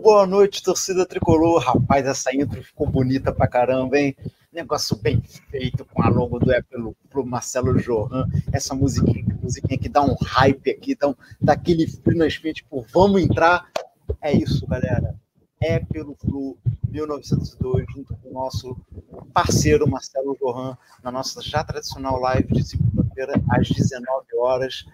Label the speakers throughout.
Speaker 1: Boa noite, torcida tricolor. Rapaz, essa intro ficou bonita pra caramba, hein? Negócio bem feito com a logo do Apple pro Marcelo Johan. Essa musiquinha, musiquinha que dá um hype aqui, dá, um, dá aquele frio na espinha, tipo, vamos entrar. É isso, galera. É pelo Flu 1902, junto com o nosso parceiro Marcelo Johan, na nossa já tradicional live de segunda-feira, às 19 horas.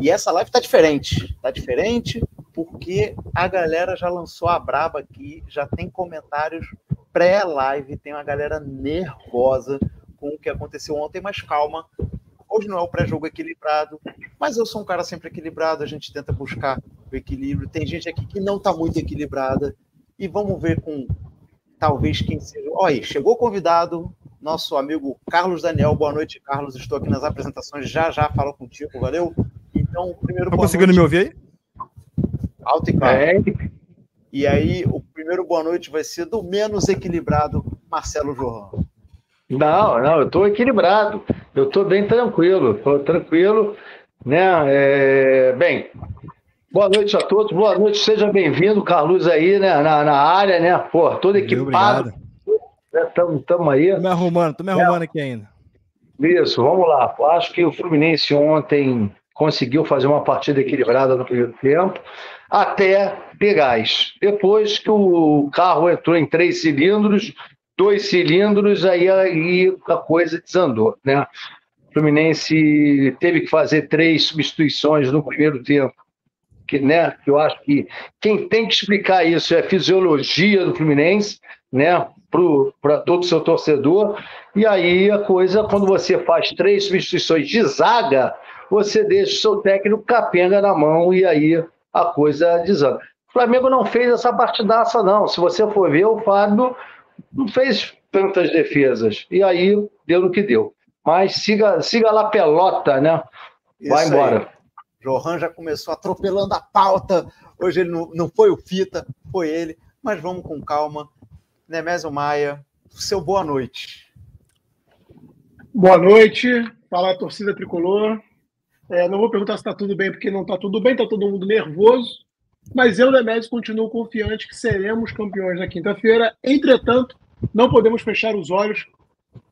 Speaker 1: E essa live tá diferente. Tá diferente porque a galera já lançou a braba aqui, já tem comentários pré-live, tem uma galera nervosa com o que aconteceu ontem, mas calma. Hoje não é o pré-jogo equilibrado, mas eu sou um cara sempre equilibrado, a gente tenta buscar o equilíbrio. Tem gente aqui que não está muito equilibrada, e vamos ver com talvez quem seja. Olha, chegou o convidado, nosso amigo Carlos Daniel. Boa noite, Carlos. Estou aqui nas apresentações, já já falo contigo, valeu? Então, primeiro.
Speaker 2: Tá conseguindo noite. me ouvir aí?
Speaker 1: Alto e claro. É. E aí, o primeiro boa noite vai ser do menos equilibrado, Marcelo João.
Speaker 3: Não, não, eu estou equilibrado. Eu estou bem tranquilo. Estou tranquilo, né? É... Bem, boa noite a todos. Boa noite, seja bem-vindo, Carlos aí, né? Na, na área, né? Pô, todo equipado. Estamos né, aí.
Speaker 2: Tô me arrumando, tô me arrumando é. aqui ainda.
Speaker 3: Isso, vamos lá. Acho que o Fluminense ontem conseguiu fazer uma partida equilibrada no primeiro tempo até gás. Depois que o carro entrou em três cilindros, dois cilindros, aí, aí a coisa desandou. Né? O Fluminense teve que fazer três substituições no primeiro tempo. Que, né, eu acho que quem tem que explicar isso é a fisiologia do Fluminense, né, para todo o seu torcedor. E aí a coisa, quando você faz três substituições de zaga, você deixa o seu técnico capenga na mão e aí a coisa desanda. O Flamengo não fez essa partidaça, não. Se você for ver, o Fábio não fez tantas defesas. E aí deu no que deu. Mas siga, siga lá pelota, né? Vai Isso embora. Aí.
Speaker 1: Johan já começou atropelando a pauta. Hoje ele não, não foi o Fita, foi ele. Mas vamos com calma. Nemésio Maia, seu boa noite.
Speaker 4: Boa noite. Fala, torcida tricolor. É, não vou perguntar se está tudo bem, porque não está tudo bem, está todo mundo nervoso. Mas eu, Demetrius, continuo confiante que seremos campeões na quinta-feira. Entretanto, não podemos fechar os olhos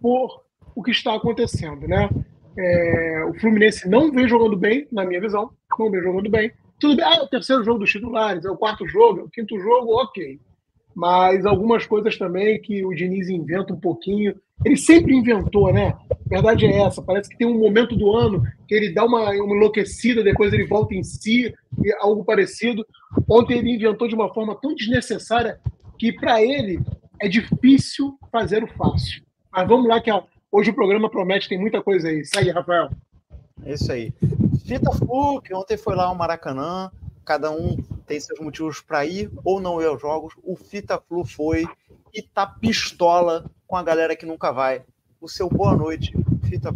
Speaker 4: por o que está acontecendo, né? É, o Fluminense não vem jogando bem, na minha visão, não vem jogando bem. Tudo bem, ah, é o terceiro jogo dos titulares, é o quarto jogo, é o quinto jogo, ok. Mas algumas coisas também que o Diniz inventa um pouquinho ele sempre inventou, né? A verdade é essa. Parece que tem um momento do ano que ele dá uma, uma enlouquecida, depois ele volta em si, algo parecido. Ontem ele inventou de uma forma tão desnecessária que para ele é difícil fazer o fácil. Mas vamos lá que hoje o programa promete, tem muita coisa aí. Segue, Rafael.
Speaker 1: É isso aí. Fita Flu, que ontem foi lá ao Maracanã, cada um tem seus motivos para ir ou não ir aos jogos. O Fita Flu foi e tá pistola com a galera que nunca vai. O seu boa noite, Fita.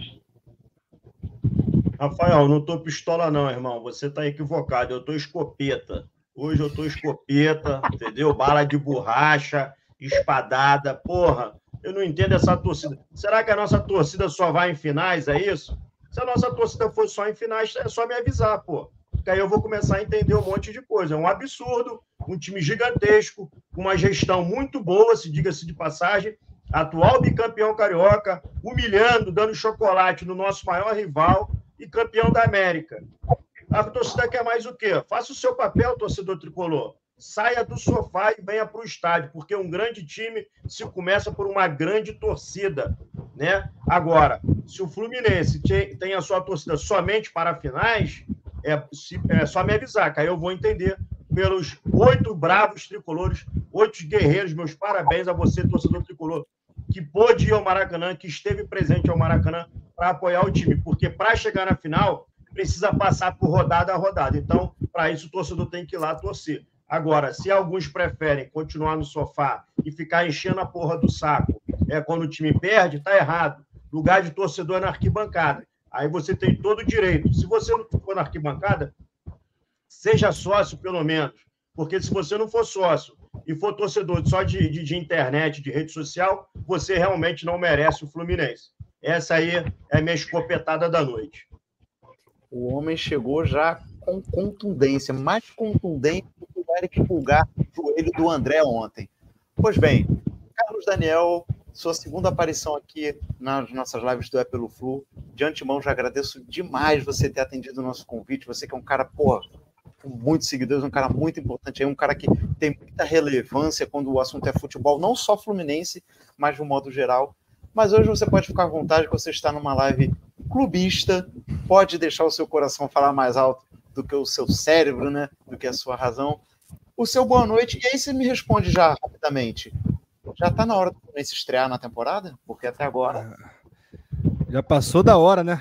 Speaker 5: Rafael, não tô pistola não, irmão. Você tá equivocado. Eu tô escopeta. Hoje eu tô escopeta, entendeu? Bala de borracha, espadada. Porra, eu não entendo essa torcida. Será que a nossa torcida só vai em finais, é isso? Se a nossa torcida for só em finais, é só me avisar, pô. Porque aí eu vou começar a entender um monte de coisa. É um absurdo, um time gigantesco, com uma gestão muito boa, se diga-se de passagem, atual bicampeão carioca, humilhando, dando chocolate no nosso maior rival e campeão da América. A torcida quer mais o quê? Faça o seu papel, torcedor tricolor. Saia do sofá e venha para o estádio, porque um grande time se começa por uma grande torcida. Né? Agora, se o Fluminense tem a sua torcida somente para finais, é, é só me avisar, que aí eu vou entender pelos oito bravos tricolores, oito guerreiros. Meus parabéns a você, torcedor tricolor, que pôde ir ao Maracanã, que esteve presente ao Maracanã para apoiar o time, porque para chegar na final precisa passar por rodada a rodada. Então, para isso, o torcedor tem que ir lá torcer. Agora, se alguns preferem continuar no sofá e ficar enchendo a porra do saco é, quando o time perde, tá errado. Lugar de torcedor é na arquibancada. Aí você tem todo o direito. Se você não for na arquibancada, seja sócio, pelo menos. Porque se você não for sócio e for torcedor só de, de, de, internet, de rede social, você realmente não merece o Fluminense. Essa aí é a minha escopetada da noite.
Speaker 1: O homem chegou já com contundência, mais contundente do que o Eric Pulgar, joelho do André ontem. Pois bem, Carlos Daniel, sua segunda aparição aqui nas nossas lives do É Pelo Flu. De antemão, já agradeço demais você ter atendido o nosso convite. Você que é um cara, pô, com muitos seguidores, um cara muito importante, um cara que tem muita relevância quando o assunto é futebol, não só fluminense, mas de um modo geral. Mas hoje você pode ficar à vontade que você está numa live clubista, pode deixar o seu coração falar mais alto do que o seu cérebro, né? Do que a sua razão. O seu boa noite. E aí você me responde já rapidamente. Já está na hora do Fluminense estrear na temporada? Porque até agora.
Speaker 2: Já passou da hora, né?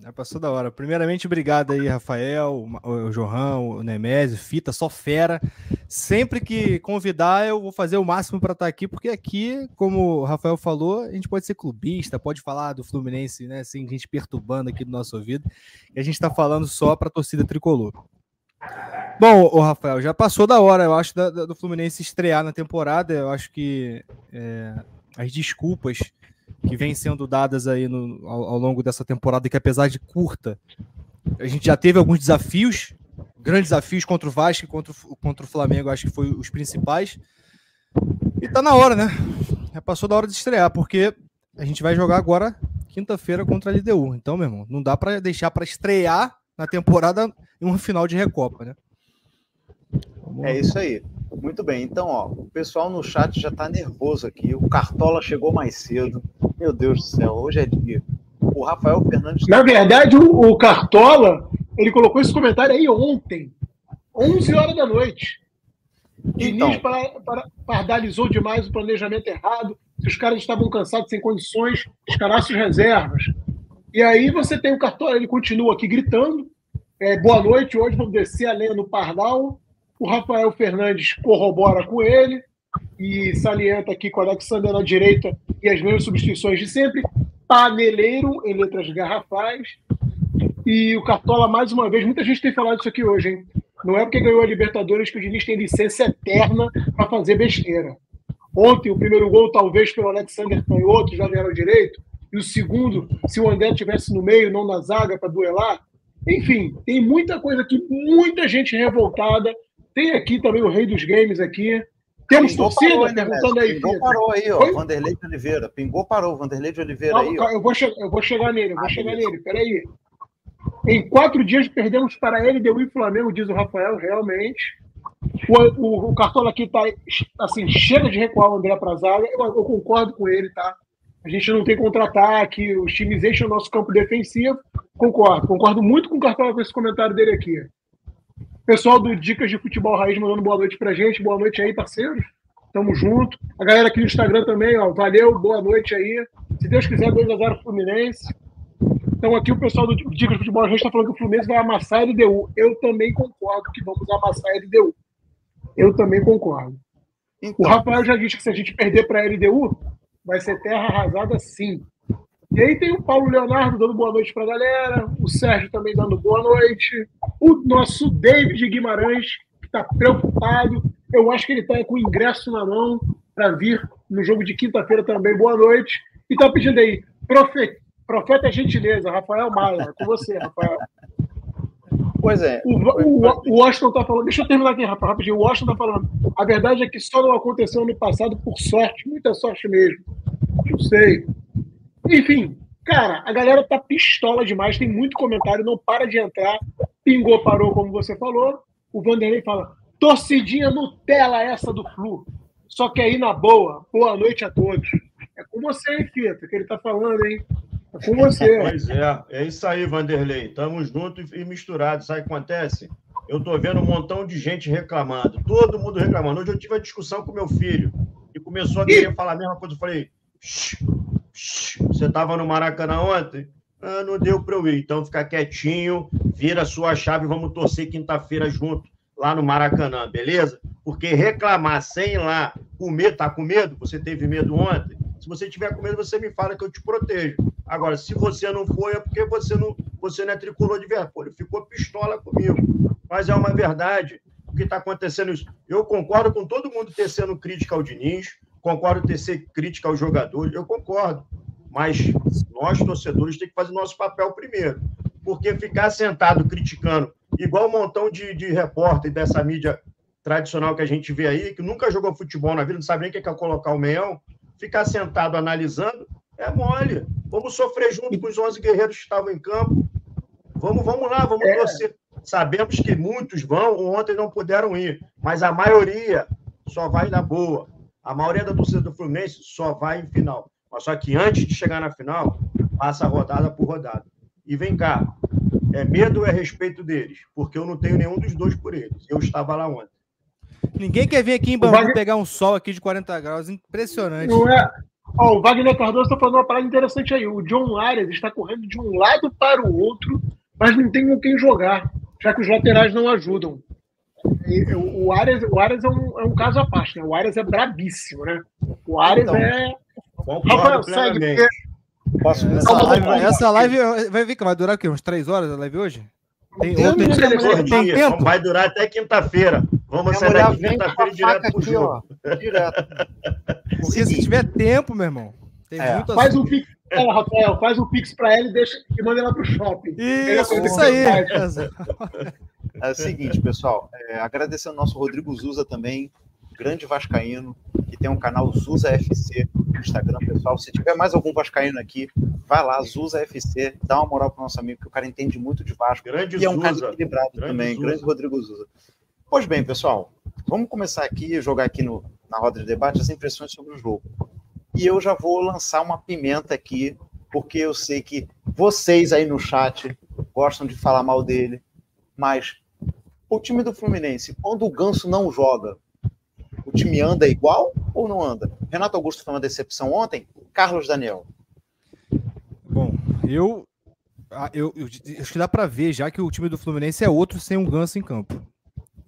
Speaker 2: Já passou da hora. Primeiramente, obrigado aí, Rafael, o João, o Nemésio, Fita, só fera. Sempre que convidar, eu vou fazer o máximo para estar tá aqui, porque aqui, como o Rafael falou, a gente pode ser clubista, pode falar do Fluminense, né? Sem gente perturbando aqui no nosso ouvido. E a gente está falando só para a torcida tricolor. Bom, o Rafael, já passou da hora, eu acho, da, da, do Fluminense estrear na temporada. Eu acho que é, as desculpas que vêm sendo dadas aí no, ao, ao, longo dessa temporada, que apesar de curta, a gente já teve alguns desafios, grandes desafios contra o Vasco contra, o, contra o Flamengo, acho que foi os principais. E tá na hora, né? Já passou da hora de estrear, porque a gente vai jogar agora quinta-feira contra a LDU. Então, meu irmão, não dá para deixar para estrear na temporada em uma final de Recopa, né?
Speaker 1: É isso aí. Muito bem. Então, ó, o pessoal no chat já tá nervoso aqui. O Cartola chegou mais cedo. Meu Deus do céu, hoje é dia. O Rafael Fernandes.
Speaker 4: Na verdade, o, o Cartola, ele colocou esse comentário aí ontem, 11 horas da noite. Então. Diniz para, para, pardalizou demais o planejamento errado. Se os caras estavam cansados, sem condições, escalasse as reservas. E aí você tem o Cartola, ele continua aqui gritando. É, boa noite, hoje vamos descer a lenha no Pardal. O Rafael Fernandes corrobora com ele e salienta aqui com o Alexander na direita e as mesmas substituições de sempre. Paneleiro em letras garrafais. E o Cartola, mais uma vez, muita gente tem falado isso aqui hoje, hein? Não é porque ganhou a Libertadores que o Diniz tem licença eterna para fazer besteira. Ontem, o primeiro gol, talvez pelo Alexander Canhoto, já vieram direito. E o segundo, se o André tivesse no meio, não na zaga, para duelar. Enfim, tem muita coisa aqui, muita gente revoltada, tem aqui também o rei dos games aqui. Temos Pingou torcida parou, né, perguntando aí.
Speaker 1: Pingou parou aí, ó. Foi? Vanderlei de Oliveira. Pingou parou, Vanderlei de Oliveira Não, aí.
Speaker 4: Ó. Eu, vou eu vou chegar nele, eu vou ah, chegar beleza. nele. Peraí. Em quatro dias perdemos para ele, deu o Flamengo, diz o Rafael, realmente. O, o, o Cartola aqui tá assim, chega de recuar o André para zaga. Eu, eu, concordo com ele, tá? A gente não tem contra-ataque, os times enchem o nosso campo defensivo. Concordo, concordo muito com o Cartola com esse comentário dele aqui. Pessoal do Dicas de Futebol Raiz mandando boa noite pra gente. Boa noite aí, parceiros. Tamo junto. A galera aqui no Instagram também, ó. Valeu, boa noite aí. Se Deus quiser, 2x0 Fluminense. Então aqui o pessoal do Dicas de Futebol Raiz está falando que o Fluminense vai amassar a LDU. Eu também concordo que vamos amassar a LDU. Eu também concordo. Então, o Rafael já disse que se a gente perder para a LDU, vai ser terra arrasada sim. E aí tem o Paulo Leonardo dando boa noite para a galera, o Sérgio também dando boa noite, o nosso David Guimarães, que está preocupado. Eu acho que ele está com o ingresso na mão para vir no jogo de quinta-feira também. Boa noite. E está pedindo aí, profeta, profeta gentileza, Rafael Maia. Com você, Rafael.
Speaker 1: Pois é.
Speaker 4: O, o, o Washington está falando. Deixa eu terminar aqui, rapidinho. O Washington está falando. A verdade é que só não aconteceu no passado por sorte, muita sorte mesmo. Eu sei. Enfim, cara, a galera tá pistola demais, tem muito comentário, não para de entrar. Pingou, parou, como você falou. O Vanderlei fala: torcidinha Nutella essa do Flu. Só que aí na boa, boa noite a todos. É com você, hein, Fita, que ele tá falando, hein? É com você.
Speaker 5: Pois é, é isso aí, Vanderlei. Tamo juntos e misturados. Sabe o que acontece? Eu tô vendo um montão de gente reclamando. Todo mundo reclamando. Hoje eu tive uma discussão com meu filho e começou a querer falar a mesma coisa. Eu falei, você estava no Maracanã ontem? Ah, não deu para eu ir. Então fica quietinho, vira a sua chave, vamos torcer quinta-feira junto lá no Maracanã, beleza? Porque reclamar sem ir lá, com medo, tá com medo? Você teve medo ontem? Se você tiver com medo, você me fala que eu te protejo. Agora, se você não foi, é porque você não, você não é tricolor de. Ele ficou pistola comigo. Mas é uma verdade o que está acontecendo isso. Eu concordo com todo mundo tecendo crítica ao Diniz, Concordo ter ser crítica aos jogadores, eu concordo. Mas nós, torcedores, temos que fazer nosso papel primeiro. Porque ficar sentado criticando, igual um montão de, de repórter dessa mídia tradicional que a gente vê aí, que nunca jogou futebol na vida, não sabe nem o que é colocar o meião, ficar sentado analisando, é mole. Vamos sofrer junto com os 11 guerreiros que estavam em campo. Vamos, vamos lá, vamos é. torcer. Sabemos que muitos vão, ontem não puderam ir, mas a maioria só vai na boa. A maioria da torcida do Fluminense só vai em final. Mas só que antes de chegar na final, passa rodada por rodada. E vem cá, é medo ou é respeito deles? Porque eu não tenho nenhum dos dois por eles. Eu estava lá ontem.
Speaker 2: Ninguém quer vir aqui em Bangu Wagner... pegar um sol aqui de 40 graus. Impressionante.
Speaker 4: Não é? Ó, o Wagner Cardoso está falando uma parada interessante aí. O John Arias está correndo de um lado para o outro, mas não tem com quem jogar, já que os laterais não ajudam. E, o, Arias, o Arias é, um, é um caso à parte, né? O Arias é brabíssimo, né? O Arias então, é.
Speaker 2: Rafael, segue, porque... Posso essa, live, essa live vai ver que vai durar o quê? Uns três horas a live hoje?
Speaker 5: Tem, tem, tem, tem, tem tempo? Vai durar até quinta-feira. Vamos sair daqui quinta-feira direto pro jogo. Ó, direto.
Speaker 2: Se, se tiver tempo, meu irmão.
Speaker 4: É. Faz um pix, é, Rafael, faz um pix para ela e deixa e manda ela pro shopping.
Speaker 2: Isso, isso aí.
Speaker 1: É o seguinte, pessoal, é, agradecer ao nosso Rodrigo Zuza também, grande vascaíno, que tem um canal Zuza FC no Instagram, pessoal. Se tiver mais algum vascaíno aqui, vai lá, Zuza FC, dá uma moral pro nosso amigo, que o cara entende muito de Vasco. Grande e é um Zuza. cara equilibrado grande também, Zuza. grande Rodrigo Zuza. Pois bem, pessoal, vamos começar aqui, jogar aqui no, na roda de debate as impressões sobre o jogo. E eu já vou lançar uma pimenta aqui, porque eu sei que vocês aí no chat gostam de falar mal dele, mas o time do Fluminense, quando o Ganso não joga, o time anda igual ou não anda? Renato Augusto foi uma decepção ontem. Carlos Daniel.
Speaker 2: Bom, eu, eu, eu acho que dá para ver já que o time do Fluminense é outro sem um Ganso em campo.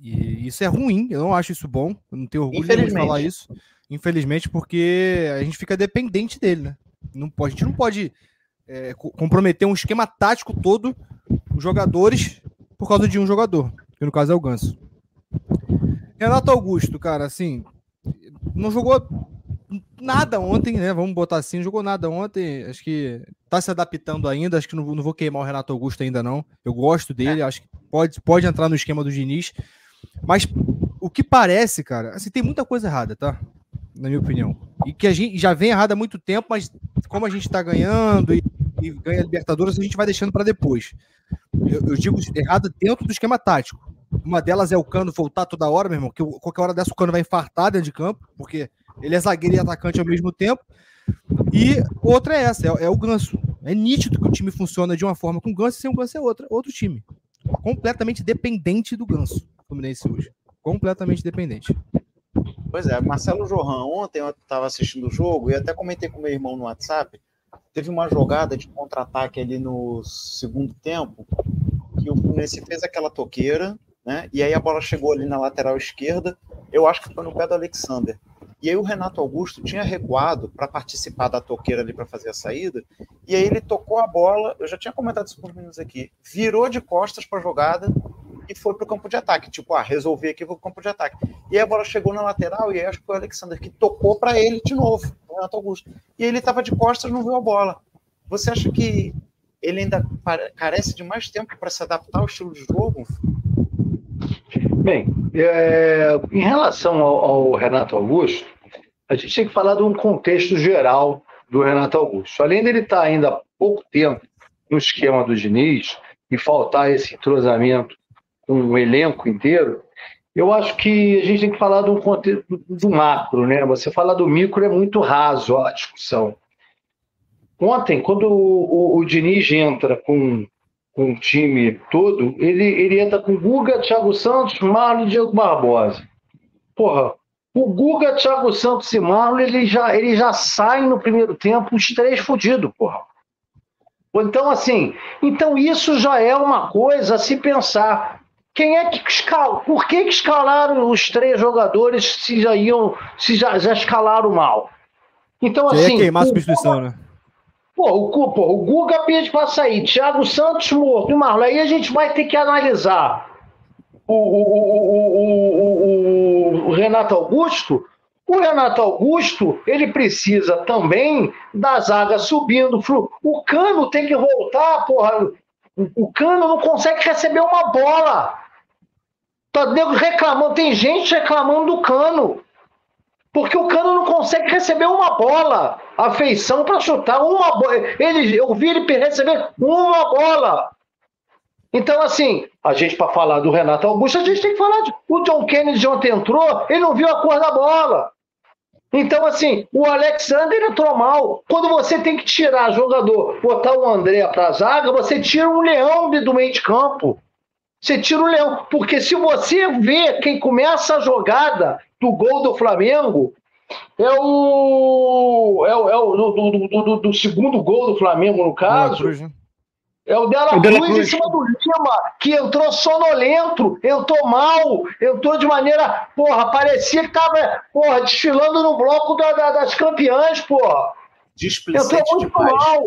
Speaker 2: E isso é ruim, eu não acho isso bom. Eu não tenho orgulho de falar isso. Infelizmente, porque a gente fica dependente dele, né? Não pode, a gente não pode é, comprometer um esquema tático todo, os jogadores, por causa de um jogador, que no caso é o Ganso. Renato Augusto, cara, assim, não jogou nada ontem, né? Vamos botar assim, jogou nada ontem. Acho que tá se adaptando ainda. Acho que não, não vou queimar o Renato Augusto ainda, não. Eu gosto dele, acho que pode, pode entrar no esquema do Diniz. Mas o que parece, cara, assim, tem muita coisa errada, tá? Na minha opinião. E que a gente já vem errada há muito tempo, mas como a gente tá ganhando e, e ganha Libertadores, a gente vai deixando para depois. Eu, eu digo errado dentro do esquema tático. Uma delas é o Cano voltar toda hora, meu irmão, que qualquer hora dessa o Cano vai infartar dentro de campo, porque ele é zagueiro e atacante ao mesmo tempo. E outra é essa, é, é, o Ganso. É nítido que o time funciona de uma forma com o Ganso e sem o Ganso é outra, outro time. Completamente dependente do Ganso, o Fluminense hoje. Completamente dependente.
Speaker 1: Pois é, Marcelo Johan, ontem eu estava assistindo o jogo e até comentei com meu irmão no WhatsApp. Teve uma jogada de contra-ataque ali no segundo tempo que o Fluminense fez aquela toqueira, né? E aí a bola chegou ali na lateral esquerda, eu acho que foi no pé do Alexander. E aí o Renato Augusto tinha recuado para participar da toqueira ali para fazer a saída, e aí ele tocou a bola, eu já tinha comentado isso com os meninos aqui, virou de costas para a jogada e foi para o campo de ataque, tipo, ah, resolvi aqui, vou para o campo de ataque. E aí a bola chegou na lateral e aí acho que foi o Alexander que tocou para ele de novo, o Renato Augusto. E ele estava de costas, não viu a bola. Você acha que ele ainda carece de mais tempo para se adaptar ao estilo de jogo?
Speaker 3: Bem, é, em relação ao, ao, Renato Augusto, a gente tem que falar de um contexto geral do Renato Augusto. Além dele estar ainda há pouco tempo no esquema do Diniz e faltar esse entrosamento com o elenco inteiro, eu acho que a gente tem que falar de um contexto do macro, né? Você falar do micro é muito raso a discussão. Ontem, quando o, o, o Diniz entra com com o time todo, ele, ele entra com Guga, Thiago Santos, Marlon e Diego Barbosa. Porra, o Guga, Thiago Santos e Marlon, ele já, ele já sai no primeiro tempo os três fodidos, porra. Então, assim, então isso já é uma coisa a se pensar. Quem é que escala? Por que, que escalaram os três jogadores se já iam, se já, já escalaram mal? Então, assim. Ia
Speaker 2: queimar a substituição, né?
Speaker 3: Pô, o, pô, o Guga pede para sair, Thiago Santos morto e Marlon. Aí a gente vai ter que analisar o, o, o, o, Renato Augusto. O Renato Augusto, ele precisa também da zaga subindo. O Cano tem que voltar, porra. O Cano não consegue receber uma bola. Tá reclamando, tem gente reclamando do cano. Porque o cano não consegue receber uma bola. A feição para chutar uma bola. Ele, eu vi ele receber uma bola. Então, assim, a gente, para falar do Renato Augusto, a gente tem que falar de. O John Kennedy ontem entrou, ele não viu a cor da bola. Então, assim, o Alexander entrou mal. Quando você tem que tirar jogador, botar o André para a zaga, você tira um leão do meio de campo. Você tira o leão. Porque se você vê quem começa a jogada do gol do Flamengo, é o. É o, é o do, do, do, do segundo gol do Flamengo, no caso. É o Dela, Cruz, Cruz em cima do Lima, que entrou sonolento, entrou mal, entrou de maneira. Porra, parecia que tava porra, desfilando no bloco da, da, das campeãs, porra. Entrou muito demais. mal.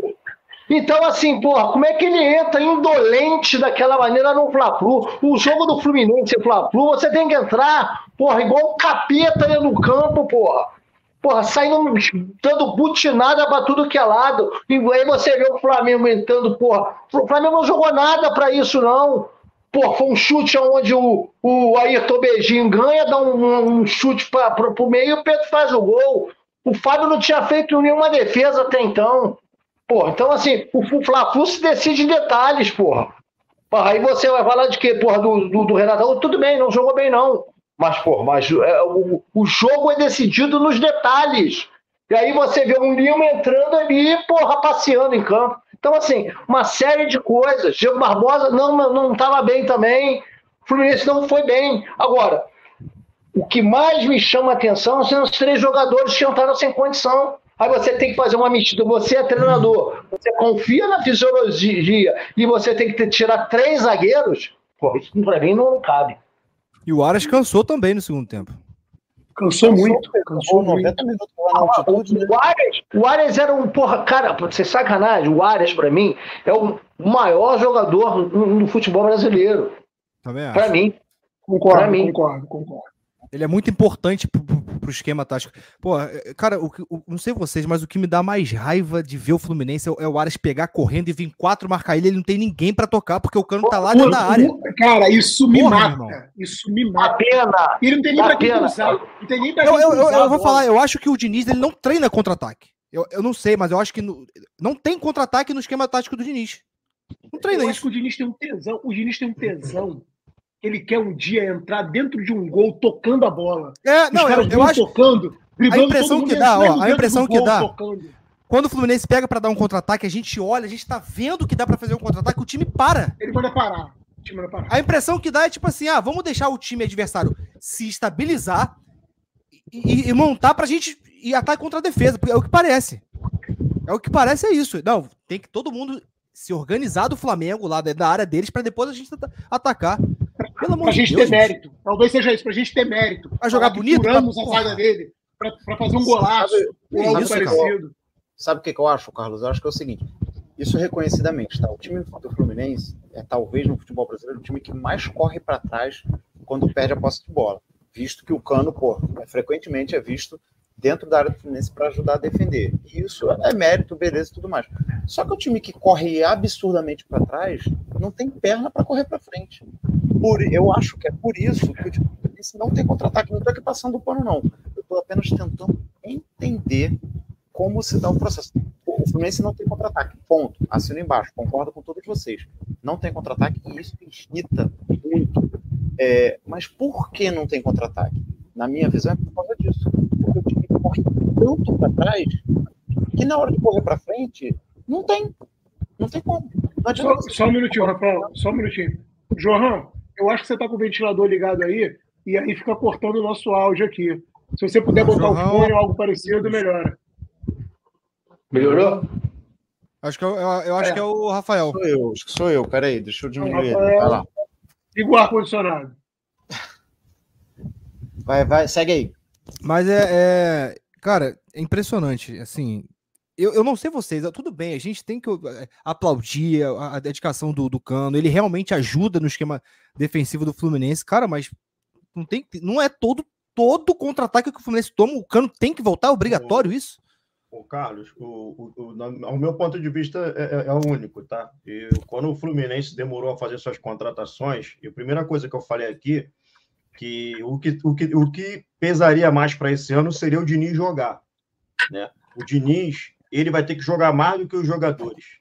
Speaker 3: Então, assim, porra, como é que ele entra indolente daquela maneira no Fla-Flu? O jogo do Fluminense e Fla-Flu, você tem que entrar, porra, igual um capeta dentro do campo, porra. Porra, saindo, dando butinada pra tudo que é lado. E aí você vê o Flamengo entrando, porra. O Flamengo não jogou nada pra isso, não. Pô, foi um chute onde o, o Ayrton Beijinho ganha, dá um, um chute pra, pra, pro meio e o Pedro faz o gol. O Fábio não tinha feito nenhuma defesa até então. Porra, então assim, o Fla-Flu se decide em detalhes, porra. porra. Aí você vai falar de quê, porra, do, do, do Renato? Tudo bem, não jogou bem, não. Mas, porra, mas é, o, o jogo é decidido nos detalhes. E aí você vê um Lima entrando ali, porra, passeando em campo. Então, assim, uma série de coisas. Diego Barbosa não estava bem também. Fluminense não foi bem. Agora, o que mais me chama a atenção são os três jogadores que entraram sem condição. Aí você tem que fazer uma medida. Você é treinador, você confia na fisiologia e você tem que tirar três zagueiros. Pô, isso para mim não, cabe.
Speaker 2: E o Aras cansou também no segundo tempo.
Speaker 4: Cansou, muito. Cansou 90 minutos
Speaker 3: lá na altitude. O, né? o, Ares, o era um. Porra, cara, pra ser sacanagem, o Ares, para mim, é o maior jogador no, no futebol brasileiro. Também Para mim.
Speaker 4: Concordo, pra mim. concordo, concordo.
Speaker 2: Ele é muito importante pro, pro, pro esquema tático. Pô, é, cara, o, o, não sei vocês, mas o que me dá mais raiva de ver o Fluminense é, é o Aras pegar correndo e vir quatro marcar ele. Ele não tem ninguém para tocar, porque o cano tá lá dentro da área.
Speaker 4: Cara, isso me Porra, mata. Isso me mata.
Speaker 3: pena.
Speaker 4: Ele não tem nem pra quem usar. Não tem nem pra
Speaker 2: eu, eu, eu, eu vou falar, eu acho que o Diniz ele não treina contra-ataque. Eu, eu não sei, mas eu acho que no, não tem contra-ataque no esquema tático do Diniz. Não treina eu isso.
Speaker 4: acho que o Diniz tem um tesão. O Diniz tem um tesão ele quer um dia entrar dentro de um gol tocando a bola.
Speaker 2: É, não, eu, eu acho
Speaker 4: tocando,
Speaker 2: a impressão que dá, ó, a impressão que dá. Tocando. Quando o Fluminense pega para dar um contra-ataque, a gente olha, a gente tá vendo que dá para fazer um contra-ataque, o time para.
Speaker 4: Ele manda parar. O time manda parar.
Speaker 2: A impressão que dá é tipo assim, ah, vamos deixar o time adversário se estabilizar e, e montar pra gente ir ataque contra a defesa, porque é o que parece. É o que parece é isso. Não, tem que todo mundo se organizar do Flamengo lá da área deles para depois a gente atacar.
Speaker 4: Pelo amor pra de gente Deus, ter mérito. Talvez seja isso, pra gente ter mérito.
Speaker 2: Pra jogar bonito?
Speaker 4: Curamos pra... a vaga dele pra, pra, fazer um golaço. Sabe,
Speaker 1: ou algo isso, parecido. Sabe o que, que eu acho, Carlos? Eu acho que é o seguinte. Isso reconhecidamente, tá? O time do Fluminense é talvez no futebol brasileiro o time que mais corre para trás quando perde a posse de bola. Visto que o Cano, pô, é, frequentemente é visto dentro da área do Fluminense para ajudar a defender. Isso é mérito, beleza e tudo mais. Só que o time que corre absurdamente para trás não tem perna para correr para frente. Por, eu acho que é por isso que o Fluminense não tem contra-ataque. Não estou aqui passando o pano, não. Eu estou apenas tentando entender como se dá o processo. O Fluminense não tem contra-ataque. Ponto. Assino embaixo. Concordo com todos vocês. Não tem contra-ataque e isso irrita muito. É, mas por que não tem contra-ataque? Na minha visão, é por causa disso corre tanto para trás que na hora de correr para frente, não tem. Não tem como. Não
Speaker 4: só, só um minutinho, Rafael. Só um minutinho. João, eu acho que você está com o ventilador ligado aí e aí fica cortando o nosso áudio aqui. Se você puder botar João... o fone ou algo parecido, melhora.
Speaker 3: Melhorou?
Speaker 2: Acho que eu, eu, eu acho é. que é o Rafael.
Speaker 1: Sou eu, acho que sou eu. Peraí, deixa eu diminuir. Rafael, vai lá.
Speaker 4: Liga o ar-condicionado.
Speaker 1: Vai, vai, segue aí.
Speaker 2: Mas é, é, Cara, é impressionante. Assim, eu, eu não sei vocês, tudo bem, a gente tem que é, aplaudir a, a dedicação do, do Cano. Ele realmente ajuda no esquema defensivo do Fluminense, cara, mas não, tem, não é todo todo contra-ataque que o Fluminense toma. O Cano tem que voltar, é obrigatório isso?
Speaker 5: O Carlos, o, o, o, o, meu ponto de vista é, é, é, o único, tá? E quando o Fluminense demorou a fazer suas contratações, e a primeira coisa que eu falei aqui que o que, o que, o que pesaria mais para esse ano seria o Diniz jogar. Né? O Diniz ele vai ter que jogar mais do que os jogadores.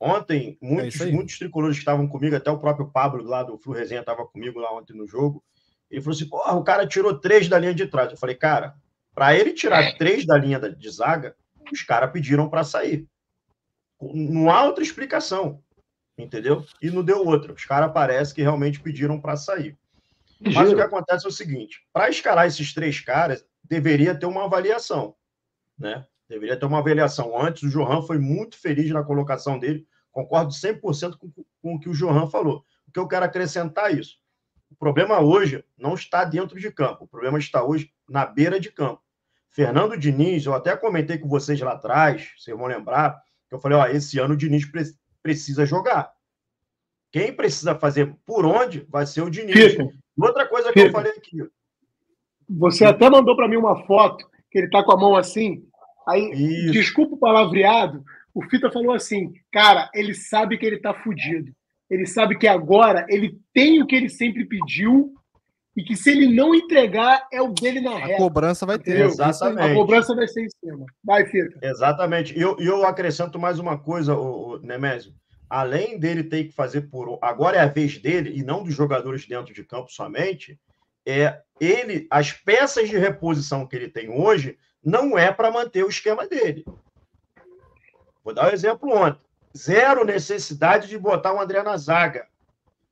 Speaker 5: Ontem, muitos, é muitos tricolores que estavam comigo, até o próprio Pablo lá do Flu Resenha estava comigo lá ontem no jogo. Ele falou assim: Porra, o cara tirou três da linha de trás. Eu falei, cara, para ele tirar três da linha de zaga, os caras pediram para sair. Não há outra explicação, entendeu? E não deu outra. Os caras parece que realmente pediram para sair. Mas o que acontece é o seguinte: para escalar esses três caras, deveria ter uma avaliação, né? Deveria ter uma avaliação antes. O Johan foi muito feliz na colocação dele. Concordo 100% com, com o que o Johan falou. O que eu quero acrescentar é isso. O problema hoje não está dentro de campo. O problema está hoje na beira de campo. Fernando Diniz, eu até comentei com vocês lá atrás, vocês vão lembrar, que eu falei, ó, esse ano o Diniz pre precisa jogar. Quem precisa fazer por onde vai ser o Diniz. Outra coisa que eu falei aqui.
Speaker 4: Você até mandou para mim uma foto que ele está com a mão assim. Aí, Isso. desculpa o palavreado, o Fita falou assim, cara, ele sabe que ele tá fudido. Ele sabe que agora ele tem o que ele sempre pediu e que se ele não entregar, é o dele na reta.
Speaker 2: A cobrança vai ter.
Speaker 5: Exatamente.
Speaker 4: A cobrança vai ser em cima. Vai, Fita.
Speaker 5: Exatamente. E eu, eu acrescento mais uma coisa, o, o Nemésio. Além dele ter que fazer por. Agora é a vez dele, e não dos jogadores dentro de campo somente, é ele, as peças de reposição que ele tem hoje não é para manter o esquema dele. Vou dar um exemplo ontem. Zero necessidade de botar o André na zaga.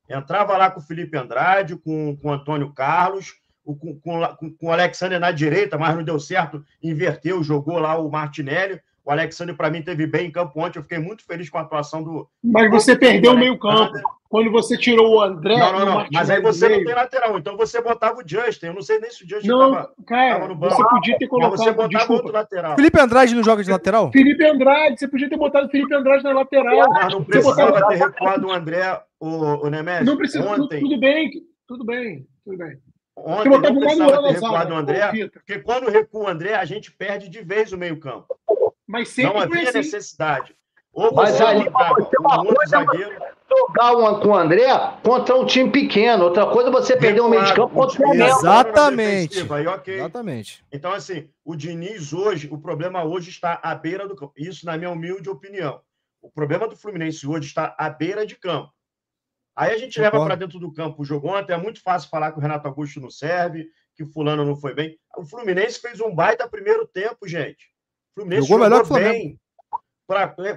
Speaker 5: Entrava lá com o Felipe Andrade, com, com o Antônio Carlos, com, com, com o Alexander na direita, mas não deu certo, inverteu, jogou lá o Martinelli. O Alexandre, para mim, teve bem em campo ontem. Eu fiquei muito feliz com a atuação do.
Speaker 4: Mas você perdeu o meio-campo. Quando você tirou o André.
Speaker 5: Não, não, não. Mas aí você não tem lateral. Então você botava o Justin. Eu não sei nem se o Justin estava
Speaker 4: no banco. Você podia ter colocado.
Speaker 5: Mas você botava desculpa. outro lateral.
Speaker 2: Felipe Andrade não joga de lateral?
Speaker 4: Felipe Andrade. Você podia ter botado o Felipe Andrade na lateral.
Speaker 5: Mas não precisava botava... ter recuado o André, o, o Nemésio.
Speaker 4: Não precisa. Ontem. Tudo bem. Tudo bem. Tudo bem.
Speaker 5: Ontem não precisava ter recuado o André, porque quando recua o André, a gente perde de vez o meio-campo.
Speaker 4: Mas sempre
Speaker 5: não havia
Speaker 4: assim.
Speaker 5: necessidade. Ou
Speaker 3: Mas ali pode ser uma um coisa zagueiro. jogar um, com o André contra um time pequeno. Outra coisa é você perder um meio de campo contra o
Speaker 2: Flamengo. Exatamente. Aí, okay. Exatamente.
Speaker 5: Então, assim, o Diniz hoje, o problema hoje está à beira do campo. Isso, na minha humilde opinião. O problema do Fluminense hoje está à beira de campo. Aí a gente leva para dentro do campo o jogo ontem. É muito fácil falar que o Renato Augusto não serve, que o fulano não foi bem. O Fluminense fez um baita primeiro tempo, gente. Fluminense jogou, jogou melhor que o bem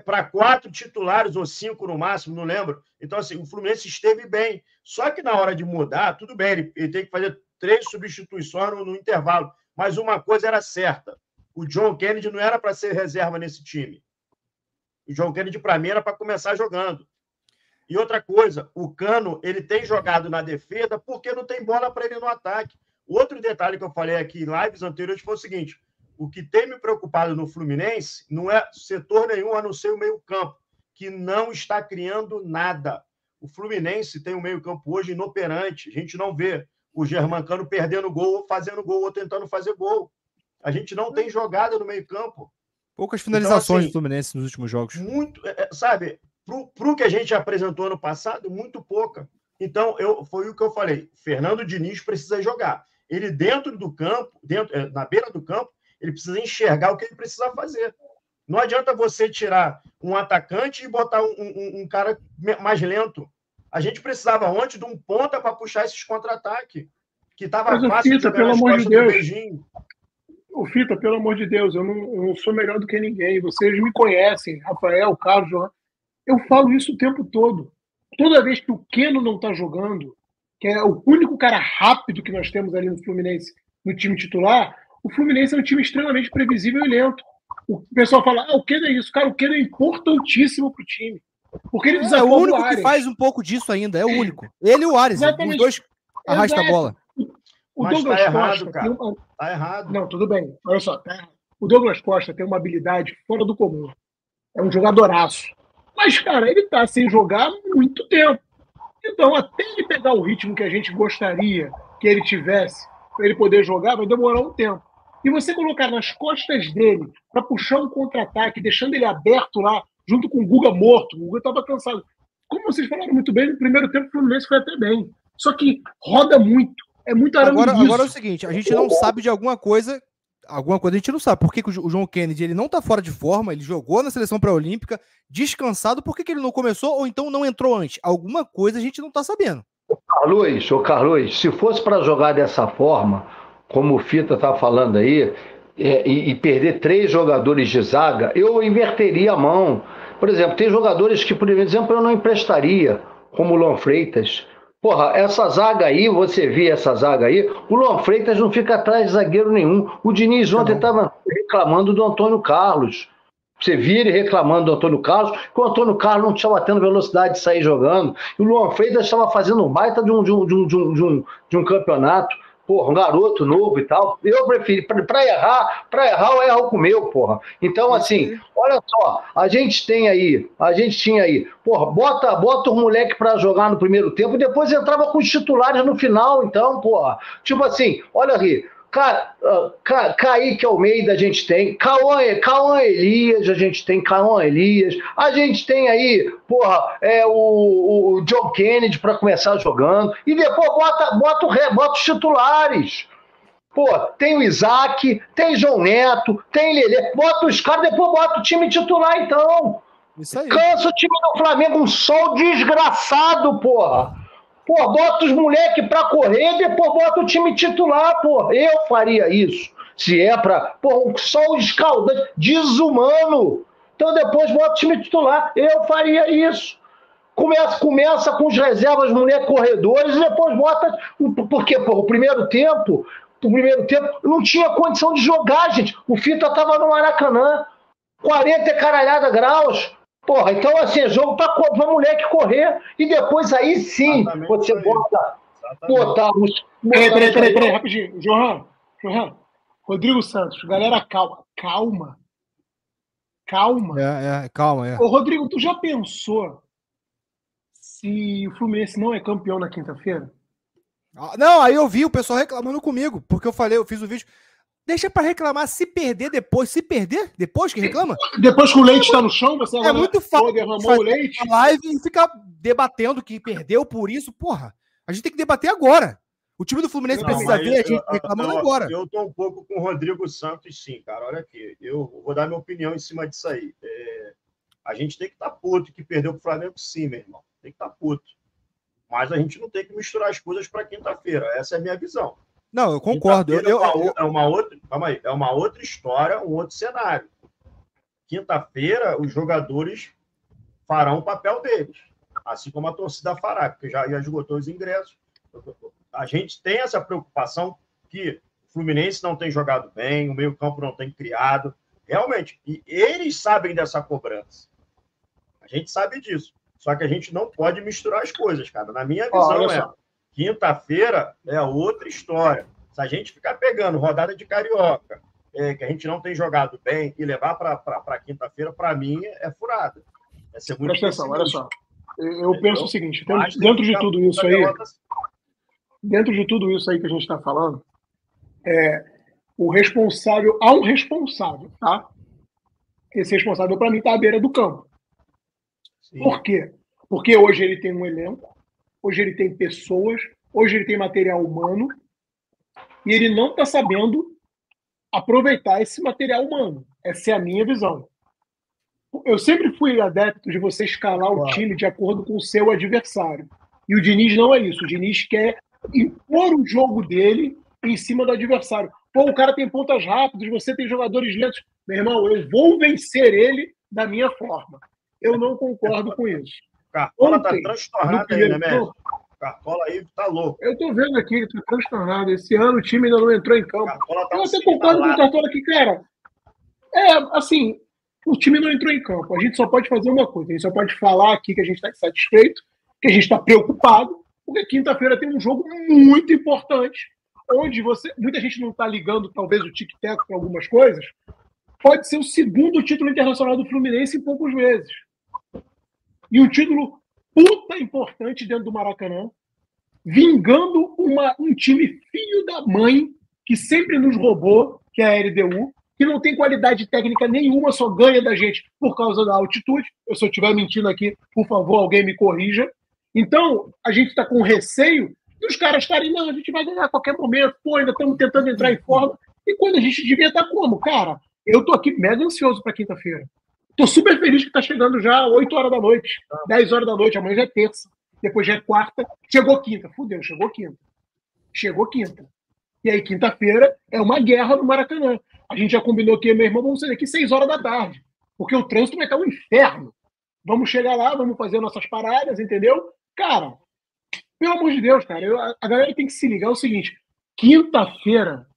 Speaker 5: para quatro titulares ou cinco no máximo, não lembro. Então, assim, o Fluminense esteve bem. Só que na hora de mudar, tudo bem, ele, ele tem que fazer três substituições no, no, intervalo. Mas uma coisa era certa: o John Kennedy não era para ser reserva nesse time. O John Kennedy, para mim, era para começar jogando. E outra coisa, o Cano ele tem jogado na defesa porque não tem bola para ele no ataque. Outro detalhe que eu falei aqui em lives anteriores foi o seguinte: o que tem me preocupado no Fluminense não é setor nenhum a não ser o meio-campo, que não está criando nada. O Fluminense tem um meio-campo hoje inoperante. A gente não vê o Germancano perdendo gol, ou fazendo gol, ou tentando fazer gol. A gente não tem jogada no meio-campo.
Speaker 2: Poucas finalizações então, assim, do Fluminense nos últimos jogos.
Speaker 5: Muito, é, é sabe, para o que a gente apresentou ano passado, muito pouca. Então, eu, foi o que eu falei. Fernando Diniz precisa jogar. Ele dentro do campo, dentro, é, na beira do campo, ele precisa enxergar o que ele precisa fazer. Não adianta você tirar um atacante e botar um, um, um cara mais lento. A gente precisava ontem de um ponta para puxar esses contra-ataques. Que estava
Speaker 4: fácil Fita, pelo amor de Deus. O Fita, pelo amor de Deus, eu não, eu não, sou melhor do que ninguém. Vocês me conhecem, Rafael, Carlos, João. Eu falo isso o tempo todo. Toda vez que o Keno não está jogando, que é o único cara rápido que nós temos ali no Fluminense, no time titular, o Fluminense é um time extremamente previsível e lento. O pessoal fala, ah, o que é isso? Cara, o que é importantíssimo para o time. Porque ele
Speaker 2: é, é o único o que faz um pouco disso ainda, é o único. Ele e o Ares, os dois arrastam a bola.
Speaker 4: O Mas Douglas tá Costa errado, cara. Uma...
Speaker 5: Tá errado.
Speaker 4: Não, tudo bem. Olha só, tá O Douglas Costa tem uma habilidade fora do comum. É um jogadoraço. Mas, cara, ele tá sem jogar há muito tempo. Então, até ele pegar o ritmo que a gente gostaria que ele tivesse, para ele poder jogar, vai demorar um tempo e você colocar nas costas dele para puxar um contra-ataque, deixando ele aberto lá, junto com o Guga morto, o Guga estava cansado. Como vocês falaram muito bem, no primeiro tempo o Fluminense foi até bem. Só que roda muito. É muito
Speaker 2: agora, agora é o seguinte, a gente não sabe de alguma coisa alguma coisa a gente não sabe. Por que, que o João Kennedy ele não tá fora de forma? Ele jogou na seleção pré-olímpica, descansado. Por que, que ele não começou ou então não entrou antes? Alguma coisa a gente não tá sabendo.
Speaker 3: Ô Carlos, ô Carlos, se fosse para jogar dessa forma, como o Fita tá falando aí, é, e, e, perder três jogadores de zaga, eu inverteria a mão. Por exemplo, tem jogadores que, por exemplo, eu não emprestaria, como o Luan Freitas. Porra, essa zaga aí, você vê essa zaga aí, o Luan Freitas não fica atrás de zagueiro nenhum. O Diniz ontem estava reclamando do Antônio Carlos. Você vira ele reclamando do Antônio Carlos, que o Antônio Carlos não estava tendo velocidade de sair jogando. E o Luan Freitas estava fazendo um baita de um, de um, de um, de um, de um campeonato porra, um garoto novo e tal. Eu prefiro, para errar, para errar, eu erro com o meu, porra. Então, assim, olha só, a gente tem aí, a gente tinha aí, porra, bota, bota o moleque para jogar no primeiro tempo e depois entrava com os titulares no final, então, porra. Tipo assim, olha aí, Ca, uh, Ca, Kaique Almeida a gente tem, Cauã, Cauã Elias a gente tem, Cauã Elias, a gente tem aí, porra, é, o, o John Kennedy para começar jogando, e depois bota, bota, o, bota os titulares. Pô, tem o Isaac, tem João Neto, tem Lelê, bota os caras, depois bota o time titular então. Isso aí. Cansa o time do Flamengo, um sol desgraçado, porra. Pô, bota os moleques pra correr, depois bota o time titular, pô. Eu faria isso. Se é pra. Pô, só o escaldante, desumano. Então depois bota o time titular. Eu faria isso. Começa, começa com os reservas, moleques corredores, e depois bota. Porque, pô, o primeiro tempo, o primeiro tempo, não tinha condição de jogar, gente. O Fita tava no Maracanã. 40 caralhada graus. Porra, então assim, é jogo para o moleque correr e depois aí sim Exatamente você bota. Botar os.
Speaker 4: Peraí, peraí, peraí, peraí, rapidinho. Johan, Johan, Rodrigo Santos, galera, calma. Calma. Calma.
Speaker 2: É, é, calma, é.
Speaker 4: Ô, Rodrigo, tu já pensou se o Fluminense não é campeão na quinta-feira?
Speaker 2: Ah, não, aí eu vi o pessoal reclamando comigo, porque eu falei, eu fiz o vídeo. Deixa para reclamar se perder depois. Se perder depois que reclama?
Speaker 4: Depois que o leite está no chão, você
Speaker 2: é muito fácil. Derramou o leite. live e ficar debatendo que perdeu por isso. Porra, a gente tem que debater agora. O time do Fluminense não, precisa ver a gente reclamando
Speaker 5: eu,
Speaker 2: agora.
Speaker 5: Eu tô um pouco com o Rodrigo Santos, sim, cara. Olha aqui, eu vou dar minha opinião em cima disso aí. É, a gente tem que estar tá puto que perdeu pro Flamengo, sim, meu irmão. Tem que estar tá puto. Mas a gente não tem que misturar as coisas para quinta-feira. Essa é a minha visão.
Speaker 2: Não, eu concordo. Eu,
Speaker 5: eu, eu, é uma outra, calma aí, é uma outra história, um outro cenário. Quinta-feira, os jogadores farão o papel deles, assim como a torcida fará, porque já, já esgotou os ingressos. A gente tem essa preocupação que o Fluminense não tem jogado bem, o meio-campo não tem criado. Realmente, e eles sabem dessa cobrança. A gente sabe disso. Só que a gente não pode misturar as coisas, cara. Na minha visão, oh, é. Quinta-feira é outra história. Se a gente ficar pegando rodada de carioca, é, que a gente não tem jogado bem, e levar para quinta-feira, para mim, é furada.
Speaker 4: É ser muito Presta atenção, olha só. Eu penso o seguinte: dentro, dentro de tudo isso aí, dentro de tudo isso aí que a gente está falando, é, o responsável, há um responsável, tá? Esse responsável, para mim, está à beira do campo. Sim. Por quê? Porque hoje ele tem um elenco, hoje ele tem pessoas, hoje ele tem material humano, e ele não está sabendo aproveitar esse material humano. Essa é a minha visão. Eu sempre fui adepto de você escalar o time de acordo com o seu adversário. E o Diniz não é isso. O Diniz quer impor o jogo dele em cima do adversário. Pô, o cara tem pontas rápidas, você tem jogadores lentos. Meu irmão, eu vou vencer ele da minha forma. Eu não concordo com isso.
Speaker 5: Cartola tá transtornado aí, né, mesmo? Cartola aí tá louco.
Speaker 4: Eu tô vendo aqui que tá transtornado. Esse ano o time ainda não entrou em campo. Cartola tá eu até concordo com o Cartola aqui, cara. É, assim, o time não entrou em campo. A gente só pode fazer uma coisa. A gente só pode falar aqui que a gente está insatisfeito, que a gente está preocupado, porque quinta-feira tem um jogo muito importante, onde você. Muita gente não está ligando, talvez, o tic-tac para algumas coisas. Pode ser o segundo título internacional do Fluminense em poucos meses e um título puta importante dentro do Maracanã, vingando uma, um time filho da mãe que sempre nos roubou, que é a LDU, que não tem qualidade técnica nenhuma, só ganha da gente por causa da altitude. Eu, se eu estiver mentindo aqui, por favor, alguém me corrija. Então, a gente está com receio E os caras estarem, não, a gente vai ganhar a qualquer momento, pô, ainda estamos tentando entrar em forma. E quando a gente devia estar como? Cara, eu tô aqui mega ansioso para quinta-feira. Tô super feliz que tá chegando já 8 horas da noite, 10 horas da noite, amanhã já é terça, depois já é quarta, chegou quinta. Fudeu, chegou quinta. Chegou quinta. E aí, quinta-feira, é uma guerra no Maracanã. A gente já combinou que, meu irmão, vamos sair daqui 6 horas da tarde. Porque o trânsito vai estar um inferno. Vamos chegar lá, vamos fazer nossas paradas, entendeu? Cara, pelo amor de Deus, cara, eu, a galera tem que se ligar é o seguinte: quinta-feira,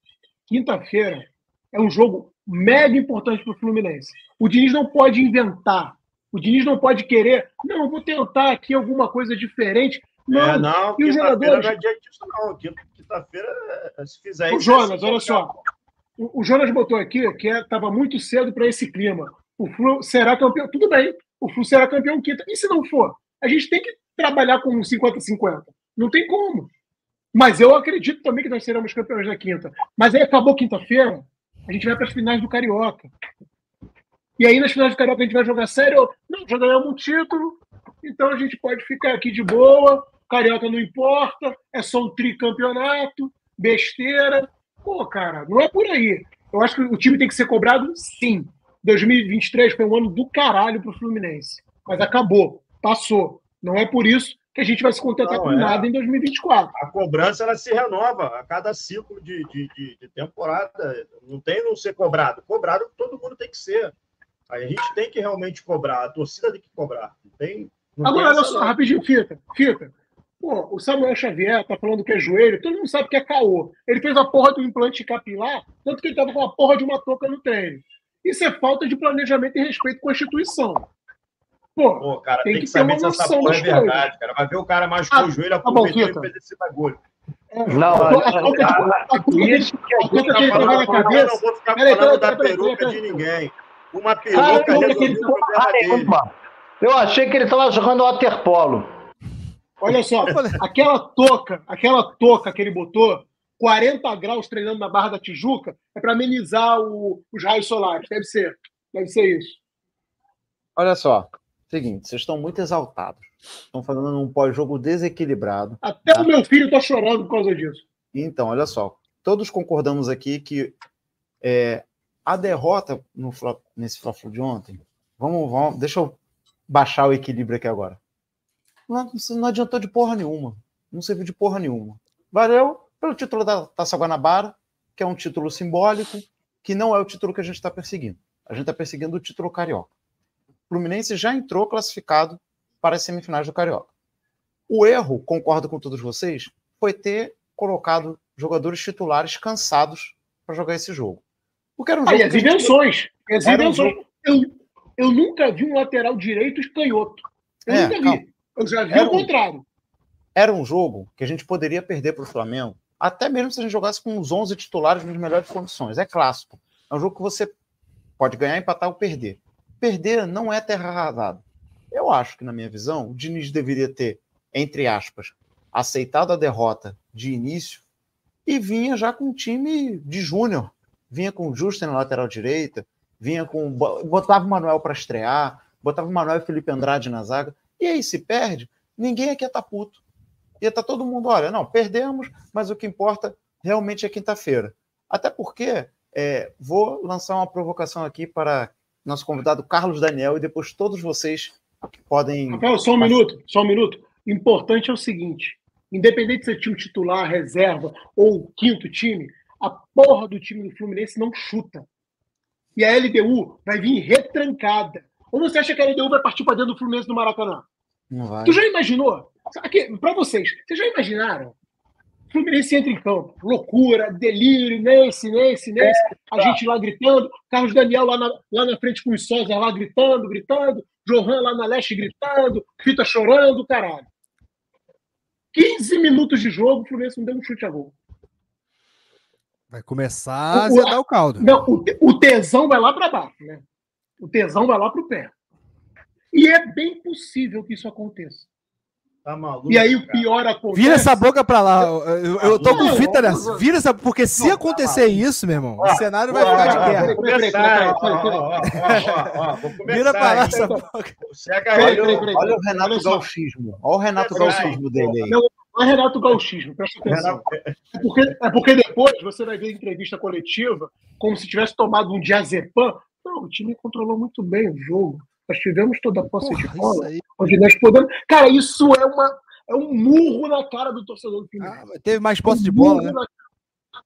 Speaker 4: quinta-feira é um jogo mega importante para o Fluminense. O Diniz não pode inventar. O Diniz não pode querer, não, vou tentar aqui alguma coisa diferente. Não,
Speaker 5: é, não
Speaker 4: e os jogadores.
Speaker 5: Não é dia disso, não. Quinta-feira, se fizer
Speaker 4: isso. O Jonas, olha só. O, o Jonas botou aqui que estava é, muito cedo para esse clima. O Flu será campeão. Tudo bem, o Flu será campeão quinta. E se não for? A gente tem que trabalhar com 50-50. Não tem como. Mas eu acredito também que nós seremos campeões na quinta. Mas aí acabou quinta-feira, a gente vai para as finais do Carioca. E aí nas finais do Carioca a gente vai jogar sério. Não, já ganhamos um título, então a gente pode ficar aqui de boa. Carioca não importa, é só um tricampeonato, besteira. Pô, cara, não é por aí. Eu acho que o time tem que ser cobrado, sim. 2023 foi um ano do caralho pro Fluminense. Mas acabou, passou. Não é por isso que a gente vai se contentar não, com é. nada em 2024.
Speaker 5: A cobrança ela se renova a cada ciclo de, de, de, de, temporada. Não tem não ser cobrado. Cobrado todo mundo tem que ser. A gente tem que realmente cobrar. A torcida tem que cobrar. Não tem,
Speaker 4: não Agora, olha só, rapidinho, fita. Fita. Pô, o Samuel Xavier tá falando que é joelho, todo mundo sabe que é caô. Ele fez a porra do implante capilar, tanto que ele tava com a porra de uma touca no treino. Isso é falta de planejamento e respeito com a instituição.
Speaker 5: Pô, Pô cara, tem, tem que, que saber se essa porra é verdade, cara. Vai ver o cara machucou ah, o joelho, aproveitou tá e fez esse bagulho.
Speaker 3: Não,
Speaker 5: isso que a gente tá falando na cabeça. Eu não vou ficar falando da peruca de ninguém. Uma peruca resolveu o problema dele.
Speaker 3: Eu achei que ele estava jogando waterpolo.
Speaker 4: Olha só, aquela touca, aquela touca que ele botou, 40 graus treinando na Barra da Tijuca, é para amenizar o, os raios solares. Deve ser. Deve ser isso.
Speaker 1: Olha só, Seguinte, vocês estão muito exaltados. Estão fazendo um pós-jogo desequilibrado.
Speaker 4: Até tá? o meu filho está chorando por causa disso.
Speaker 1: Então, olha só. Todos concordamos aqui que é, a derrota no, nesse fla de ontem. Vamos, vamos, deixa eu baixar o equilíbrio aqui agora. Não, não adiantou de porra nenhuma. Não serviu de porra nenhuma. Valeu pelo título da Taça Guanabara, que é um título simbólico, que não é o título que a gente está perseguindo. A gente está perseguindo o título carioca. Fluminense já entrou classificado para as semifinais do Carioca. O erro, concordo com todos vocês, foi ter colocado jogadores titulares cansados para jogar esse jogo.
Speaker 4: Porque era um jogo. Ah, e as invenções. As invenções. Um jogo... eu, eu nunca vi um lateral direito canhoto. Eu é, nunca calma. vi. Eu já vi era o contrário. Um,
Speaker 1: era um jogo que a gente poderia perder para o Flamengo, até mesmo se a gente jogasse com os 11 titulares nas melhores condições. É clássico. É um jogo que você pode ganhar, empatar ou perder perder não é terra arrasada. Eu acho que, na minha visão, o Diniz deveria ter, entre aspas, aceitado a derrota de início e vinha já com um time de júnior. Vinha com o Justo na lateral direita, vinha com. botava o Manuel para estrear, botava o Manuel e Felipe Andrade na zaga. E aí, se perde, ninguém aqui ia estar tá puto. Ia estar tá todo mundo, olha, não, perdemos, mas o que importa realmente é quinta-feira. Até porque é, vou lançar uma provocação aqui para nosso convidado Carlos Daniel, e depois todos vocês podem.
Speaker 4: Rafael, só um minuto, só um minuto. Importante é o seguinte: independente de ser time titular, reserva ou quinto time, a porra do time do Fluminense não chuta. E a LDU vai vir retrancada. Ou você acha que a LDU vai partir para dentro do Fluminense do Maracanã?
Speaker 1: Não vai.
Speaker 4: Tu já imaginou? Para vocês, vocês já imaginaram Fluminense entra em campo, loucura, delírio, nesse, nesse, nesse, a gente lá gritando, Carlos Daniel lá na, lá na frente com os sócios lá gritando, gritando, Johan lá na leste gritando, Fita chorando, caralho. 15 minutos de jogo, o Fluminense não deu um chute a gol.
Speaker 2: Vai começar a zerar o caldo.
Speaker 4: Não, o, o tesão vai lá para baixo, né? O tesão vai lá para o pé. E é bem possível que isso aconteça. Tá maluco, e aí o pior acontece.
Speaker 2: Vira essa boca pra lá. Eu, eu tô com fita nessa. Vira essa. Porque se acontecer isso, meu irmão, o cenário vai ficar de guerra.
Speaker 1: Vira pra lá essa boca. Olha o Renato Gauchismo. Olha o Renato Gauchismo dele aí.
Speaker 4: Não é Renato Gauchismo, presta atenção. É porque, é porque depois você vai ver entrevista coletiva como se tivesse tomado um diazepam. Não, o time controlou muito bem o jogo. Nós tivemos toda a posse Porra, de bola. Onde nós podemos... Cara, isso é, uma, é um murro na cara do torcedor do Fluminense.
Speaker 2: Ah, teve mais posse um de bola, né? Na...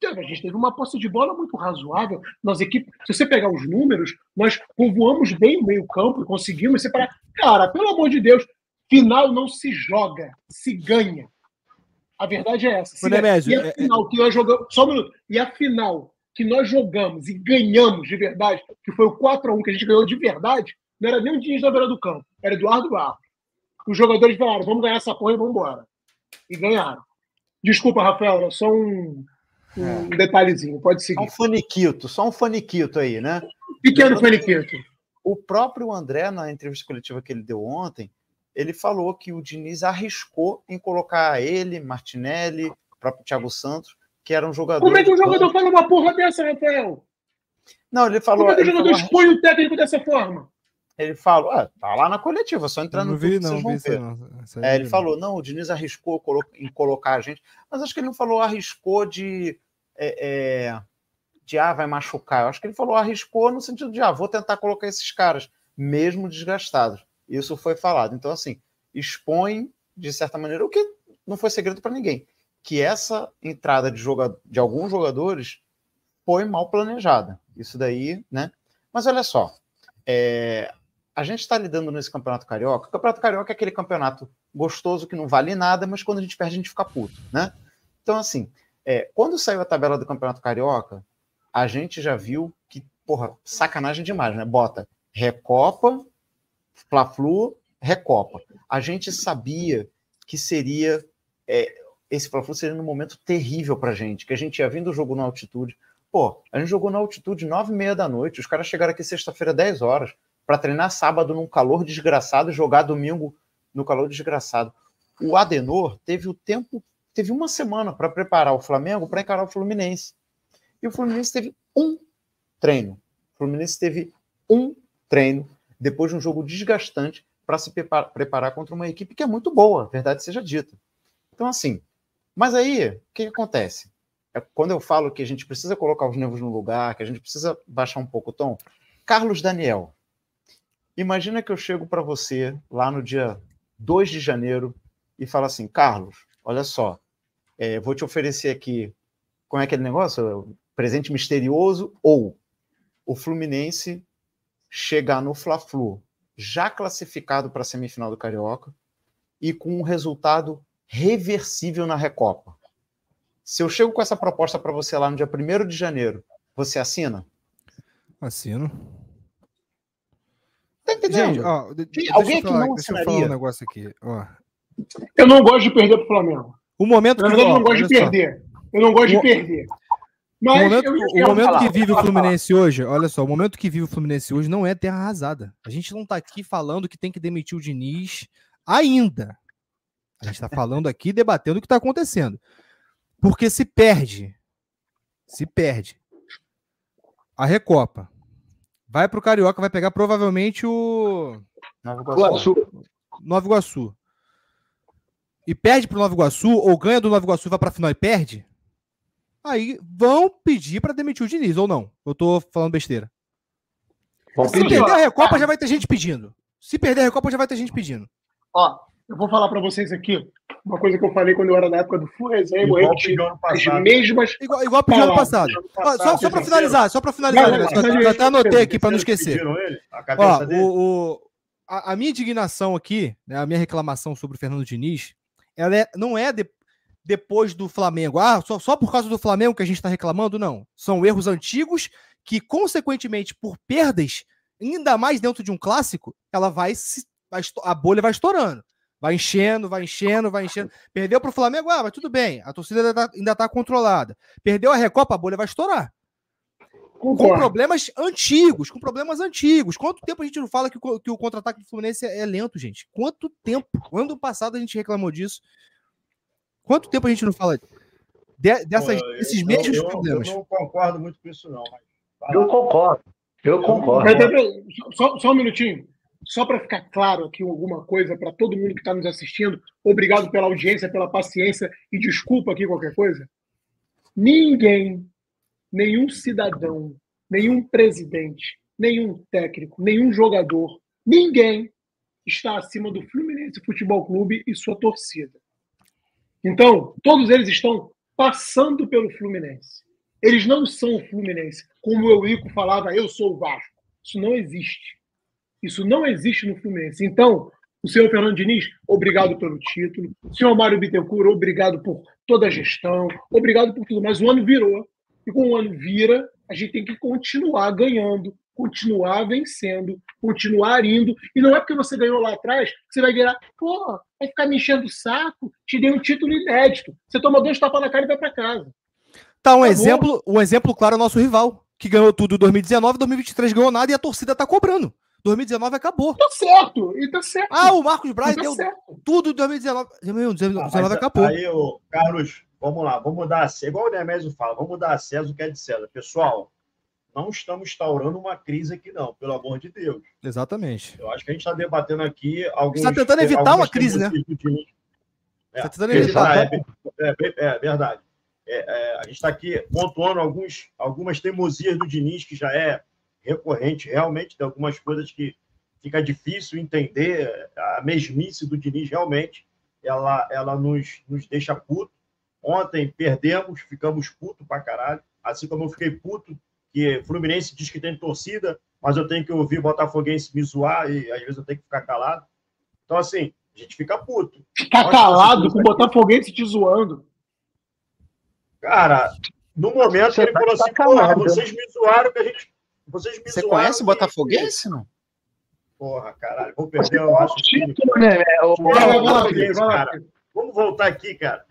Speaker 4: A gente teve uma posse de bola muito razoável. Nós equipe, se você pegar os números, nós povoamos bem o meio-campo e conseguimos separar. Cara, pelo amor de Deus, final não se joga, se ganha. A verdade é essa. Se
Speaker 2: Nemésio,
Speaker 4: e a é, é- final que nós jogamos. Só um minuto. E a final que nós jogamos e ganhamos de verdade, que foi o 4x1 que a gente ganhou de verdade, não era nem o Diniz na beira do campo, era Eduardo Barros. Os jogadores falaram: vamos ganhar essa porra e vamos embora. E ganharam. Desculpa, Rafael, é só um, um é. detalhezinho, pode seguir.
Speaker 1: Só um faniquito, só um faniquito aí, né?
Speaker 4: Pequeno faniquito.
Speaker 1: O próprio André, na entrevista coletiva que ele deu ontem, ele falou que o Diniz arriscou em colocar ele, Martinelli, o próprio Thiago Santos, que eram jogadores.
Speaker 4: Como é que um jogador fala uma porra dessa, Rafael?
Speaker 1: Não, ele falou. Como
Speaker 4: é que o jogador expõe o técnico dessa forma?
Speaker 1: Ele falou, ah, tá lá na coletiva, só entrando
Speaker 2: no vi, não, vi isso, não.
Speaker 1: É, ele falou, não, o Diniz arriscou em colocar a gente, mas acho que ele não falou arriscou de, é, é, de ah, vai machucar. Eu acho que ele falou arriscou no sentido de ah, vou tentar colocar esses caras, mesmo desgastados. Isso foi falado. Então, assim, expõe, de certa maneira, o que não foi segredo para ninguém, que essa entrada de, joga de alguns jogadores foi mal planejada. Isso daí, né? Mas olha só, é, a gente está lidando nesse campeonato carioca. O campeonato carioca é aquele campeonato gostoso que não vale nada, mas quando a gente perde, a gente fica puto, né? Então, assim, é, quando saiu a tabela do campeonato carioca, a gente já viu que, porra, sacanagem demais, né? Bota Recopa, Fla-Flu, Recopa. A gente sabia que seria é, esse Fla-Flu seria um momento terrível para a gente, que a gente ia vindo o jogo na altitude. Pô, a gente jogou na altitude nove e meia da noite, os caras chegaram aqui sexta-feira 10 horas para treinar sábado num calor desgraçado jogar domingo no calor desgraçado. O Adenor teve o tempo, teve uma semana para preparar o Flamengo para encarar o Fluminense. E o Fluminense teve um treino. O Fluminense teve um treino depois de um jogo desgastante para se preparar contra uma equipe que é muito boa, verdade seja dita. Então, assim, mas aí, o que, que acontece? É quando eu falo que a gente precisa colocar os nervos no lugar, que a gente precisa baixar um pouco o tom. Carlos Daniel, imagina que eu chego para você lá no dia 2 de janeiro e falo assim, Carlos, olha só, é, vou te oferecer aqui, como é aquele negócio? Presente misterioso ou o Fluminense chegar no Fla-Flu já classificado para a semifinal do Carioca e com um resultado reversível na Recopa. Se eu chego com essa proposta para você lá no dia 1 de janeiro, você assina?
Speaker 2: Assino.
Speaker 1: Tá entendendo? Gente, ó, de, alguém que não
Speaker 2: deixa eu falar um negócio aqui. Ó.
Speaker 4: Eu não gosto de perder para o Flamengo.
Speaker 2: O momento
Speaker 4: Na verdade, eu não gosto de perder. Eu não gosto de perder.
Speaker 2: Mas o momento, o momento que vive o Fluminense hoje, olha só, o momento que vive o Fluminense hoje não é terra arrasada. A gente não tá aqui falando que tem que demitir o Diniz ainda. A gente tá falando aqui, debatendo o que tá acontecendo. Porque se perde, se perde a Recopa, vai pro Carioca, vai pegar provavelmente o
Speaker 1: Nova Iguaçu.
Speaker 2: Nova Iguaçu. E perde pro Nova Iguaçu, ou ganha do Nova Iguaçu e vai pra final e perde, aí vão pedir para demitir o Diniz, ou não? Eu tô falando besteira. Se perder a Recopa, já vai ter gente pedindo. Se perder a Recopa, já vai ter gente pedindo.
Speaker 4: Ó, eu vou falar para vocês aqui uma coisa que eu falei quando eu era na época do Furresenho, eu tive as mesmas.
Speaker 2: Igual, igual pro ano passado. Ó, só só para finalizar, só para finalizar, não, não, eu, eu até anotei aqui para não esquecer. Ele, a, Ó, o, o, a, a, minha indignação aqui, né, a minha reclamação sobre o Fernando Diniz, ela é, não é de, depois do Flamengo. Ah, só, só por causa do Flamengo que a gente está reclamando? Não. São erros antigos que, consequentemente, por perdas, ainda mais dentro de um clássico, ela vai se. Vai, a bolha vai estourando. Vai enchendo, vai enchendo, vai enchendo. Perdeu para o Flamengo, ah, mas tudo bem. A torcida ainda está tá controlada. Perdeu a Recopa, a bolha vai estourar. Com problemas antigos, com problemas antigos. Quanto tempo a gente não fala que o, que o contra-ataque do Fluminense é, é lento, gente? Quanto tempo? Ano passado a gente reclamou disso. Quanto tempo a gente não fala de, dessas, Pô, desses mesmos eu, problemas?
Speaker 5: Eu não concordo muito com isso, não.
Speaker 3: eu concordo. Eu concordo.
Speaker 4: Só, só um minutinho. Só para ficar claro aqui alguma coisa para todo mundo que está nos assistindo, obrigado pela audiência, pela paciência e desculpa aqui qualquer coisa. Ninguém, nenhum cidadão, nenhum presidente, nenhum técnico, nenhum jogador, ninguém está acima do Fluminense Futebol Clube e sua torcida. Então, todos eles estão passando pelo Fluminense. Eles não são o Fluminense. Como o Eurico falava, eu sou o Vasco. Isso não existe. Isso não existe no Fluminense. Então, o senhor Fernando Diniz, obrigado pelo título. O senhor Mário Bittencourt, obrigado por toda a gestão. Obrigado por tudo. Mas o ano virou. E com o ano vira, a gente tem que continuar ganhando, continuar vencendo, continuar indo. E não é porque você ganhou lá atrás que você vai virar, pô, vai ficar me enchendo o saco, te dei um título inédito. Você toma dois tapas na cara e vai para casa.
Speaker 2: Tá, um exemplo, um exemplo claro é o nosso rival, que ganhou tudo em 2019, 2023 ganhou nada e a torcida tá cobrando. 2019 acabou.
Speaker 4: Tá certo, e tá certo.
Speaker 2: Ah, o Marcos Braz tá deu certo. tudo em 2019. 2019 ah, acabou.
Speaker 5: Aí, o Carlos, vamos lá, vamos dar a igual o Nemésio fala, vamos dar a César o que é de César. Pessoal, não estamos instaurando uma crise aqui, não, pelo amor de Deus.
Speaker 2: Exatamente.
Speaker 5: Eu acho que a gente está debatendo aqui alguns. Você
Speaker 2: está tentando evitar uma crise, né?
Speaker 5: É, tá tentando evitar. É, é, é, é verdade. É, a gente está aqui pontuando alguns, algumas teimosias do Diniz, que já é recorrente, realmente, de algumas coisas que fica difícil entender. A mesmice do Diniz, realmente, ela, ela nos, nos deixa puto. Ontem perdemos, ficamos puto pra caralho. Assim como eu fiquei puto que Fluminense diz que tem torcida, mas eu tenho que ouvir Botafoguense me zoar e às vezes eu tenho que ficar calado. Então, assim, a gente fica puto.
Speaker 4: Ficar calado com o Botafoguense te zoando.
Speaker 5: Cara, no momento Você ele tá falou assim, porra, vocês me zoaram que a gente vocês me
Speaker 1: Você conhece o Botafoguense, não?
Speaker 5: Porra, caralho, vou perder o raciocínio. Né? Vamos voltar aqui, cara.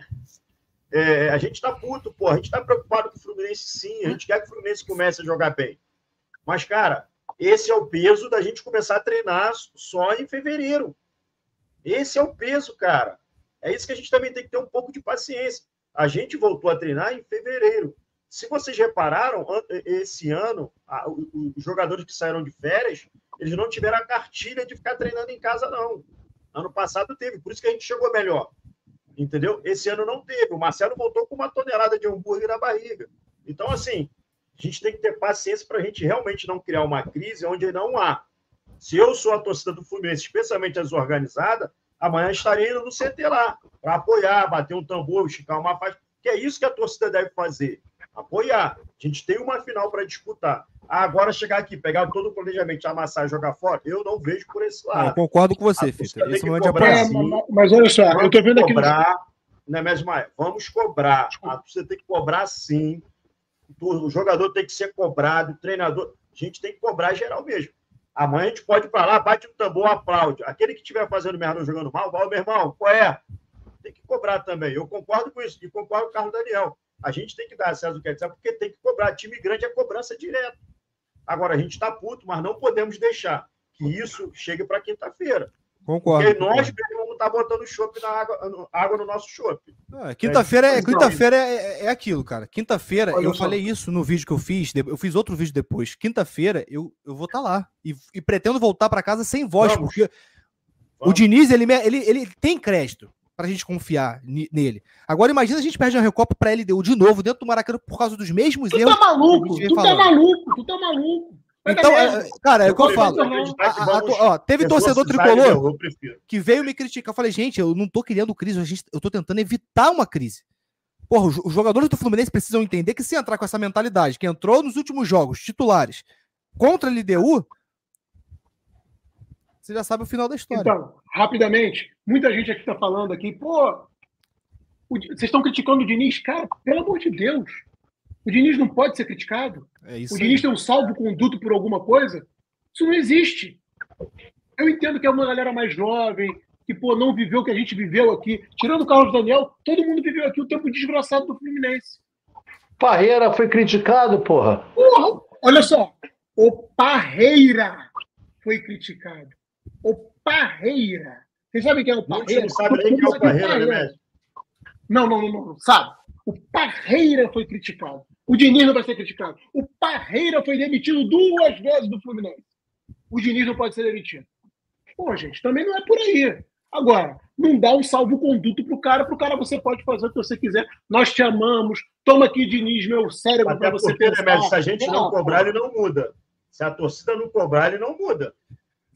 Speaker 5: É, a gente tá puto, pô. A gente tá preocupado com o Fluminense, sim. A gente quer que o Fluminense comece a jogar bem. Mas, cara, esse é o peso da gente começar a treinar só em fevereiro. Esse é o peso, cara. É isso que a gente também tem que ter um pouco de paciência. A gente voltou a treinar em fevereiro. Se vocês repararam, esse ano, os jogadores que saíram de férias, eles não tiveram a cartilha de ficar treinando em casa, não. Ano passado teve, por isso que a gente chegou melhor. Entendeu? Esse ano não teve. O Marcelo voltou com uma tonelada de hambúrguer na barriga. Então, assim, a gente tem que ter paciência para a gente realmente não criar uma crise onde não há. Se eu sou a torcida do Fluminense, especialmente as organizadas, amanhã estarei indo no CT lá, para apoiar, bater um tambor, esticar uma faixa, que é isso que a torcida deve fazer apoiar. A gente tem uma final para disputar. Agora chegar aqui, pegar todo o planejamento, amassar e jogar fora, eu não vejo por esse lado. Eu
Speaker 2: concordo com você, Fita.
Speaker 4: Esse momento cobrar, de mas, mas olha só, eu estou vendo
Speaker 5: cobrar, aqui. Não é mesmo, Maia? Vamos cobrar. Você tem que cobrar sim. O jogador tem que ser cobrado, o treinador. A gente tem que cobrar geral mesmo. Amanhã a gente pode ir para lá, bate o tambor, aplaude. Aquele que estiver fazendo merda jogando mal, vai, meu irmão, qual é? Tem que cobrar também. Eu concordo com isso. E concordo com o Carlos Daniel. A gente tem que dar acesso ao que é porque tem que cobrar. Time grande é cobrança direta. Agora, a gente está puto, mas não podemos deixar que isso chegue para quinta-feira.
Speaker 2: Concordo.
Speaker 5: Porque nós mesmo vamos estar tá botando chopp na água, água no nosso chopp.
Speaker 2: Ah, quinta-feira é, quinta-feira é, é, aquilo, cara. Quinta-feira, eu só. falei isso no vídeo que eu fiz, eu fiz outro vídeo depois. Quinta-feira eu, eu vou estar tá lá. E, e, pretendo voltar para casa sem voz, vamos. porque Vamos. o Diniz, ele, ele, ele tem crédito pra gente confiar nele. Agora imagina a gente perde uma Recopa pra LDU de novo dentro do Maracanã por causa dos mesmos
Speaker 4: tu
Speaker 2: erros.
Speaker 4: Tá maluco, tu tá maluco, tu tá maluco.
Speaker 2: Então, é, cara, é o que eu falo. A, a, a, ó, teve torcedor tricolor que veio me criticar. Eu falei, gente, eu não tô criando crise, eu tô tentando evitar uma crise. Porra, os, os jogadores do Fluminense precisam entender que se entrar com essa mentalidade, que entrou nos últimos jogos titulares contra a LDU, você já sabe o final da história.
Speaker 4: Então, rapidamente, muita gente aqui está falando aqui, pô, vocês estão criticando o Diniz, cara, pelo amor de Deus. O Diniz não pode ser criticado. É o Diniz aí. tem um salvo-conduto por alguma coisa. Isso não existe. Eu entendo que é uma galera mais jovem, que pô, não viveu o que a gente viveu aqui. Tirando o Carlos Daniel, todo mundo viveu aqui o tempo desgraçado do Fluminense.
Speaker 3: Parreira foi criticado, porra.
Speaker 4: Porra, olha só. O Parreira foi criticado o Parreira. Vocês sabem quem é o Parreira?
Speaker 5: Não sabe nem quem é o Parreira, né,
Speaker 4: Não, não, não, não, sabe. O Parreira foi criticado. O Diniz não vai ser criticado. O Parreira foi demitido duas vezes do Fluminense. O Diniz não pode ser demitido. Pô, gente, também não é por aí. Agora, não dá um salvo-conduto pro cara, pro cara você pode fazer o que você quiser. Nós te amamos. Toma aqui, Diniz, meu cérebro para você
Speaker 5: porque, né, se a gente não cobrar, ele não muda. Se a torcida não cobrar, ele não muda.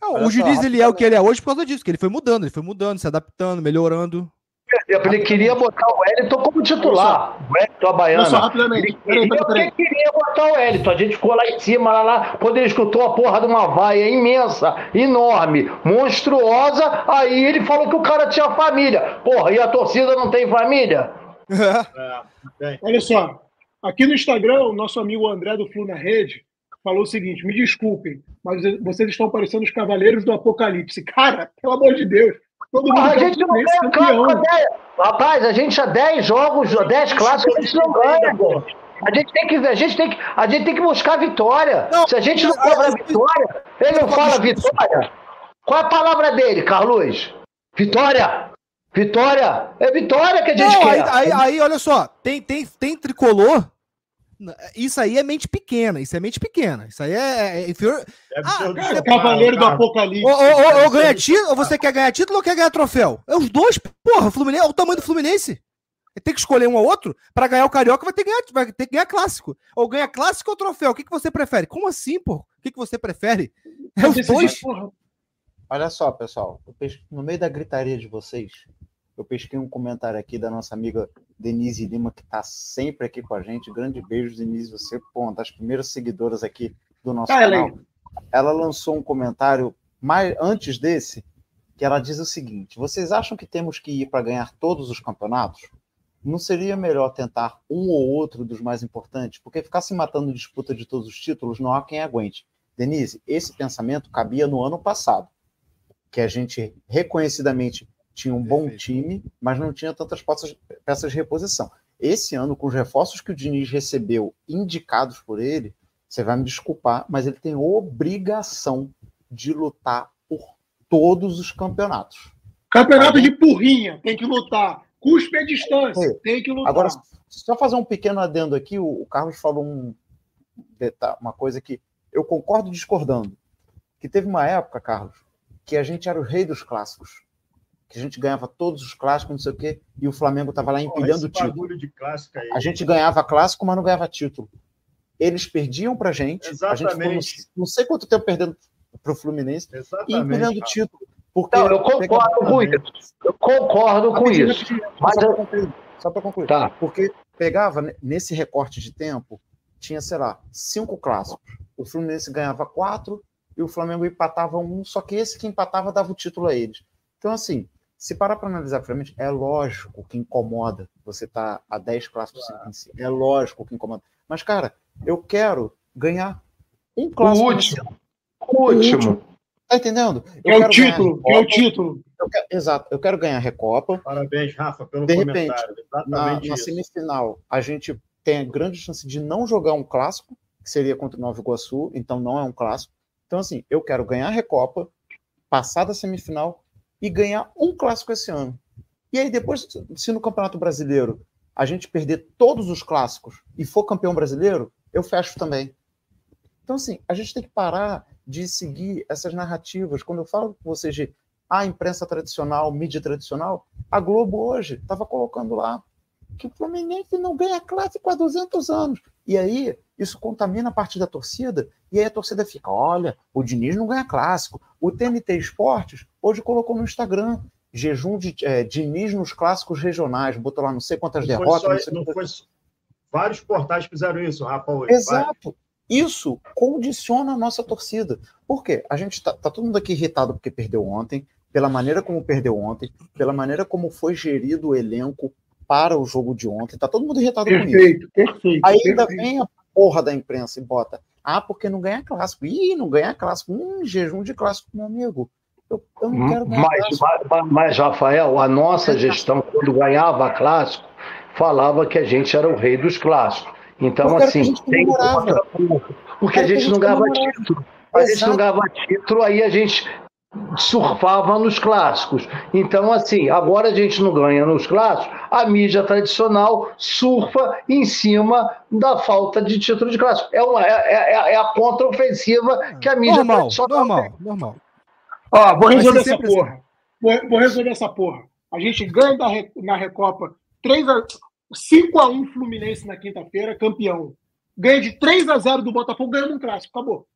Speaker 2: Não, o Diniz ele é o que ele é hoje por causa disso, que ele foi mudando, ele foi mudando, se adaptando, melhorando.
Speaker 3: Ele queria botar o Wellington como titular. O Wellington, a Baiana. Só, rapidamente. Ele queria, ele queria botar o Wellington. A gente ficou lá em cima, lá, lá, quando ele escutou a porra de uma vaia imensa, enorme, monstruosa. Aí ele falou que o cara tinha família. Porra, e a torcida não tem família?
Speaker 4: É, Olha só, aqui no Instagram, o nosso amigo André do Flu na Rede falou o seguinte: me desculpem, mas vocês estão parecendo os Cavaleiros do Apocalipse. Cara, pelo amor de Deus,
Speaker 3: Todo mundo a gente não ganha campeão. Rapaz, a gente há 10 jogos, 10 clássicos, a gente não ganha, pô. A gente tem que, a gente tem que, a gente tem que buscar vitória. Não, Se a gente não cobra vitória, ele não fala vitória. Qual é a palavra dele, Carlos? Vitória. Vitória. É vitória que a gente não,
Speaker 2: quer. Aí, aí, aí, olha só, tem, tem, tem tricolor isso aí é mente pequena, isso é mente pequena. Isso aí é, é inferior. É
Speaker 4: ah, cara, é Cavaleiro do Apocalipse.
Speaker 2: Ou, ou, ou ganha título, ou você quer ganhar título ou quer ganhar troféu? É os dois, porra, Fluminense, o tamanho do Fluminense. Tem que escolher um ou outro para ganhar o Carioca, vai ter, que ganhar, vai ter que ganhar clássico. Ou ganha clássico ou troféu. O que, que você prefere? Como assim, pô? O que, que você prefere? É os dois.
Speaker 1: Olha só, pessoal. No meio da gritaria de vocês, eu pesquei um comentário aqui da nossa amiga Denise Lima, que está sempre aqui com a gente. Grande beijo, Denise. Você, pô, uma das primeiras seguidoras aqui do nosso ah, canal. Ela lançou um comentário mais antes desse, que ela diz o seguinte: vocês acham que temos que ir para ganhar todos os campeonatos? Não seria melhor tentar um ou outro dos mais importantes? Porque ficar se matando em disputa de todos os títulos não há quem aguente. Denise, esse pensamento cabia no ano passado, que a gente reconhecidamente tinha um bom time, mas não tinha tantas peças, peças de reposição. Esse ano, com os reforços que o Diniz recebeu indicados por ele, você vai me desculpar, mas ele tem obrigação de lutar por todos os campeonatos.
Speaker 4: Campeonato de porrinha, tem que lutar. Cuspe a distância, é. tem que lutar.
Speaker 1: Agora, só fazer um pequeno adendo aqui, o Carlos falou um, uma coisa que eu concordo discordando. Que teve uma época, Carlos, que a gente era o rei dos clássicos que a gente ganhava todos os clássicos, não sei o quê, e o Flamengo estava lá empilhando Pô, título.
Speaker 5: De clássico aí.
Speaker 1: A gente ganhava clássico, mas não ganhava título. Eles perdiam para gente, Exatamente. a gente ficou não sei quanto tempo perdendo para o Fluminense, Exatamente, e empilhando cara. título.
Speaker 3: Porque não, eu concordo com isso. Eu concordo com isso.
Speaker 1: Mas só para concluir. Só concluir. Tá. Porque pegava, nesse recorte de tempo, tinha, sei lá, cinco clássicos. O Fluminense ganhava quatro e o Flamengo empatava um, só que esse que empatava dava o título a eles. Então, assim, se parar para analisar friamente, é lógico que incomoda você tá a 10 clássicos claro. em si. É lógico que incomoda. Mas, cara, eu quero ganhar um clássico.
Speaker 3: O último. O último.
Speaker 1: Tá entendendo?
Speaker 4: Eu é o título. É o título.
Speaker 1: Eu quero, exato. Eu quero ganhar a Recopa.
Speaker 5: Parabéns, Rafa, pelo
Speaker 1: de repente, na, na semifinal, a gente tem a grande chance de não jogar um clássico, que seria contra o Nova Iguaçu, então não é um clássico. Então, assim, eu quero ganhar a Recopa, passar da semifinal e ganhar um clássico esse ano. E aí, depois, se no Campeonato Brasileiro a gente perder todos os clássicos e for campeão brasileiro, eu fecho também. Então, assim, a gente tem que parar de seguir essas narrativas. Quando eu falo com vocês de a ah, imprensa tradicional, mídia tradicional, a Globo hoje estava colocando lá que o Fluminense não ganha clássico há 200 anos. E aí, isso contamina a parte da torcida, e aí a torcida fica: olha, o Diniz não ganha clássico. O TNT Esportes hoje colocou no Instagram jejum de é, Diniz nos clássicos regionais, botou lá não sei quantas não derrotas. Só, não
Speaker 5: não foi... Vários portais fizeram isso, Rafa. Hoje.
Speaker 1: Exato. Isso condiciona a nossa torcida. Por quê? A gente está tá todo mundo aqui irritado porque perdeu ontem, pela maneira como perdeu ontem, pela maneira como foi gerido o elenco para o jogo de ontem. Tá todo mundo irritado
Speaker 4: perfeito,
Speaker 1: com isso.
Speaker 4: Perfeito,
Speaker 1: ainda vem a porra da imprensa e bota. Ah, porque não ganha clássico. Ih, não ganha clássico. Hum, jejum de clássico, meu amigo. Eu, eu não quero ganhar
Speaker 3: mas. Mas, mas, Rafael, a nossa gestão, quando ganhava clássico, falava que a gente era o rei dos clássicos. Então, assim, tem contra, porque a gente não ganhava título. A gente não ganhava título, aí a gente surfava nos clássicos. Então, assim, agora a gente não ganha nos clássicos, a mídia tradicional surfa em cima da falta de título de clássico. É, uma, é, é, é a contraofensiva que a mídia
Speaker 2: normal, tradicional normal, tem. normal.
Speaker 4: Ó, vou resolver essa porra. Assim. Vou, vou, resolver essa porra. A gente ganha da, na Recopa 3 a, 5 a 1 Fluminense na quinta-feira, campeão. Ganha de 3 a 0 do Botafogo, ganhando um clássico. Acabou.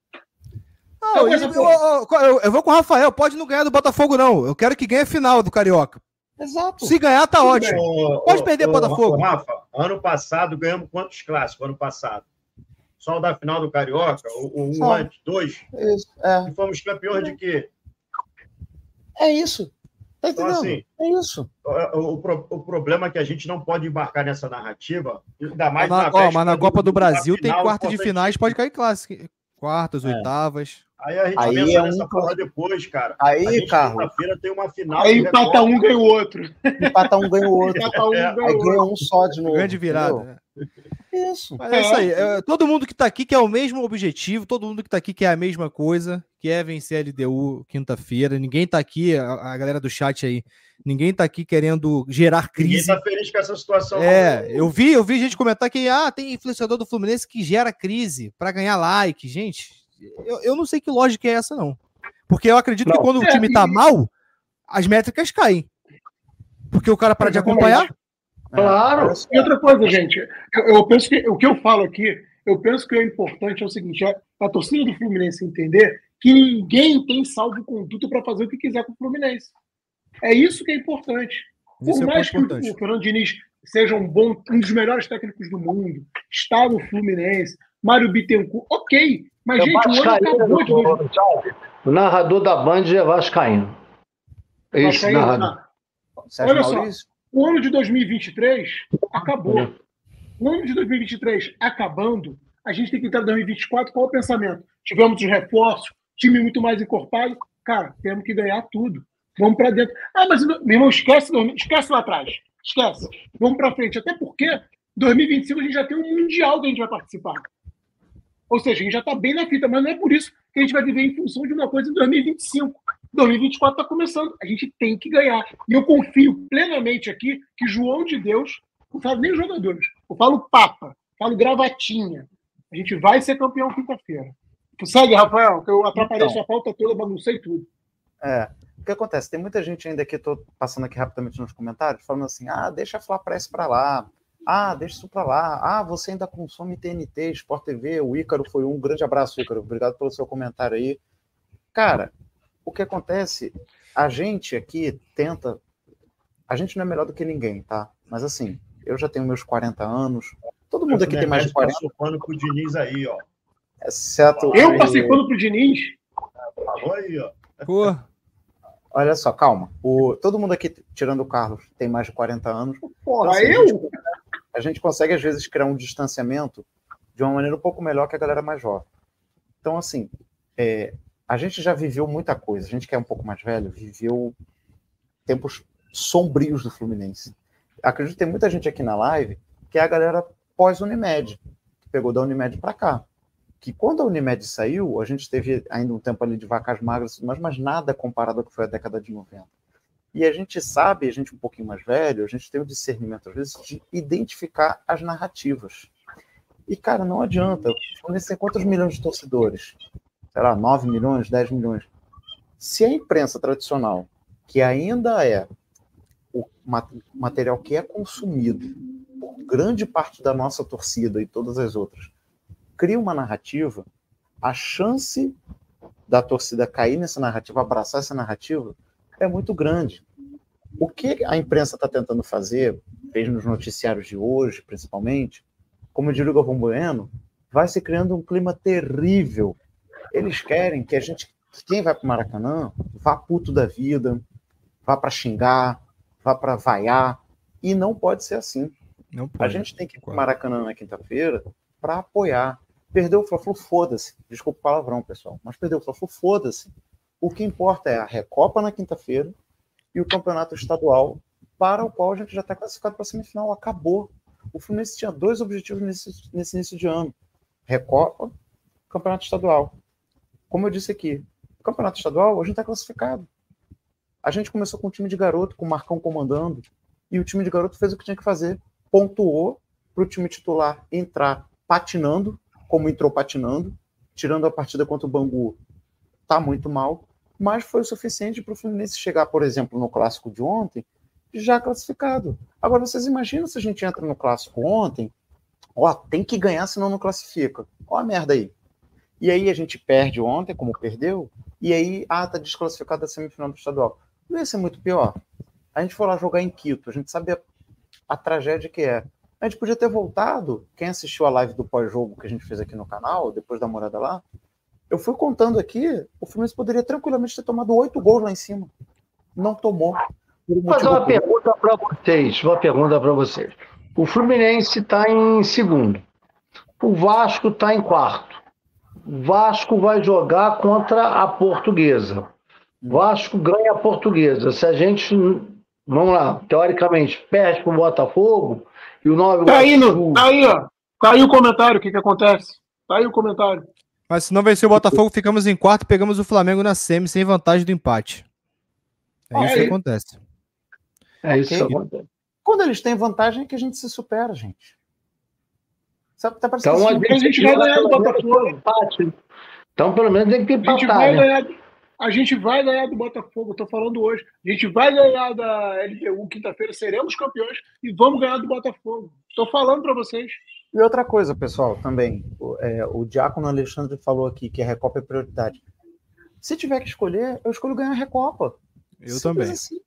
Speaker 2: Não, eu, eu, eu, eu, vou com o Rafael. Pode não ganhar do Botafogo, não. Eu quero que ganhe a final do Carioca.
Speaker 1: Exato.
Speaker 2: Se ganhar, tá ótimo. Pode perder o Botafogo.
Speaker 5: Rafa, ano passado ganhamos quantos clássicos? Ano passado? Só o da final do Carioca? O, um antes? Dois?
Speaker 1: Isso, é.
Speaker 5: E fomos campeões de quê?
Speaker 1: É isso. Tá então, assim, é isso.
Speaker 5: O, o, o, problema é que a gente não pode embarcar nessa narrativa, ainda mais
Speaker 2: mas na, ó, mas na Copa do, do Brasil tem quarta de finais, pode cair clássico. Quartas, é. oitavas.
Speaker 5: Aí a gente aí pensa é nessa um... porra depois, cara.
Speaker 1: Aí, Carlos.
Speaker 5: feira tem uma final.
Speaker 4: Aí empata um, ganha o outro.
Speaker 1: Empata um, ganha o outro. empata um, ganha o outro. Aí ganha um só de novo.
Speaker 2: Grande virada. Né?
Speaker 1: Isso.
Speaker 2: Mas é isso aí. É, todo mundo que está aqui quer o mesmo objetivo, todo mundo que está aqui quer a mesma coisa, que é vencer a LDU quinta-feira. Ninguém está aqui, a, a, galera do chat aí, ninguém está aqui querendo gerar crise. Ninguém
Speaker 5: tá feliz com essa situação.
Speaker 2: É, eu vi, eu vi gente comentar que ah, tem influenciador do Fluminense que gera crise para ganhar like. Gente, eu, eu não sei que lógica é essa, não. Porque eu acredito não. que quando o time tá mal, as métricas caem. Porque o cara para de acompanhar.
Speaker 4: Claro. E outra coisa, gente, eu, eu, penso que o que eu falo aqui, eu penso que o importante é o seguinte: é a torcida do Fluminense entender que ninguém tem salvo-conduto para fazer o que quiser com o Fluminense. É isso que é importante. Por é mais que importante. o Fernando Diniz seja um bom, um dos melhores técnicos do mundo, está no Fluminense, Mário Bittencourt, ok. Mas, é gente, o ano acabou de
Speaker 3: O narrador da Band é Vascaíno.
Speaker 4: É isso, narrador. Olha só, o ano de 2023 acabou. O ano de 2023 acabando, a gente tem que entrar em 2024 qual é o pensamento? Tivemos os reforços, time muito mais encorpado. Cara, temos que ganhar tudo. Vamos para dentro. Ah, mas meu irmão, esquece, esquece lá atrás. Esquece. Vamos para frente. Até porque 2025 a gente já tem um Mundial que a gente vai participar. Ou seja, a gente já está bem na fita, mas não é por isso que a gente vai viver em função de uma coisa em 2025. 2024 está começando, a gente tem que ganhar. E eu confio plenamente aqui que João de Deus, não falo nem jogadores, eu falo Papa, falo gravatinha. A gente vai ser campeão quinta-feira. Segue, Rafael, que eu atrapalhei então, sua pauta toda, baguncei tudo.
Speaker 1: É. O que acontece? Tem muita gente ainda que estou passando aqui rapidamente nos comentários, falando assim: ah, deixa a Flá Press para lá. Ah, deixa isso para lá. Ah, você ainda consome TNT, Sport TV. O Ícaro foi um grande abraço, Ícaro. Obrigado pelo seu comentário aí. Cara, o que acontece? A gente aqui tenta. A gente não é melhor do que ninguém, tá? Mas assim, eu já tenho meus 40 anos. Todo mundo aqui tem mais de 40.
Speaker 5: Passou pano pro Diniz aí, ó.
Speaker 1: Exceto.
Speaker 4: Eu passei pano pro Diniz?
Speaker 5: Falou aí, ó.
Speaker 2: Pô.
Speaker 1: Olha só, calma. O, todo mundo aqui, tirando o Carlos, tem mais de 40 anos.
Speaker 4: Porra, então, assim, eu? A
Speaker 1: gente, a gente consegue, às vezes, criar um distanciamento de uma maneira um pouco melhor que a galera mais jovem. Então, assim, é, a gente já viveu muita coisa. A gente que é um pouco mais velho, viveu tempos sombrios do Fluminense. Acredito que tem muita gente aqui na live que é a galera pós-Unimed, que pegou da Unimed para cá que quando a Unimed saiu, a gente teve ainda um tempo ali de vacas magras, mas, mas nada comparado ao que foi a década de 90. E a gente sabe, a gente um pouquinho mais velho, a gente tem o discernimento, às vezes, de identificar as narrativas. E, cara, não adianta. Fluminense tem quantos milhões de torcedores? Sei lá, 9 milhões, 10 milhões. Se a imprensa tradicional, que ainda é o material que é consumido por grande parte da nossa torcida e todas as outras, cria uma narrativa, a chance da torcida cair nessa narrativa, abraçar essa narrativa, é muito grande. O que a imprensa está tentando fazer, fez nos noticiários de hoje, principalmente, como diria o Galvão Bueno, vai se criando um clima terrível. Eles querem que a gente, quem vai para o Maracanã, vá puto da vida, vá para xingar, vá para vaiar, e não pode ser assim. A gente tem que ir para o Maracanã na quinta-feira para apoiar, Perdeu o Fla-Flu, foda-se. Desculpa o palavrão, pessoal. Mas perdeu o Fla-Flu, foda-se. O que importa é a Recopa na quinta-feira e o campeonato estadual, para o qual a gente já está classificado para a semifinal. Acabou. O Fluminense tinha dois objetivos nesse, nesse início de ano: Recopa, campeonato estadual. Como eu disse aqui, campeonato estadual, a gente está classificado. A gente começou com um time de garoto, com o Marcão comandando, e o time de garoto fez o que tinha que fazer. Pontuou para o time titular entrar patinando, como entrou patinando, tirando a partida contra o Bangu, tá muito mal. mas foi o suficiente para o Fluminense chegar, por exemplo, no clássico de ontem, já classificado. Agora, vocês imaginam se a gente entra no clássico ontem, ó, tem que ganhar, senão não classifica. Ó a merda aí. E aí a gente perde ontem, como perdeu, e aí, ah, tá desclassificado da semifinal do estadual. Não ia ser muito pior. A gente foi lá jogar em Quito, a gente sabia a tragédia que é. A gente podia ter voltado. Quem assistiu a live do pós-jogo que a gente fez aqui no canal, depois da morada lá, eu fui contando aqui, o Fluminense poderia tranquilamente ter tomado oito gols lá em cima. Não tomou.
Speaker 3: Vou fazer uma pergunta para vocês. Uma pergunta para vocês. O Fluminense está em segundo. O Vasco está em quarto. Vasco vai jogar contra a Portuguesa. Vasco ganha a Portuguesa. Se a gente, vamos lá, teoricamente, perde para o Botafogo e o Nova
Speaker 4: Tá aí, no, tá aí, ó. Tá aí o comentário, o que, que acontece? Tá aí o comentário.
Speaker 2: Mas se não vencer o Botafogo, ficamos em quarto e pegamos o Flamengo na semi sem vantagem do empate. É isso que acontece.
Speaker 3: É isso que acontece.
Speaker 1: Quando eles têm vantagem é que a gente se supera, gente. Tá
Speaker 3: Então a
Speaker 1: assim,
Speaker 4: a gente vai ganhar do Botafogo.
Speaker 3: empate. Então pelo menos tem que
Speaker 4: A gente
Speaker 3: empatar,
Speaker 4: vai
Speaker 3: né?
Speaker 4: ganhar. A gente vai ganhar do Botafogo, tô falando hoje. A gente vai ganhar da LDU quinta-feira, seremos campeões e vamos ganhar do Botafogo. Tô falando para vocês.
Speaker 1: E outra coisa, pessoal, também, o, é, o Diácono Alexandre falou aqui que a Recopa é prioridade. Se tiver que escolher, eu escolho ganhar a Recopa.
Speaker 2: Eu
Speaker 1: Simples
Speaker 2: também.
Speaker 1: Assim.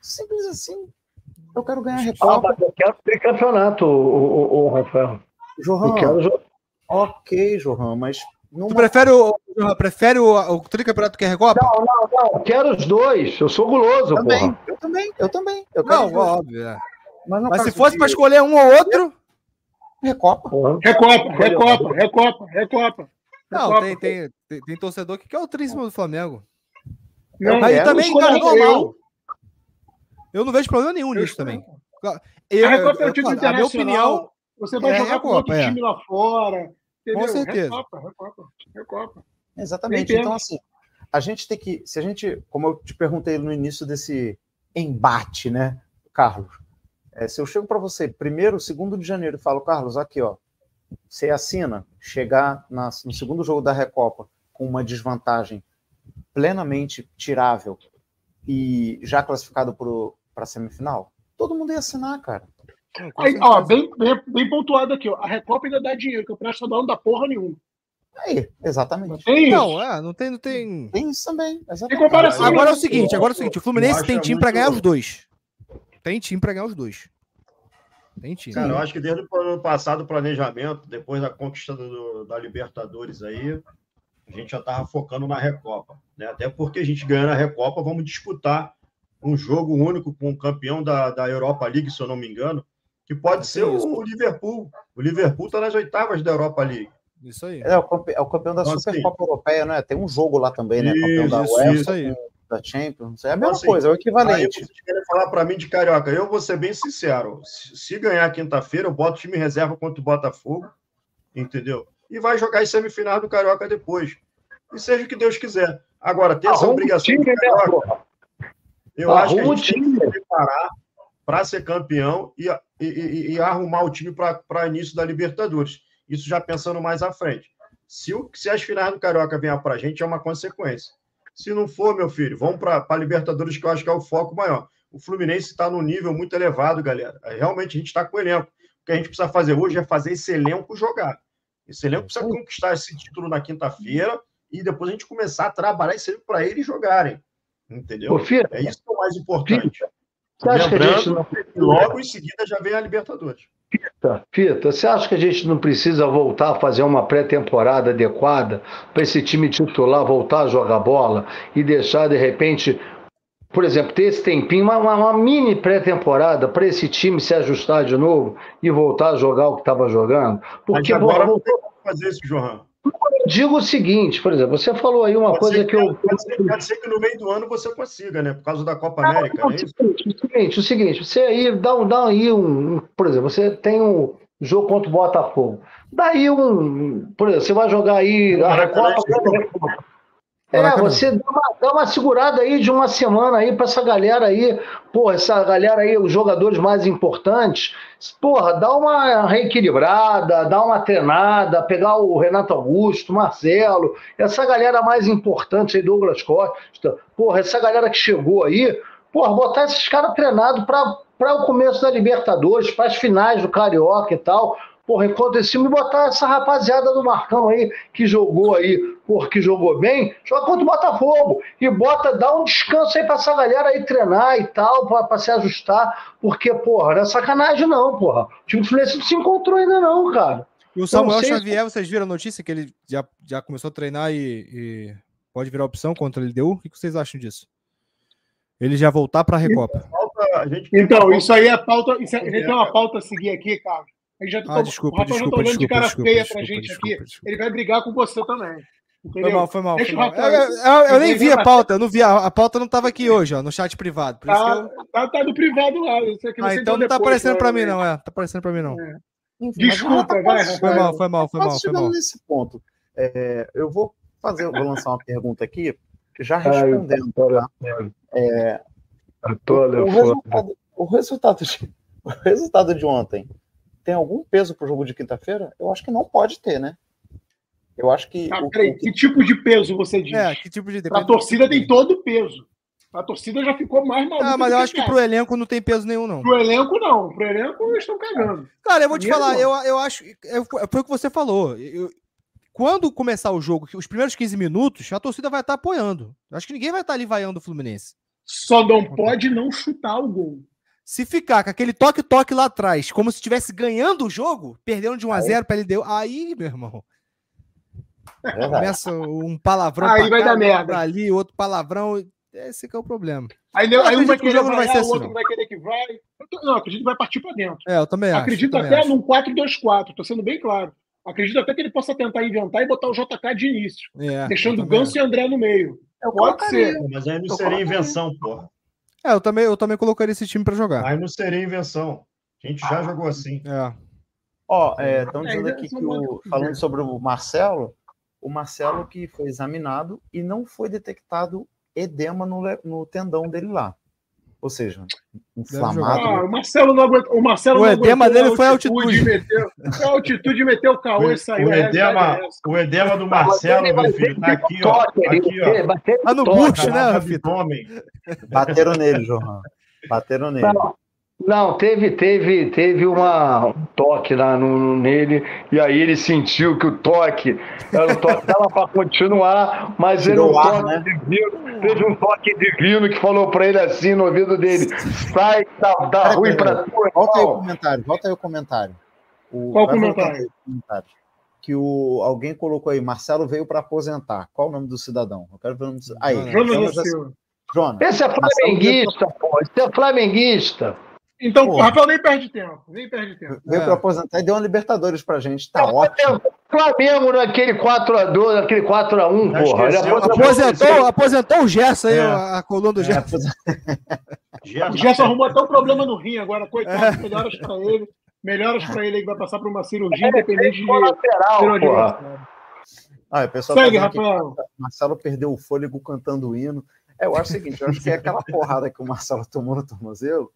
Speaker 1: Simples assim. Eu quero ganhar a
Speaker 3: Ah,
Speaker 1: Recopa.
Speaker 3: mas eu quero ter campeonato, o, o, o Rafael. Eu
Speaker 1: Johan,
Speaker 3: quero
Speaker 1: ok, Johan, mas numa...
Speaker 2: Tu prefere o, prefere o, o tricampeonato que é Recopa?
Speaker 3: Não, não, não. Eu quero os dois. Eu sou guloso,
Speaker 1: também,
Speaker 3: porra.
Speaker 1: eu também, eu também. Eu
Speaker 2: Não, óbvio. é.
Speaker 1: mas,
Speaker 2: Mas se fosse
Speaker 1: de
Speaker 2: para escolher um ou outro.
Speaker 1: Recopa.
Speaker 3: Porra.
Speaker 4: Recopa, Recopa, Recopa, Recopa.
Speaker 2: Não,
Speaker 4: Recopa.
Speaker 2: tem, tem, tem, tem torcedor que quer o tríssimo do Flamengo.
Speaker 4: Não,
Speaker 2: Mas
Speaker 1: quero,
Speaker 2: também,
Speaker 4: escolho
Speaker 2: cara,
Speaker 4: eu.
Speaker 2: não vejo problema nenhum
Speaker 4: Eu
Speaker 2: nisso também. Eu,
Speaker 4: A Recopa é o título internacional.
Speaker 2: opinião,
Speaker 4: Você vai
Speaker 2: É
Speaker 4: jogar com
Speaker 2: Recopa,
Speaker 4: outro
Speaker 2: é.
Speaker 4: time lá fora. Entendeu?
Speaker 2: Com certeza.
Speaker 4: Recopa, Recopa, Recopa.
Speaker 1: Exatamente. Então, assim, a gente tem que. Se a gente, como eu te perguntei no início desse embate, né, Carlos? é, se eu chego para você, primeiro, segundo de janeiro, e falo, Carlos, aqui, ó, você assina chegar na- no segundo jogo da Recopa com uma desvantagem plenamente tirável e já classificado para a semifinal, todo mundo ia assinar, cara.
Speaker 4: Aí, ó, bem, bem, bem pontuado aqui, ó. A Recopa ainda dá dinheiro, que o Campeonato Estadual não dá porra nenhuma.
Speaker 1: Aí, exatamente.
Speaker 4: Tem isso.
Speaker 2: Não, é, não tem, não tem.
Speaker 1: Tem isso também.
Speaker 4: Tem
Speaker 1: Exatamente.
Speaker 4: comparação.
Speaker 2: Agora é o seguinte, agora é o seguinte, o Fluminense tem
Speaker 5: acho
Speaker 2: time pra
Speaker 5: muito-
Speaker 2: ganhar os dois. Tem time pra ganhar os dois. Tem time.
Speaker 5: Cara, eu acho que desde o ano passado, o planejamento, depois da conquista do- da Libertadores aí, a gente já estava focando na Recopa. Né? Até porque a gente ganhando a Recopa, vamos disputar um jogo único com o campeão da, da Europa League, se eu não me engano, que pode ser
Speaker 2: isso.
Speaker 5: o, o Liverpool. O Liverpool está nas oitavas da Europa League.
Speaker 2: Isso aí.
Speaker 1: É o, campe- é o campeão da
Speaker 5: Então,
Speaker 1: Supercopa Europeia, né? Tem um jogo lá também, né?
Speaker 5: Isso,
Speaker 1: campeão da
Speaker 5: isso,
Speaker 1: UEFA,
Speaker 2: isso aí.
Speaker 1: da Champions. É a
Speaker 5: Então,
Speaker 1: mesma
Speaker 5: assim,
Speaker 1: coisa, é o
Speaker 5: Aí
Speaker 1: equivalente.
Speaker 5: vocês querem falar para mim de Carioca. Eu vou ser bem sincero. Se, se ganhar quinta-feira, eu boto time reserva contra o Botafogo, entendeu? E vai jogar as semifinais do Carioca depois. E seja o que Deus quiser. Agora, ter essa
Speaker 3: Arruma o
Speaker 5: obrigação
Speaker 3: time,
Speaker 5: do Carioca, eu acho que a gente tem
Speaker 3: time.
Speaker 5: que se preparar para ser campeão e, e- e- e arrumar o time para início da Libertadores. Isso já pensando mais à frente. Se, o- se as finais do Carioca vier para a gente, é uma consequência. Se não for, meu filho, vamos para a Libertadores, que eu acho que é o foco maior. O Fluminense está num nível muito elevado, galera. Realmente a gente está com o elenco. O que a gente precisa fazer hoje é fazer esse elenco jogar. Esse elenco precisa conquistar esse título na quinta-feira e depois a gente começar a trabalhar esse elenco para eles jogarem. Entendeu?
Speaker 3: Ô,
Speaker 5: É isso que é o mais importante.
Speaker 3: você acha que a gente não
Speaker 5: logo em seguida já vem a Libertadores.
Speaker 3: Fita, Fita, você acha que a gente não precisa voltar a fazer uma pré-temporada adequada para esse time titular voltar a jogar bola e deixar, de repente, por exemplo, ter esse tempinho, uma, uma- mini pré-temporada para esse time se ajustar de novo e voltar a jogar o que estava jogando?
Speaker 5: Mas
Speaker 3: Porque
Speaker 5: agora
Speaker 3: vou-
Speaker 5: não tem como fazer isso, Johan.
Speaker 3: Digo o seguinte, por exemplo, você falou aí uma
Speaker 5: Pode
Speaker 3: coisa
Speaker 5: ser
Speaker 3: que eu.
Speaker 5: Pode ser, pode ser que no meio do ano você consiga, né? Por causa da Copa
Speaker 3: Não,
Speaker 5: América,
Speaker 3: não,
Speaker 5: é
Speaker 3: o
Speaker 5: isso?
Speaker 3: seguinte, o seguinte, o seguinte, você aí dá, um- dá aí um, por exemplo, você tem um jogo contra o Botafogo. Daí um, por exemplo, você vai jogar aí a
Speaker 5: Maracanã,
Speaker 3: Recopa, ganha a Recopa. É, você dá uma, dá uma, segurada aí de uma semana aí para essa galera aí, porra, essa galera aí, os jogadores mais importantes, porra, dá uma reequilibrada, dá uma treinada, pegar o Renato Augusto, Marcelo, essa galera mais importante aí, Douglas Costa, porra, essa galera que chegou aí, porra, botar esses caras treinados para o começo da Libertadores, para as finais do Carioca e tal, porra, enquanto esse time botar essa rapaziada do Marcão aí, que jogou aí, porra, que jogou bem, joga contra o Botafogo. E bota, dá um descanso aí pra essa galera aí treinar e tal, pra, pra se ajustar, porque, porra, não é sacanagem não, porra. O time do Fluminense não se encontrou ainda não, cara.
Speaker 2: E o Samuel Xavier, vocês viram a notícia que ele já, já começou a treinar e, e pode virar opção contra o LDU? O que vocês acham disso? Ele já voltar para a Recopa.
Speaker 4: Então, isso aí é pauta. Isso é, a gente tem uma pauta a seguir aqui, cara. Ele já
Speaker 2: ah, desculpa, o Rafael desculpa, já tá olhando desculpa, de cara desculpa, feia pra gente aqui. Ele vai brigar com você também. Entendeu? Foi mal, foi mal. Foi mal. Eu, eu, eu, nem vi a pauta, eu não vi. A, a pauta não estava aqui hoje, ó, no chat privado. Por
Speaker 4: tá, eu... tá, tá, no privado lá.
Speaker 2: ah, então não tá aparecendo para mim, não, é. Tá aparecendo para mim, não. É.
Speaker 4: Desculpa, vai,
Speaker 2: Foi mal, foi mal, foi mal. Foi mal.
Speaker 1: nesse ponto. É, eu vou fazer, vou lançar uma pergunta aqui, já respondendo. Tá? É, o, o, resultado, o, resultado de, o resultado de ontem tem algum peso para o jogo de quinta-feira? Eu acho que não pode ter, né? Eu acho que.
Speaker 4: Ah, o, peraí, que tipo de peso você diz?
Speaker 2: É, que tipo de.
Speaker 4: A torcida tem todo o peso. A torcida já ficou mais maluca.
Speaker 2: Ah, mas eu acho que pro elenco não tem peso nenhum, não.
Speaker 4: Pro elenco, não. Pro elenco, eles estão cagando.
Speaker 2: Cara, eu vou te falar, eu, eu acho. Eu, foi o que você falou. Eu, quando começar o jogo, os primeiros 15 minutos, a torcida vai estar apoiando. Eu acho que ninguém vai estar ali vaiando o Fluminense.
Speaker 4: Só não pode não chutar o gol.
Speaker 2: Se ficar com aquele toque-toque lá atrás, como se estivesse ganhando o jogo, perdendo de 1 a 0 para ele deu, aí, meu irmão. É começa um palavrão
Speaker 4: aí vai cá, dar merda.
Speaker 2: ali, outro palavrão, esse é o problema.
Speaker 4: Aí, não, aí um vai querer não vai ser assim, o outro não. vai querer que vai. Não, acredito que vai partir para dentro.
Speaker 2: É, eu também acho.
Speaker 4: Acredito até acho. num 4-2-4, tô sendo bem claro. Acredito até que ele possa tentar inventar e botar o JK de início, é, deixando Ganso e André no meio. Pode ser.
Speaker 5: Mas aí não seria invenção, porra.
Speaker 2: É, eu também, eu também colocaria esse time para jogar.
Speaker 5: Aí não seria invenção. A gente já ah, jogou assim.
Speaker 2: É.
Speaker 1: Ó, estão é, dizendo aqui que o, falando sobre o Marcelo, o Marcelo que foi examinado e não foi detectado edema no, no tendão dele lá. Ou seja, inflamado.
Speaker 4: Ah, o Marcelo não aguentou. O, Marcelo
Speaker 2: o edema dele foi a altitude.
Speaker 4: Meteu, a altitude meteu o caô e saiu.
Speaker 5: O edema, o edema do Marcelo, meu filho, tá aqui, ó. Aqui,
Speaker 2: ó. Tá no bucho, né, Rafito?
Speaker 1: Bateram nele, João. Bateram nele.
Speaker 3: Não, teve, teve, teve uma, um toque lá no, nele, e aí ele sentiu que o toque era um toque dava para continuar, mas ele um toque né? divino, teve um toque divino que falou para ele assim no ouvido dele: sai, tá, tá ruim para tu.
Speaker 1: Volta aí o comentário, volta aí o comentário.
Speaker 4: O, Qual comentário? comentário?
Speaker 1: Que o, alguém colocou aí, Marcelo veio para aposentar. Qual o nome do cidadão? Eu quero ver o nome do cidadão. Aí,
Speaker 3: Jonas, Jonas. Esse é flamenguista, pô. Esse é flamenguista.
Speaker 4: Então, o Rafael nem perde tempo, nem perde tempo.
Speaker 1: Veio é. para aposentar e deu uma Libertadores pra gente, tá ótimo.
Speaker 3: Flamengo naquele 4x2, naquele 4x1, porra. Ele
Speaker 2: aposentou, aposentou o Gerson aí, é. a coluna do é. Gerson.
Speaker 4: É, o Gerson arrumou até um problema no rim agora, coitado, é. melhoras pra ele. Melhoras pra ele aí que vai passar por uma cirurgia independente de lateral.
Speaker 1: Ah, o pessoal Segue, tá Rafael. Marcelo perdeu o fôlego cantando o hino. É, eu acho o seguinte, eu acho que é aquela porrada que o Marcelo tomou no tornozelo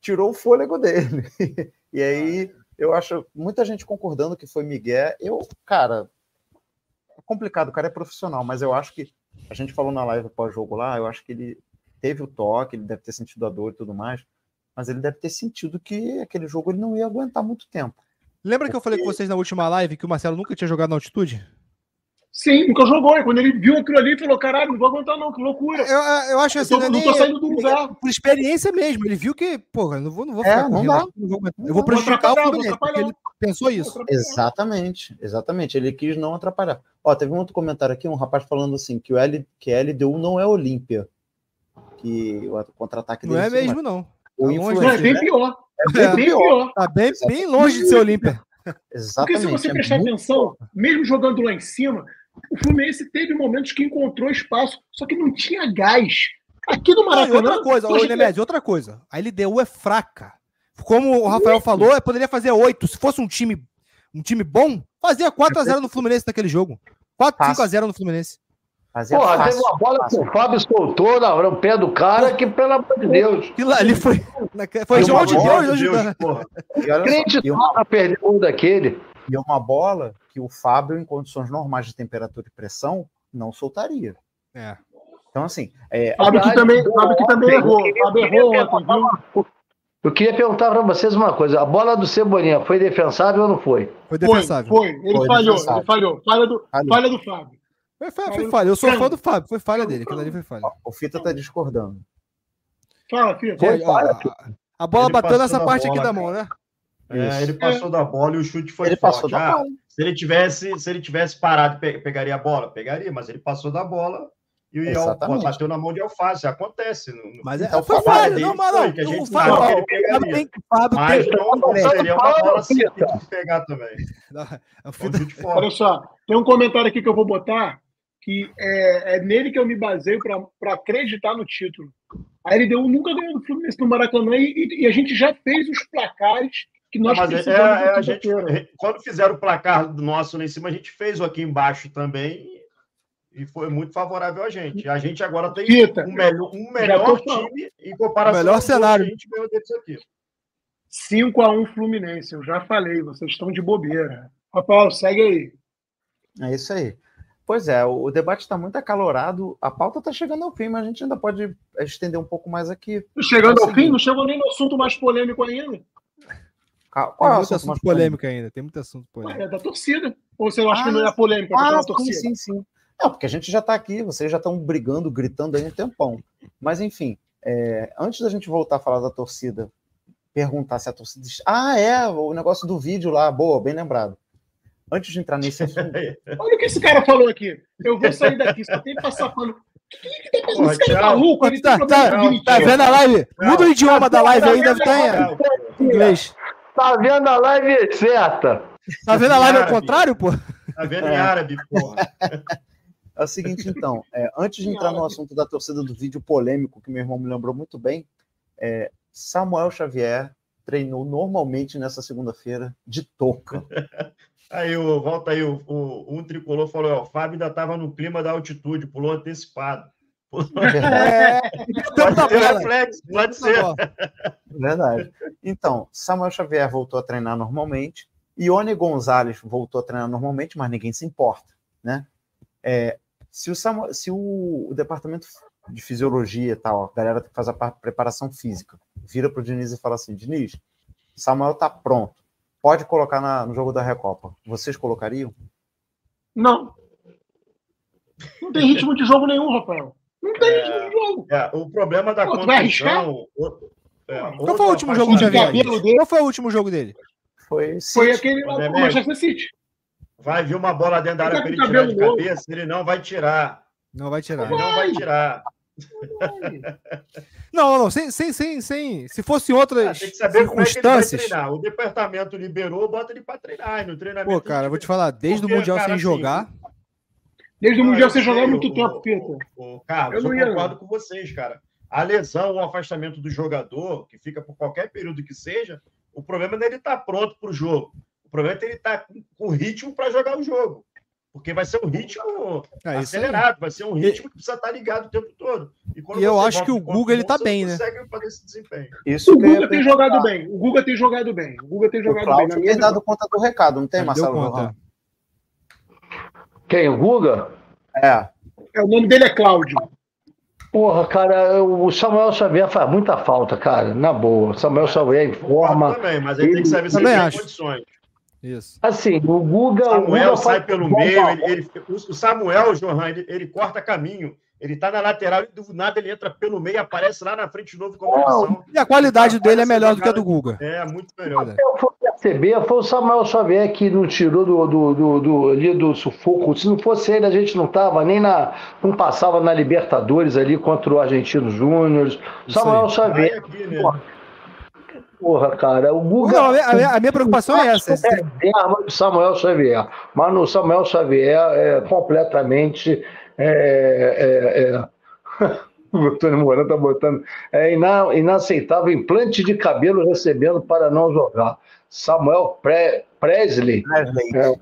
Speaker 1: tirou o fôlego dele. e aí eu acho muita gente concordando que foi Miguel. Eu, cara, é complicado, o cara é profissional, mas eu acho que a gente falou na live pós-jogo lá, eu acho que ele teve o toque, ele deve ter sentido a dor e tudo mais, mas ele deve ter sentido que aquele jogo ele não ia aguentar muito tempo.
Speaker 2: Lembra Porque... que eu falei com vocês na última live que o Marcelo nunca tinha jogado na altitude?
Speaker 4: Sim, nunca jogou. E quando ele viu aquilo ali, falou: caralho, não vou aguentar, não, que loucura.
Speaker 2: Eu, eu acho assim,
Speaker 4: eu tô, não, tô saindo do lugar.
Speaker 2: Por experiência mesmo. Ele viu que, porra, não vou, não vou é, não dá. Vou, eu vou prejudicar o Fluminense, porque ele pensou isso.
Speaker 1: Exatamente, exatamente. Ele quis não atrapalhar. Ó, teve um outro comentário aqui, um rapaz falando assim, que o L, que LDU não é Olímpia. Que o contra-ataque
Speaker 2: dele. Não é mesmo, não.
Speaker 4: O tá longe, não, é bem pior. É bem, é pior.
Speaker 2: Tá bem, bem longe de ser Olímpia.
Speaker 1: Exatamente.
Speaker 4: Porque se você é prestar atenção, mesmo jogando lá em cima, o Fluminense teve momentos que encontrou espaço, só que não tinha gás. Aqui no Maracanã.
Speaker 2: outra coisa, Nemed, que... outra coisa. A LDU é fraca. Como o Rafael falou, poderia fazer oito. Se fosse um time, um time bom, fazia 4x0 no Fluminense naquele jogo. 4, 5x0 no Fluminense.
Speaker 3: Fazia Porra, fácil, teve uma bola fácil. que o Fábio soltou no pé do cara que, pelo amor de Deus.
Speaker 2: Aquilo ali foi. Foi de onde Deus, Deus, Deus
Speaker 1: porra. Crente uma... perder um daquele. E uma bola que o Fábio, em condições normais de temperatura e pressão, não soltaria. É. Então, assim. É,
Speaker 4: Fábio que também, Fábio que também errou. Fábio errou ontem, viu?
Speaker 3: Eu queria perguntar para vocês uma coisa: a bola do Cebolinha foi defensável ou não foi?
Speaker 4: Foi defensável. Foi, foi. ele foi falhou, defensável. ele falhou. Falha do, falha do Fábio.
Speaker 2: Foi, foi, foi falha. Eu sou fã do Fábio, foi falha dele. Aquilo ali foi falha.
Speaker 1: O Fita tá discordando.
Speaker 4: Fala, Fita. Foi,
Speaker 2: falha. A, a bola ele bateu nessa parte bola, aqui da mão, né?
Speaker 5: É, ele passou da bola e o chute foi ele forte. Passou da ah, bola. Se ele tivesse, se ele tivesse parado, pegaria a bola, pegaria, mas ele passou da bola e o Exatamente. bateu na mão de alface. Acontece. No,
Speaker 2: mas é, então, foi falha, não, mas não. Que a gente sabe que ele pegaria. Tem, mas
Speaker 5: não, não seria uma bola simples de pegar também.
Speaker 4: Não, é Olha só, tem um comentário aqui que eu vou botar que é, é nele que eu me baseio para acreditar no título. A LDU nunca ganhou do Fluminense no Maracanã e, e, a gente já fez os placares que nós
Speaker 5: Não, mas é, é, a gente, Quando fizeram o placar nosso lá em cima, a gente fez o aqui embaixo também e foi muito favorável a gente. A gente agora tem Pita, um melhor, um melhor time em comparação
Speaker 2: o melhor cenário. que a gente
Speaker 4: ganhou deles aqui. 5x1 Fluminense, eu já falei, vocês estão de bobeira. Rafael, segue aí.
Speaker 1: É isso aí. Pois é, o debate está muito acalorado, a pauta está chegando ao fim, mas a gente ainda pode estender um pouco mais aqui.
Speaker 4: Chegando ao fim? Não chegou nem no assunto mais polêmico ainda.
Speaker 2: Qual, qual é o assunto, polêmico ainda? Tem muito assunto polêmico.
Speaker 4: É da torcida. Ou você acha ah, que não é polêmico?
Speaker 1: Ah, sim, sim, sim. Não, porque a gente já está aqui, vocês já estão brigando, gritando aí um tempão. Mas, enfim, é, antes da gente voltar a falar da torcida, perguntar se a torcida. Ah, é, o negócio do vídeo lá, boa, bem lembrado antes de entrar nesse assunto.
Speaker 4: Olha o que esse cara falou aqui. Eu vou sair daqui, só tem que passar pano. O que, que tá fazendo? Esse cara é maluco, ele
Speaker 2: tá, tá, tá vendo a live? Muda o idioma da live aí, deve estar em inglês.
Speaker 3: Tá vendo a live certa.
Speaker 2: Tá vendo a live ao contrário, pô?
Speaker 5: Tá vendo em árabe, porra.
Speaker 1: É o seguinte, então, é, antes de entrar no assunto da torcida do vídeo polêmico, que meu irmão me lembrou muito bem, é, Samuel Xavier treinou normalmente nessa segunda-feira de touca.
Speaker 5: Aí o, volta aí, o, o, um tricolor falou: o Fábio ainda estava no clima da altitude, pulou antecipado. É,
Speaker 1: pode ter reflexo, pode ser. Verdade. Então, Samuel Xavier voltou a treinar normalmente, Ione Gonzalez voltou a treinar normalmente, mas ninguém se importa, né? É, se o, Samuel, se o, o, departamento de fisiologia e tal, a galera que faz a preparação física, vira para o Diniz e fala assim: Diniz, Samuel está pronto pode colocar na, no jogo da Recopa. Vocês colocariam?
Speaker 4: Não. Não tem ritmo de jogo nenhum, Rafael. Não tem é, ritmo de jogo.
Speaker 5: É, o problema da Pô, contusão.
Speaker 2: É, Qual foi o último jogo de dele? Qual foi o último jogo dele?
Speaker 4: Foi, foi aquele lá do Manchester City.
Speaker 5: Vai vir uma bola dentro da área para ele tirar de cabeça, ele não vai tirar.
Speaker 2: Não vai tirar.
Speaker 5: Ele não vai tirar.
Speaker 2: Não, não, sem, sem, sem, sem. Se fosse outras ah, tem que saber circunstâncias.
Speaker 5: Como é que o departamento liberou, bota ele para treinar. No treinamento.
Speaker 2: Pô, cara, vou te falar, desde Porque, o Mundial cara, sem jogar. Assim,
Speaker 4: desde o Mundial sem jogar há muito tempo, Peter.
Speaker 5: O, Carlos, eu, eu concordo com vocês, cara. A lesão, o afastamento do jogador, que fica por qualquer período que seja, o problema não é ele estar tá pronto para o jogo. O problema é ele estar tá com ritmo para jogar o jogo. Porque vai ser um ritmo é, acelerado, vai ser um ritmo que precisa estar ligado o tempo todo.
Speaker 2: E, e eu acho que o Guga ele tá bem, né?
Speaker 4: Isso o Guga tem jogado bem. O Guga tem jogado bem. O Guga tem jogado bem.
Speaker 1: tem dado conta do recado, não tem, Marcelo?
Speaker 3: Quem? O Guga?
Speaker 4: É. é. O nome dele é Cláudio.
Speaker 3: Porra, cara, o Samuel Xavier faz muita falta, cara, na boa. Samuel Xavier informa.
Speaker 5: Também, mas ele, ele tem que saber se ele tem condições.
Speaker 3: Isso. Assim, o Guga.
Speaker 5: Samuel
Speaker 3: o Guga
Speaker 5: sai pelo meio, ele, ele, o Samuel, Johan, ele, ele corta caminho. Ele tá na lateral e do nada ele entra pelo meio e aparece lá na frente de novo com a
Speaker 2: E a qualidade dele é melhor do que a do Guga.
Speaker 5: É, muito melhor.
Speaker 3: Se eu for perceber, foi o Samuel Xavier que não tirou do, do, do, do, ali do sufoco. Se não fosse ele, a gente não tava nem na. não passava na Libertadores ali contra o Argentino Júnior. Samuel Xavier. Aqui, né? Porra, cara, o Guga. Não,
Speaker 2: a, minha, a minha preocupação é essa.
Speaker 3: É, tem a arma do Samuel Xavier. Mas no Samuel Xavier é completamente. É, é, é... o Antônio Mourão está botando. É ina, inaceitável implante de cabelo recebendo para não jogar. Samuel Pre, Presley. Presley. É,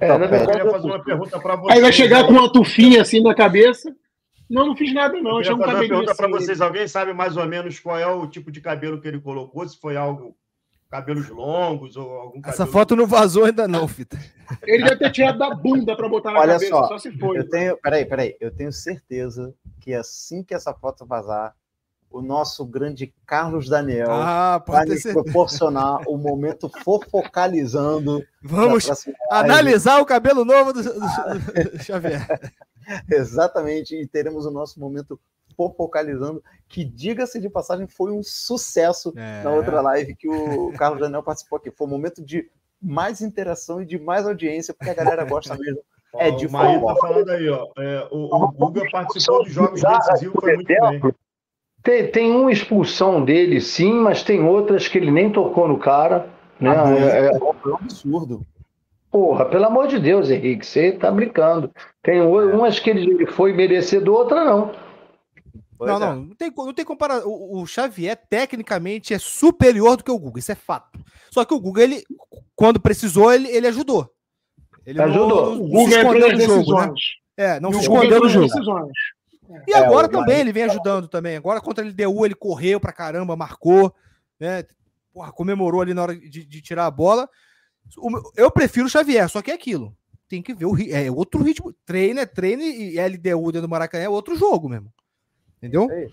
Speaker 3: É, na
Speaker 5: Eu
Speaker 3: verdade,
Speaker 5: queria fazer uma pergunta para vocês.
Speaker 4: Aí vai chegar com uma tufinha assim na cabeça. Não, não fiz nada, não.
Speaker 5: Eu
Speaker 4: Achei
Speaker 5: queria
Speaker 4: um
Speaker 5: fazer uma pergunta para
Speaker 4: assim.
Speaker 5: vocês. Alguém sabe mais ou menos qual é o tipo de cabelo que ele colocou? Se foi algo cabelos longos ou algum cabelo...
Speaker 2: Essa foto não vazou ainda não, Fita.
Speaker 4: Ele deve ter tirado da bunda pra botar na
Speaker 1: Olha
Speaker 4: cabeça,
Speaker 1: só,
Speaker 4: só, se foi.
Speaker 1: Eu tenho, peraí, peraí, eu tenho certeza que assim que essa foto vazar, o nosso grande Carlos Daniel
Speaker 2: Ah,
Speaker 1: vai nos
Speaker 2: certeza.
Speaker 1: proporcionar o momento fofocalizando.
Speaker 2: Vamos analisar o cabelo novo do, do- do Xavier.
Speaker 1: Exatamente, e teremos o nosso momento fofocalizando, que, diga-se de passagem, foi um sucesso
Speaker 2: É.
Speaker 1: na outra live que o Carlos Daniel participou aqui. Foi um momento de mais interação e de mais audiência, porque a galera gosta mesmo. É de
Speaker 5: o tá falando aí, ó. é, o, o Guga participou dos jogos decisivos, foi muito bem.
Speaker 3: Tem, tem uma expulsão dele, sim, mas tem outras que ele nem tocou no cara. Né?
Speaker 1: Ah,
Speaker 3: É- é-
Speaker 1: Foi um absurdo.
Speaker 3: porra, pelo amor de Deus, Henrique, você tá brincando. Tem o- umas que ele foi merecedor, outra não.
Speaker 1: Pois
Speaker 2: não,
Speaker 1: é.
Speaker 2: não, não tem, não tem comparação. O, o Xavier, tecnicamente, é superior do que o Guga, isso é fato. Só que o Guga, ele, quando precisou, ele, ele ajudou. Ele
Speaker 3: Ajudou.
Speaker 2: Não,
Speaker 4: O Guga entrou
Speaker 2: escondeu
Speaker 4: nas
Speaker 2: né?
Speaker 4: decisões.
Speaker 2: É, não
Speaker 4: E
Speaker 2: se escondeu no jogo.
Speaker 4: decisões.
Speaker 2: E
Speaker 1: É,
Speaker 2: agora também ele vem ajudando também. Agora contra a LDU ele correu pra caramba, marcou, né? Porra, comemorou ali na hora de, de tirar a bola. Eu prefiro o Xavier, só que é aquilo. Tem que ver o é outro ritmo. Treino é treino e LDU dentro do Maracanã é outro jogo mesmo. Entendeu?
Speaker 1: É.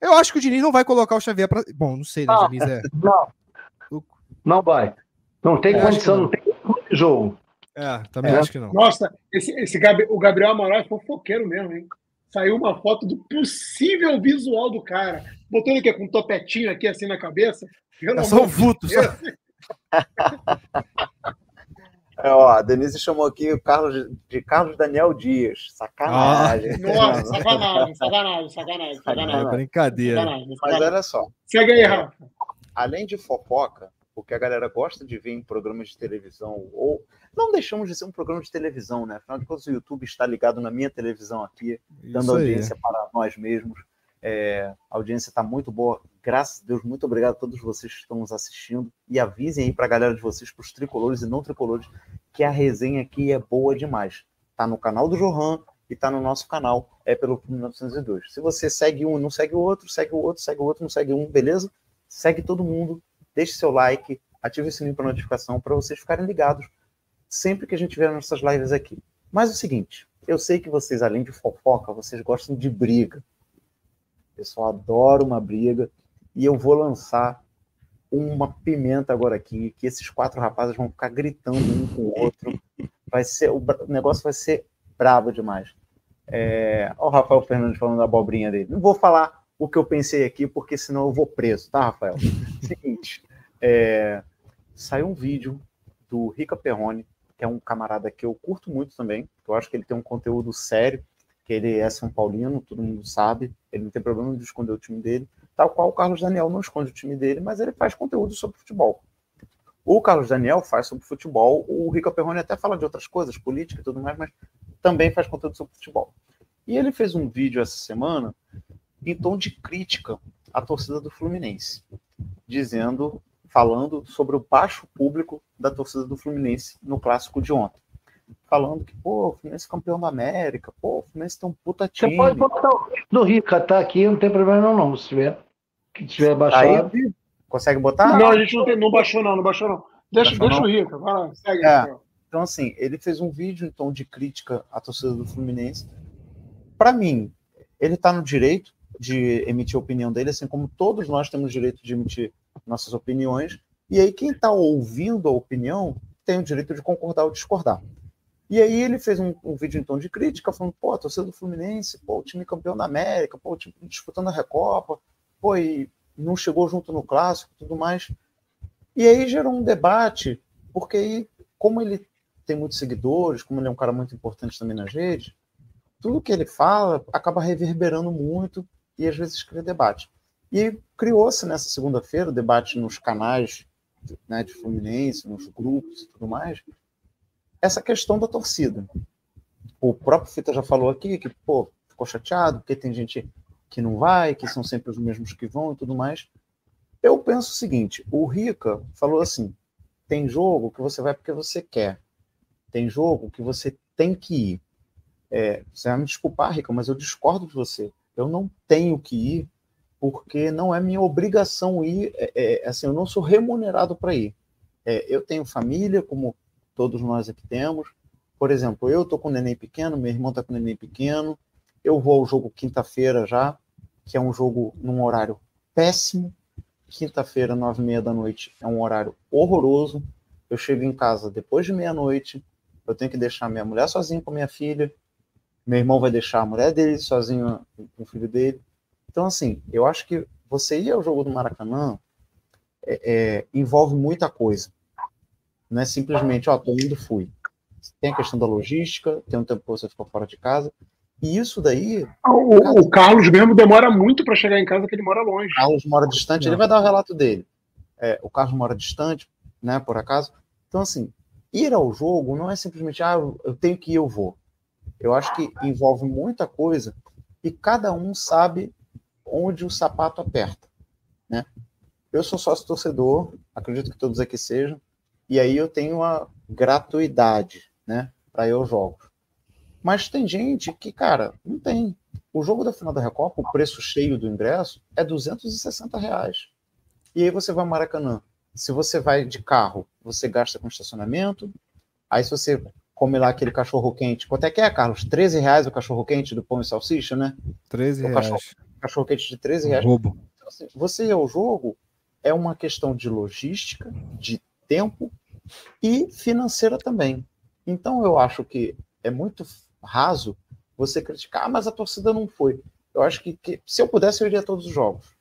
Speaker 2: Eu acho que o Diniz não vai colocar o Xavier pra. Bom, não sei, né?
Speaker 3: Ah,
Speaker 2: Diniz é.
Speaker 3: Não. Não vai. Não tem
Speaker 2: Eu acho
Speaker 3: condição,
Speaker 2: que
Speaker 3: não tem jogo.
Speaker 2: É, também
Speaker 3: É.
Speaker 2: acho que não.
Speaker 4: Nossa, esse, esse Gabi- o Gabriel Amaral é fofoqueiro mesmo, hein? Saiu uma foto do possível visual do cara. Botou ele aqui com um topetinho aqui assim na cabeça. Pelo
Speaker 2: É só
Speaker 4: de
Speaker 2: vulto. Só...
Speaker 1: É, ó, a Denise chamou aqui o Carlos de Carlos Daniel Dias. Sacanagem.
Speaker 4: Nossa, sacanagem, sacanagem, sacanagem,
Speaker 2: É
Speaker 4: sacanagem.
Speaker 2: brincadeira.
Speaker 4: sacanagem,
Speaker 1: Mas
Speaker 4: sacanagem.
Speaker 1: olha só,
Speaker 4: Segue aí, Rafa.
Speaker 1: além de fofoca, o que a galera gosta de ver em programas de televisão, ou não deixamos de ser um programa de televisão, né? Afinal de contas, o YouTube está ligado na minha televisão aqui, dando
Speaker 2: Isso aí.
Speaker 1: audiência para nós mesmos. É, a audiência está muito boa, graças a Deus, muito obrigado a todos vocês que estão nos assistindo. E avisem aí para a galera de vocês, para os tricolores e não tricolores, que a resenha aqui é boa demais. Tá no canal do Johan e tá no nosso canal, é pelo 1902. Se você segue um e não segue o outro, segue o outro, segue o outro, não segue um, beleza? Segue todo mundo, deixe seu like, ative o sininho para notificação para vocês ficarem ligados sempre que a gente vier nossas lives aqui. Mas é o seguinte, eu sei que vocês, além de fofoca, vocês gostam de briga. O pessoal adora uma briga. E eu vou lançar uma pimenta agora aqui, que esses quatro rapazes vão ficar gritando um com o outro. Vai ser, o negócio vai ser brabo demais. É, ó o Rafael Fernandes falando da abobrinha dele. Não vou falar o que eu pensei aqui, porque senão eu vou preso, tá, Rafael? Seguinte, é, saiu um vídeo do Rica Perrone, que é um camarada que eu curto muito também, que eu acho que ele tem um conteúdo sério, que ele é São Paulino, todo mundo sabe, ele não tem problema de esconder o time dele, tal qual o Carlos Daniel não esconde o time dele, mas ele faz conteúdo sobre futebol. O Carlos Daniel faz sobre futebol, o Rica Perrone até fala de outras coisas, política e tudo mais, mas também faz conteúdo sobre futebol. E ele fez um vídeo essa semana em tom de crítica à torcida do Fluminense, dizendo, falando sobre o baixo público da torcida do Fluminense no clássico de ontem. Falando que, pô, o Fluminense é campeão da América, pô, o Fluminense tem um puta
Speaker 3: Você
Speaker 1: time.
Speaker 3: pode botar o do Rica, tá aqui, não tem problema não, não. Se tiver, que tiver
Speaker 1: Aí,
Speaker 3: baixado.
Speaker 1: consegue botar?
Speaker 4: Não, a gente não, tem, não baixou, não, não baixou, não. Deixa,
Speaker 1: Baixou,
Speaker 4: deixa
Speaker 1: não?
Speaker 4: o Rica, vai lá, segue.
Speaker 1: É. Então, assim, ele fez um vídeo tom de crítica à torcida do Fluminense. Para mim, ele está no direito de emitir a opinião dele, assim como todos nós temos direito de emitir nossas opiniões. E aí, quem está ouvindo a opinião tem o direito de concordar ou discordar. E aí, ele fez um, um vídeo em tom de crítica, falando: pô, a torcida do Fluminense, pô, o time campeão da América, pô, o time disputando a Recopa, pô, e não chegou junto no clássico tudo mais. E aí gerou um debate, porque aí, como ele tem muitos seguidores, como ele é um cara muito importante também nas redes, tudo que ele fala acaba reverberando muito e às vezes cria debate. E criou-se nessa segunda-feira o debate nos canais né, de Fluminense, nos grupos e tudo mais, essa questão da torcida. O próprio Fita já falou aqui que, pô, ficou chateado, porque tem gente que não vai, que são sempre os mesmos que vão e tudo mais. Eu penso o seguinte: o Rica falou assim: tem jogo que você vai porque você quer. tem jogo que você tem que ir. É, você vai me desculpar, Rica, mas eu discordo de você. Eu não tenho que ir porque não é minha obrigação ir. É, é, assim, eu não sou remunerado para ir. É, eu tenho família, como todos nós aqui temos. Por exemplo, eu estou com um neném pequeno, meu irmão está com um neném pequeno. Eu vou ao jogo quinta-feira já, que é um jogo num horário péssimo. Quinta-feira, nove e meia da noite, é um horário horroroso. Eu chego em casa depois de meia-noite, eu tenho que deixar minha mulher sozinha com minha filha, meu irmão vai deixar a mulher dele sozinho com o filho dele. Então, assim, eu acho que você ir ao jogo do Maracanã é, é, envolve muita coisa. Não é simplesmente, ó, tô indo, fui. Tem a questão da logística, tem um tempo que você ficou fora de casa. E isso daí.
Speaker 4: O, o Carlos mesmo demora muito para chegar em casa, porque ele mora longe. O
Speaker 1: Carlos mora distante, Não. ele vai dar o relato dele. É, o Carlos mora distante, né, por acaso. Então, assim, ir ao jogo não é simplesmente, ah, eu tenho que ir, eu vou. Eu acho que envolve muita coisa e cada um sabe onde o sapato aperta, né? Eu sou sócio torcedor, acredito que todos aqui sejam, e aí eu tenho a gratuidade, né, para aos jogos. Mas tem gente que, cara, não tem. O jogo da final da Recopa, o preço cheio do ingresso é 260 reais. E aí você vai ao Maracanã. Se você vai de carro, você gasta com estacionamento. Aí se você come lá aquele cachorro quente. Quanto é que é, Carlos? 13 reais o cachorro quente do pão e salsicha, né?
Speaker 2: 13
Speaker 1: o
Speaker 2: reais.
Speaker 1: Cachorro, cachorro quente de 13 reais.
Speaker 2: Roubo.
Speaker 1: Então, assim, você ir ao jogo é uma questão de logística, de tempo e financeira também. Então eu acho que é muito raso você criticar, ah, mas a torcida não foi. Eu acho que, que se eu pudesse eu iria a todos os jogos.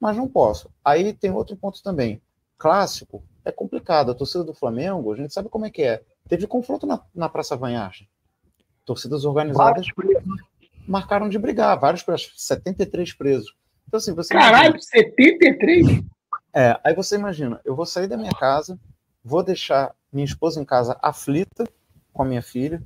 Speaker 1: Mas não posso. Aí tem outro ponto também. Clássico é complicado. A torcida do Flamengo, a gente sabe como é que é Teve confronto na, na Praça Vanhagem. Torcidas organizadas marcaram de brigar, vários presos, 73 presos. Então, assim, você
Speaker 4: Caralho, imagina, 73?
Speaker 1: É, aí você imagina, eu vou sair da minha casa, vou deixar minha esposa em casa aflita com a minha filha,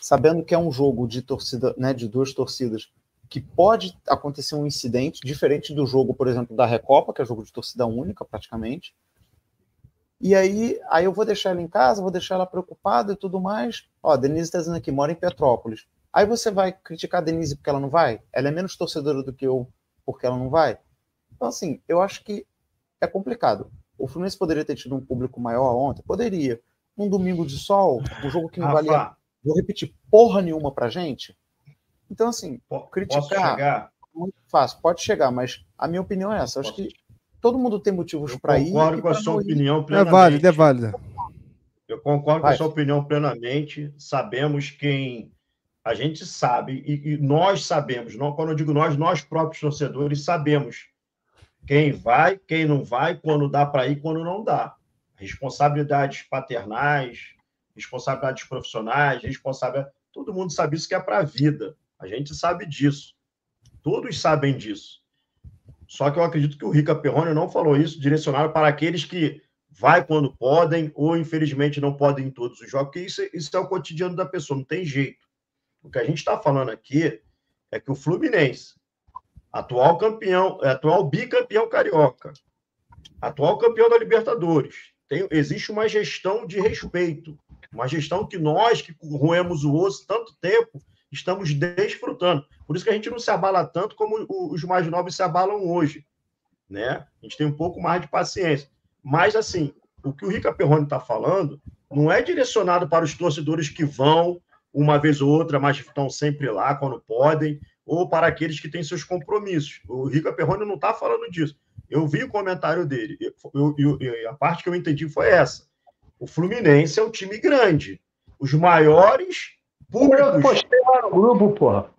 Speaker 1: sabendo que é um jogo de torcida, né, de duas torcidas, que pode acontecer um incidente diferente do jogo, por exemplo, da Recopa, que é jogo de torcida única, praticamente. E aí, aí eu vou deixar ela em casa, vou deixar ela preocupada e tudo mais. Ó, a Denise está dizendo aqui, mora em Petrópolis. Aí você vai criticar a Denise porque ela não vai? Ela é menos torcedora do que eu porque ela não vai? Então, assim, eu acho que é complicado. O Fluminense poderia ter tido um público maior ontem? Poderia. Um domingo de sol, um jogo que não Rafa, valia. Vou repetir, porra nenhuma pra gente. Então, assim, criticar. Muito fácil, pode chegar, mas a minha opinião é essa. Eu acho que todo mundo tem motivos para ir.
Speaker 5: Concordo com a sua opinião
Speaker 2: plenamente. É válido, é válido.
Speaker 5: Eu concordo Vai. com a sua opinião plenamente. Sabemos quem. A gente sabe, e, e nós sabemos, não, quando eu digo nós, nós próprios torcedores sabemos quem vai, quem não vai, quando dá para ir, quando não dá. Responsabilidades paternais, responsabilidades profissionais, responsabilidade. Todo mundo sabe isso que é para a vida. A gente sabe disso. Todos sabem disso. Só que eu acredito que o Rica Perrone não falou isso, direcionado para aqueles que vai quando podem ou infelizmente não podem em todos os jogos, porque isso, isso é o cotidiano da pessoa, não tem jeito. O que a gente está falando aqui é que o Fluminense, atual campeão, é, atual bicampeão carioca, atual campeão da Libertadores, tem, existe uma gestão de respeito, uma gestão que nós que roemos o osso tanto tempo estamos desfrutando. Por isso que a gente não se abala tanto como os mais novos se abalam hoje. Né? A gente tem um pouco mais de paciência. Mas, assim, o que o Rica Perrone está falando não é direcionado para os torcedores que vão uma vez ou outra, mas estão sempre lá quando podem, ou para aqueles que têm seus compromissos. O Rica Perrone não está falando disso. Eu vi o comentário dele, eu, eu, eu, a parte que eu entendi foi essa. O Fluminense é um time grande. Os maiores públicos. Eu postei lá no grupo, porra.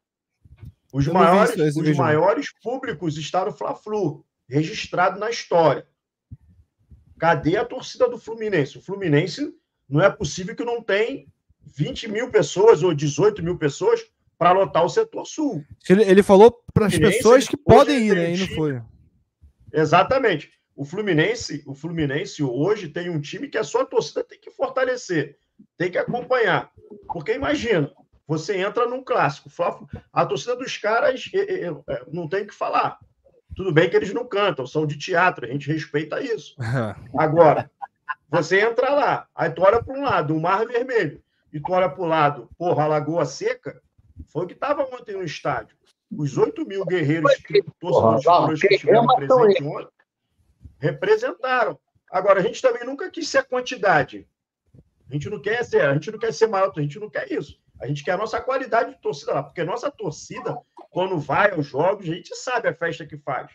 Speaker 5: Os, maiores, isso, os maiores públicos estão no Fla-Flu, registrado na história. Cadê a torcida do Fluminense? O Fluminense não é possível que não tem 20 mil pessoas ou 18 mil pessoas para lotar o setor sul.
Speaker 2: Ele, ele falou para as pessoas que podem ir, né? E não foi.
Speaker 5: Exatamente. O Fluminense, o Fluminense hoje tem um time que a sua torcida tem que fortalecer, tem que acompanhar. Porque imagina, você entra num clássico. A torcida dos caras é, não tem o que falar. Tudo bem que eles não cantam, são de teatro, a gente respeita isso. Agora, você entra lá, aí tu olha para um lado, o Mar Vermelho. e tu olha para o lado, porra, a Lagoa Seca, foi o que estava ontem no estádio. Os 8 mil guerreiros torcedores que estiveram presentes ontem representaram. Agora, a gente também nunca quis ser quantidade. A gente não quer ser, a gente não quer ser maior, a gente não quer isso. A gente quer a nossa qualidade de torcida lá, porque a nossa torcida, quando vai aos jogos, a gente sabe a festa que faz.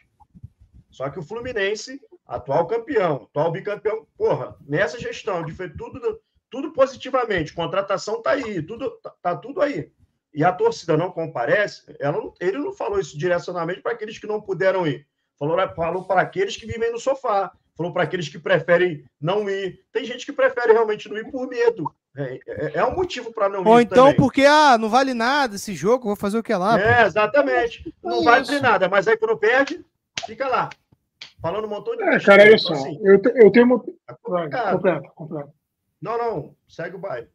Speaker 5: Só que o Fluminense, atual campeão, atual bicampeão, porra, nessa gestão de tudo, tudo positivamente, contratação tá aí, tudo tá, tá tudo aí. E a torcida não comparece, ela, ele não falou isso direcionamente para aqueles que não puderam ir. Falou, falou para aqueles que vivem no sofá, falou para aqueles que preferem não ir. Tem gente que prefere realmente não ir por medo. É, é, é um motivo para não ir.
Speaker 2: Ou então
Speaker 5: também.
Speaker 2: porque, ah, não vale nada esse jogo, vou fazer o que lá.
Speaker 5: É, pô. exatamente. Não é vale nada, mas aí quando perde, fica lá. Falando um montão de
Speaker 4: É, cara, olha só. Assim, eu, te, eu tenho uma. Vai, completa, completa.
Speaker 5: Não, não, segue o baile.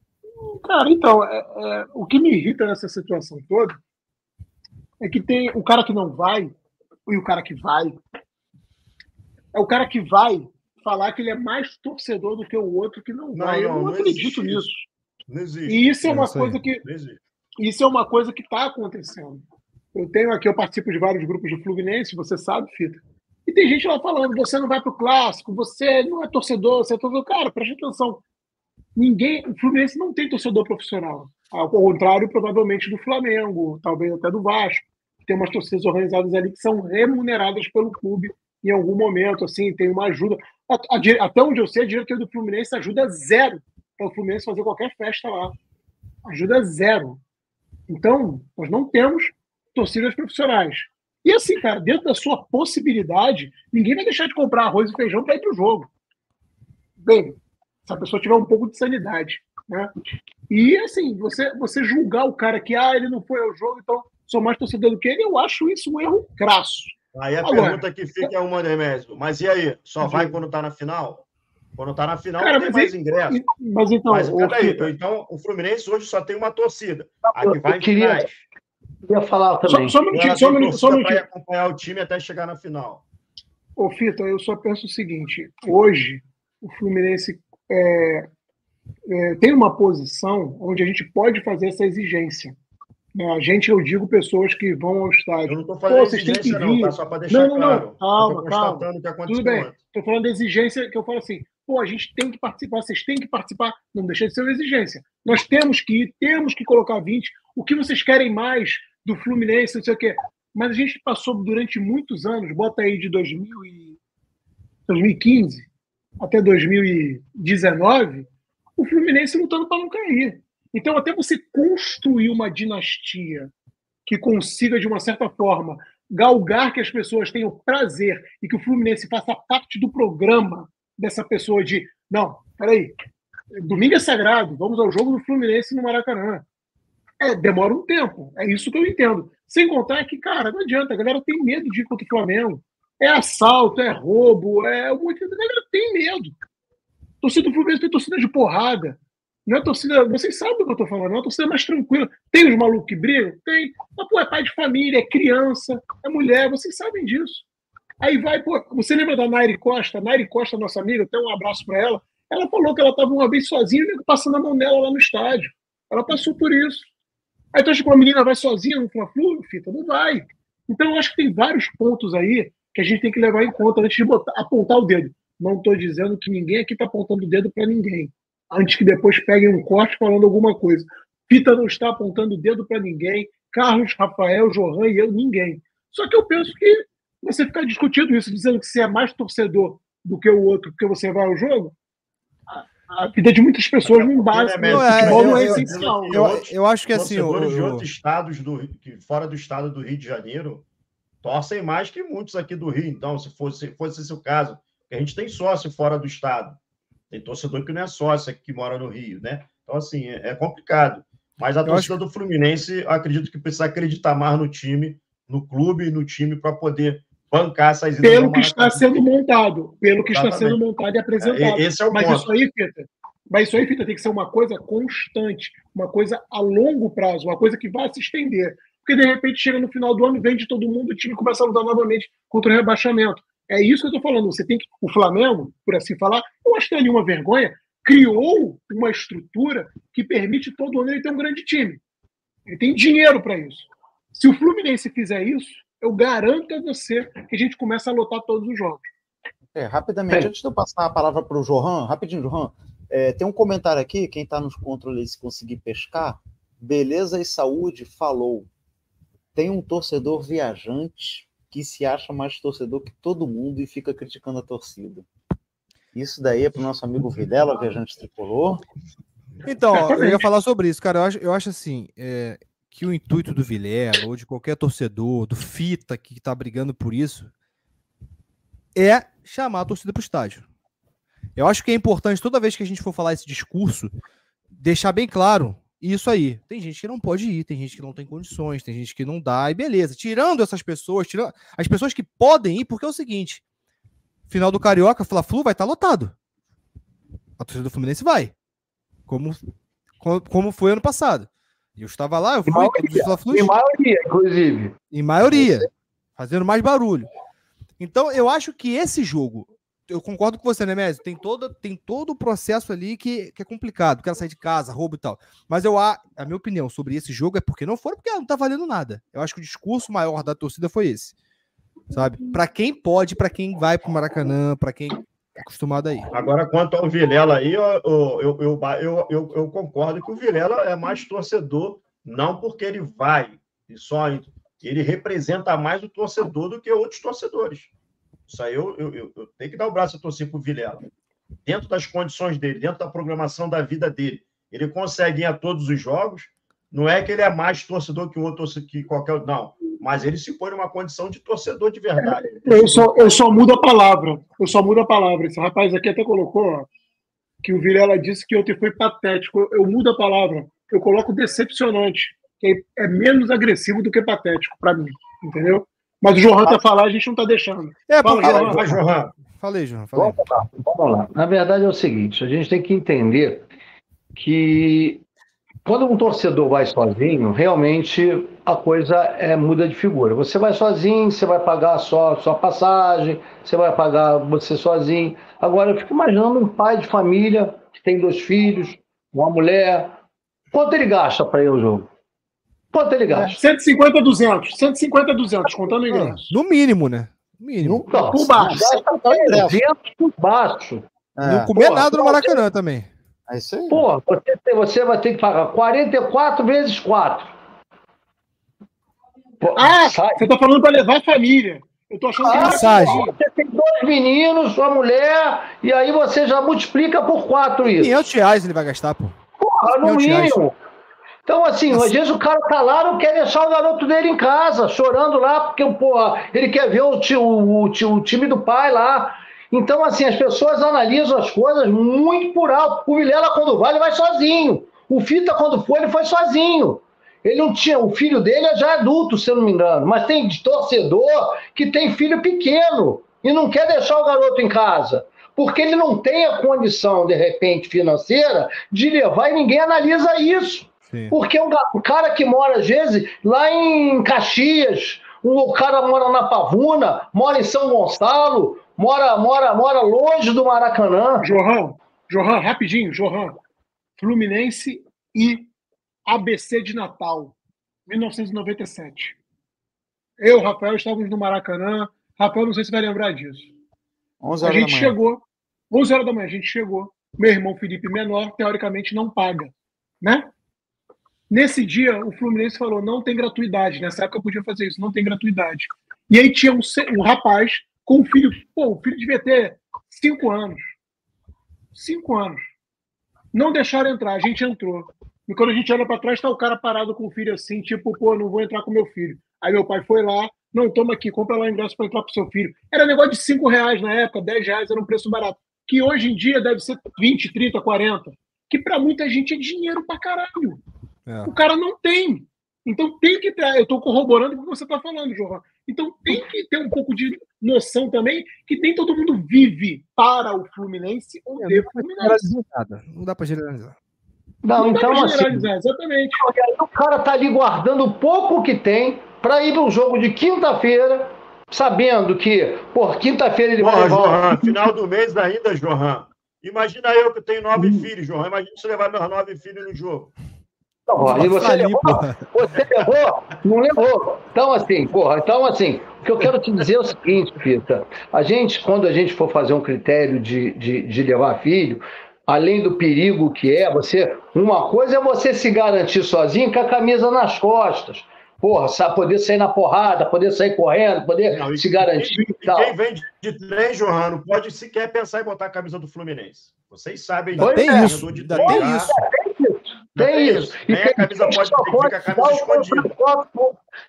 Speaker 4: Cara, então, é, é, o que me irrita nessa situação toda é que tem o cara que não vai e o cara que vai. É o cara que vai falar que ele é mais torcedor do que o outro que não, não vai. Eu não, não acredito nisso.
Speaker 5: Não existe.
Speaker 4: E isso é uma coisa que. Isso é uma coisa que está acontecendo. Eu tenho aqui, eu participo de vários grupos de Fluminense, você sabe, Fita. E tem gente lá falando: você não vai para o clássico, você não é torcedor, você é torcedor. Cara, preste atenção. Ninguém. O Fluminense não tem torcedor profissional. Ao contrário, provavelmente, do Flamengo, talvez até do Vasco. Tem umas torcidas organizadas ali que são remuneradas pelo clube em algum momento, assim, tem uma ajuda. Até onde eu sei, a diretoria do Fluminense ajuda zero para o Fluminense fazer qualquer festa lá. Ajuda zero. Então, nós não temos torcidas profissionais. E assim, cara, dentro da sua possibilidade, ninguém vai deixar de comprar arroz e feijão para ir para o jogo. Bem, se a pessoa tiver um pouco de sanidade. Né? E assim, você, você julgar o cara que ah, ele não foi ao jogo, então sou mais torcedor do que ele, eu acho isso um erro crasso.
Speaker 5: Aí a Agora, pergunta que fica é uma, Demésio. Mas e aí? Só vai quando tá na final? Quando tá na final, cara, não tem mais e, ingresso.
Speaker 4: Mas então.
Speaker 5: Mas, o, então, o Fluminense hoje só tem uma torcida. A que vai eu queria,
Speaker 3: queria falar também.
Speaker 4: Só, só um minutinho, só um minutinho. Só um minutinho.
Speaker 5: acompanhar o time até chegar na final.
Speaker 4: Ô, Fita, eu só penso o seguinte: hoje, o Fluminense é, é, tem uma posição onde a gente pode fazer essa exigência. Né, a gente, eu digo pessoas que vão ao estádio. Eu
Speaker 5: não estou falando vir. não, tá? Só para deixar não, não, claro.
Speaker 4: Calma, calma. Tudo bem. Estou falando da exigência que eu falo assim, pô, a gente tem que participar, vocês têm que participar. Não deixa de ser uma exigência. Nós temos que ir, temos que colocar 20. O que vocês querem mais do Fluminense, não sei o quê. Mas a gente passou durante muitos anos, bota aí de 2000 e 2015 até 2019, o Fluminense lutando para não cair. Então, até você construir uma dinastia que consiga, de uma certa forma, galgar que as pessoas tenham prazer e que o Fluminense faça parte do programa dessa pessoa de não, peraí, domingo é sagrado, vamos ao jogo do Fluminense no Maracanã. É, demora um tempo, é isso que eu entendo. Sem contar que, cara, não adianta, a galera tem medo de ir contra o Flamengo. É assalto, é roubo, é de... A galera tem medo. Torcida do Fluminense tem torcida de porrada. Não é torcida, vocês sabem do que eu tô falando, não é uma torcida mais tranquila. Tem os malucos que brigam? Tem. Mas, pô, é pai de família, é criança, é mulher, vocês sabem disso. Aí vai, pô, você lembra da Nairi Costa? Nairi Costa, nossa amiga, até um abraço para ela. Ela falou que ela estava uma vez sozinha passando a mão nela lá no estádio. Ela passou por isso. Aí tu acha que uma menina vai sozinha no Fla-Flu? Fita, não vai. Então eu acho que tem vários pontos aí que a gente tem que levar em conta antes de botar, apontar o dedo. Não estou dizendo que ninguém aqui está apontando o dedo para ninguém antes que depois peguem um corte falando alguma coisa. Pita não está apontando o dedo para ninguém, Carlos, Rafael, Johan e eu, ninguém. Só que eu penso que você ficar discutindo isso, dizendo que você é mais torcedor do que o outro, porque você vai ao jogo, a vida de muitas pessoas não basta. Não, é, futebol não é essencial.
Speaker 2: Eu, eu, eu, acho que assim.
Speaker 5: Torcedores de outros estados, do, que, fora do estado do Rio de Janeiro, torcem mais que muitos aqui do Rio. Então, se fosse, fosse esse o caso, a gente tem sócio fora do estado. Tem torcedor que não é sócio, que mora no Rio, né? Então, assim, é, é complicado. Mas a eu torcida acho... do Fluminense, acredito que precisa acreditar mais no time, no clube e no time para poder bancar essas
Speaker 4: ideias. Pelo que está sendo montado, pelo que Exatamente. está sendo montado e apresentado.
Speaker 5: Esse é o
Speaker 4: Mas
Speaker 5: ponto.
Speaker 4: isso aí, Fita, mas isso aí, Fita, tem que ser uma coisa constante, uma coisa a longo prazo, uma coisa que vai se estender. Porque de repente chega no final do ano, vende todo mundo, o time começa a lutar novamente contra o rebaixamento. É isso que eu estou falando. Você tem que. O Flamengo, por assim falar, eu acho que tem ali uma vergonha. criou uma estrutura que permite todo ano ele ter um grande time. Ele tem dinheiro para isso. Se o Fluminense fizer isso, eu garanto a você que a gente começa a lotar todos os jogos.
Speaker 1: É, rapidamente, é. antes de eu passar a palavra para o Johan, rapidinho, Johan, é, tem um comentário aqui, quem está nos controles se conseguir pescar, Beleza e Saúde falou, tem um torcedor viajante que se acha mais torcedor que todo mundo e fica criticando a torcida. Isso daí é para o nosso amigo Videla, viajante tricolor.
Speaker 2: Então, eu ia falar sobre isso, cara. Eu acho, eu acho assim é, que o intuito do Vilela ou de qualquer torcedor, do Fita que está brigando por isso, é chamar a torcida para o estádio. Eu acho que é importante, toda vez que a gente for falar esse discurso, deixar bem claro isso aí. Tem gente que não pode ir, tem gente que não tem condições, tem gente que não dá, e beleza. Tirando essas pessoas, tirando as pessoas que podem ir, porque é o seguinte: final do Carioca, Fla-Flu vai estar tá lotado. A torcida do Fluminense vai. Como, como foi ano passado. Eu estava lá, eu fui.
Speaker 3: Em maioria, em maioria inclusive.
Speaker 2: Em maioria. Fazendo mais barulho. Então, eu acho que esse jogo, eu concordo com você, né, Messi? Tem todo, tem todo o processo ali que, que é complicado, quero sair de casa, roubo e tal. Mas eu a, a minha opinião sobre esse jogo é porque não foram, porque não tá valendo nada. Eu acho que o discurso maior da torcida foi esse. Sabe? Para quem pode, para quem vai pro Maracanã, para quem é acostumado aí.
Speaker 5: Agora, quanto ao Vilela aí, eu, eu, eu, eu, eu, eu concordo que o Vilela é mais torcedor, não porque ele vai, e só ele representa mais o torcedor do que outros torcedores. Isso aí eu, eu, eu, eu tenho que dar o braço a torcer para o Vilela. Dentro das condições dele, dentro da programação da vida dele, ele consegue ir a todos os jogos. Não é que ele é mais torcedor que o outro que qualquer não, mas ele se põe numa condição de torcedor de verdade.
Speaker 4: Eu só, eu só mudo a palavra. Eu só mudo a palavra. Esse rapaz aqui até colocou ó, que o Vilela disse que ontem foi patético. Eu, eu mudo a palavra. Eu coloco decepcionante, que é menos agressivo do que patético para mim, entendeu? Mas o Johan tá falando, a gente não tá deixando.
Speaker 2: É, Fala, Johan. Vai, Johan. Falei, Johan. Falei.
Speaker 3: Vamos lá, vamos lá. Na verdade é o seguinte, a gente tem que entender que quando um torcedor vai sozinho, realmente a coisa é, muda de figura. Você vai sozinho, você vai pagar só sua passagem, você vai pagar você sozinho. Agora, eu fico imaginando um pai de família que tem dois filhos, uma mulher. Quanto ele gasta para ir ao jogo? Quanto ele gasta?
Speaker 4: 150 a 200. 150 a 200, contando o ingresso.
Speaker 2: No mínimo, né? No mínimo.
Speaker 3: Não, por baixo. Gasta 300 por baixo.
Speaker 2: É. Não comer Porra, nada no Maracanã também.
Speaker 3: É isso aí. Pô, você, você vai ter que pagar 44 vezes 4.
Speaker 4: Pô, ah, sai. você tá falando para levar a família. Eu tô achando que
Speaker 2: ah, passagem.
Speaker 3: Você tem dois meninos, sua mulher, e aí você já multiplica por 4 isso.
Speaker 2: 500 reais ele vai gastar, pô.
Speaker 3: Porra, no mínimo. Então, assim, às vezes o cara tá lá não quer deixar o garoto dele em casa, chorando lá, porque porra, ele quer ver o, tio, o, o time do pai lá. Então, assim, as pessoas analisam as coisas muito por alto. O Vilela, quando vai, ele vai sozinho. O Fita, quando foi, ele foi sozinho. Ele não tinha, o filho dele é já adulto, se eu não me engano, mas tem torcedor que tem filho pequeno e não quer deixar o garoto em casa, porque ele não tem a condição, de repente, financeira de levar e ninguém analisa isso. Sim. Porque o, o cara que mora, às vezes, lá em Caxias, o cara mora na Pavuna, mora em São Gonçalo, mora, mora, mora longe do Maracanã.
Speaker 4: Johan, Johan, rapidinho, Johan. Fluminense e ABC de Natal, 1997. Eu, Rafael, estávamos no Maracanã. Rafael, não sei se vai lembrar disso. 11 horas a gente chegou, 11 horas da manhã, a gente chegou. Meu irmão Felipe Menor, teoricamente, não paga, né? Nesse dia, o Fluminense falou: não tem gratuidade. Nessa época eu podia fazer isso, não tem gratuidade. E aí tinha um, um rapaz com um filho. Pô, o filho devia ter cinco anos. Cinco anos. Não deixaram entrar, a gente entrou. E quando a gente olha para trás, tá o cara parado com o filho assim, tipo, pô, não vou entrar com meu filho. Aí meu pai foi lá, não, toma aqui, compra lá o ingresso para entrar pro seu filho. Era negócio de cinco reais na época, dez reais era um preço barato. Que hoje em dia deve ser 20, 30, 40. Que para muita gente é dinheiro pra caralho. É. O cara não tem. Então tem que ter. Eu estou corroborando o que você está falando, João. Então tem que ter um pouco de noção também que nem todo mundo vive para o Fluminense ou é, de Fluminense.
Speaker 2: Não dá para generalizar.
Speaker 3: Não, não então assim, exatamente. O cara tá ali guardando o pouco que tem para ir para um jogo de quinta-feira, sabendo que, por quinta-feira ele
Speaker 5: Porra, vai. Johan, final do mês ainda, Johan. Imagina eu que tenho nove hum. filhos, João. Imagina se levar meus nove filhos no jogo.
Speaker 3: Não, e você levou, você levou, não levou. Então, assim, porra, então, assim, o que eu quero te dizer é o seguinte, Pita. A gente, quando a gente for fazer um critério de, de, de levar filho, além do perigo que é, você. Uma coisa é você se garantir sozinho com a camisa nas costas. Porra, sabe, poder sair na porrada, poder sair correndo, poder não, se garantir.
Speaker 5: E, e quem vem de, de trem, Johan, não pode sequer pensar em botar a camisa do Fluminense. Vocês sabem
Speaker 2: disso. Tem é, isso. De tem isso.
Speaker 3: Tem isso. E tem, a camisa pode ficar a camisa escondida.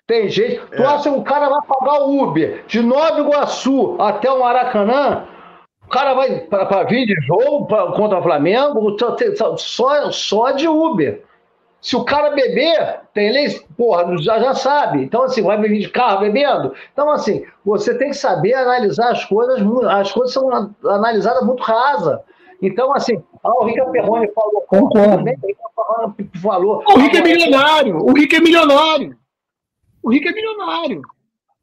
Speaker 3: Tem jeito. É. Tu acha que o cara vai pagar o Uber de Nova Iguaçu até o Maracanã? O cara vai para vir de jogo pra, contra o Flamengo só, só de Uber. Se o cara beber, tem lei, porra, já, já sabe. Então, assim, vai vir de carro bebendo. Então, assim, você tem que saber analisar as coisas, as coisas são analisadas muito rasa. Então, assim, ah, o Rica Perrone falou.
Speaker 4: Concordo. Falou. O Rico é milionário. O Rico é milionário. O Rico é milionário.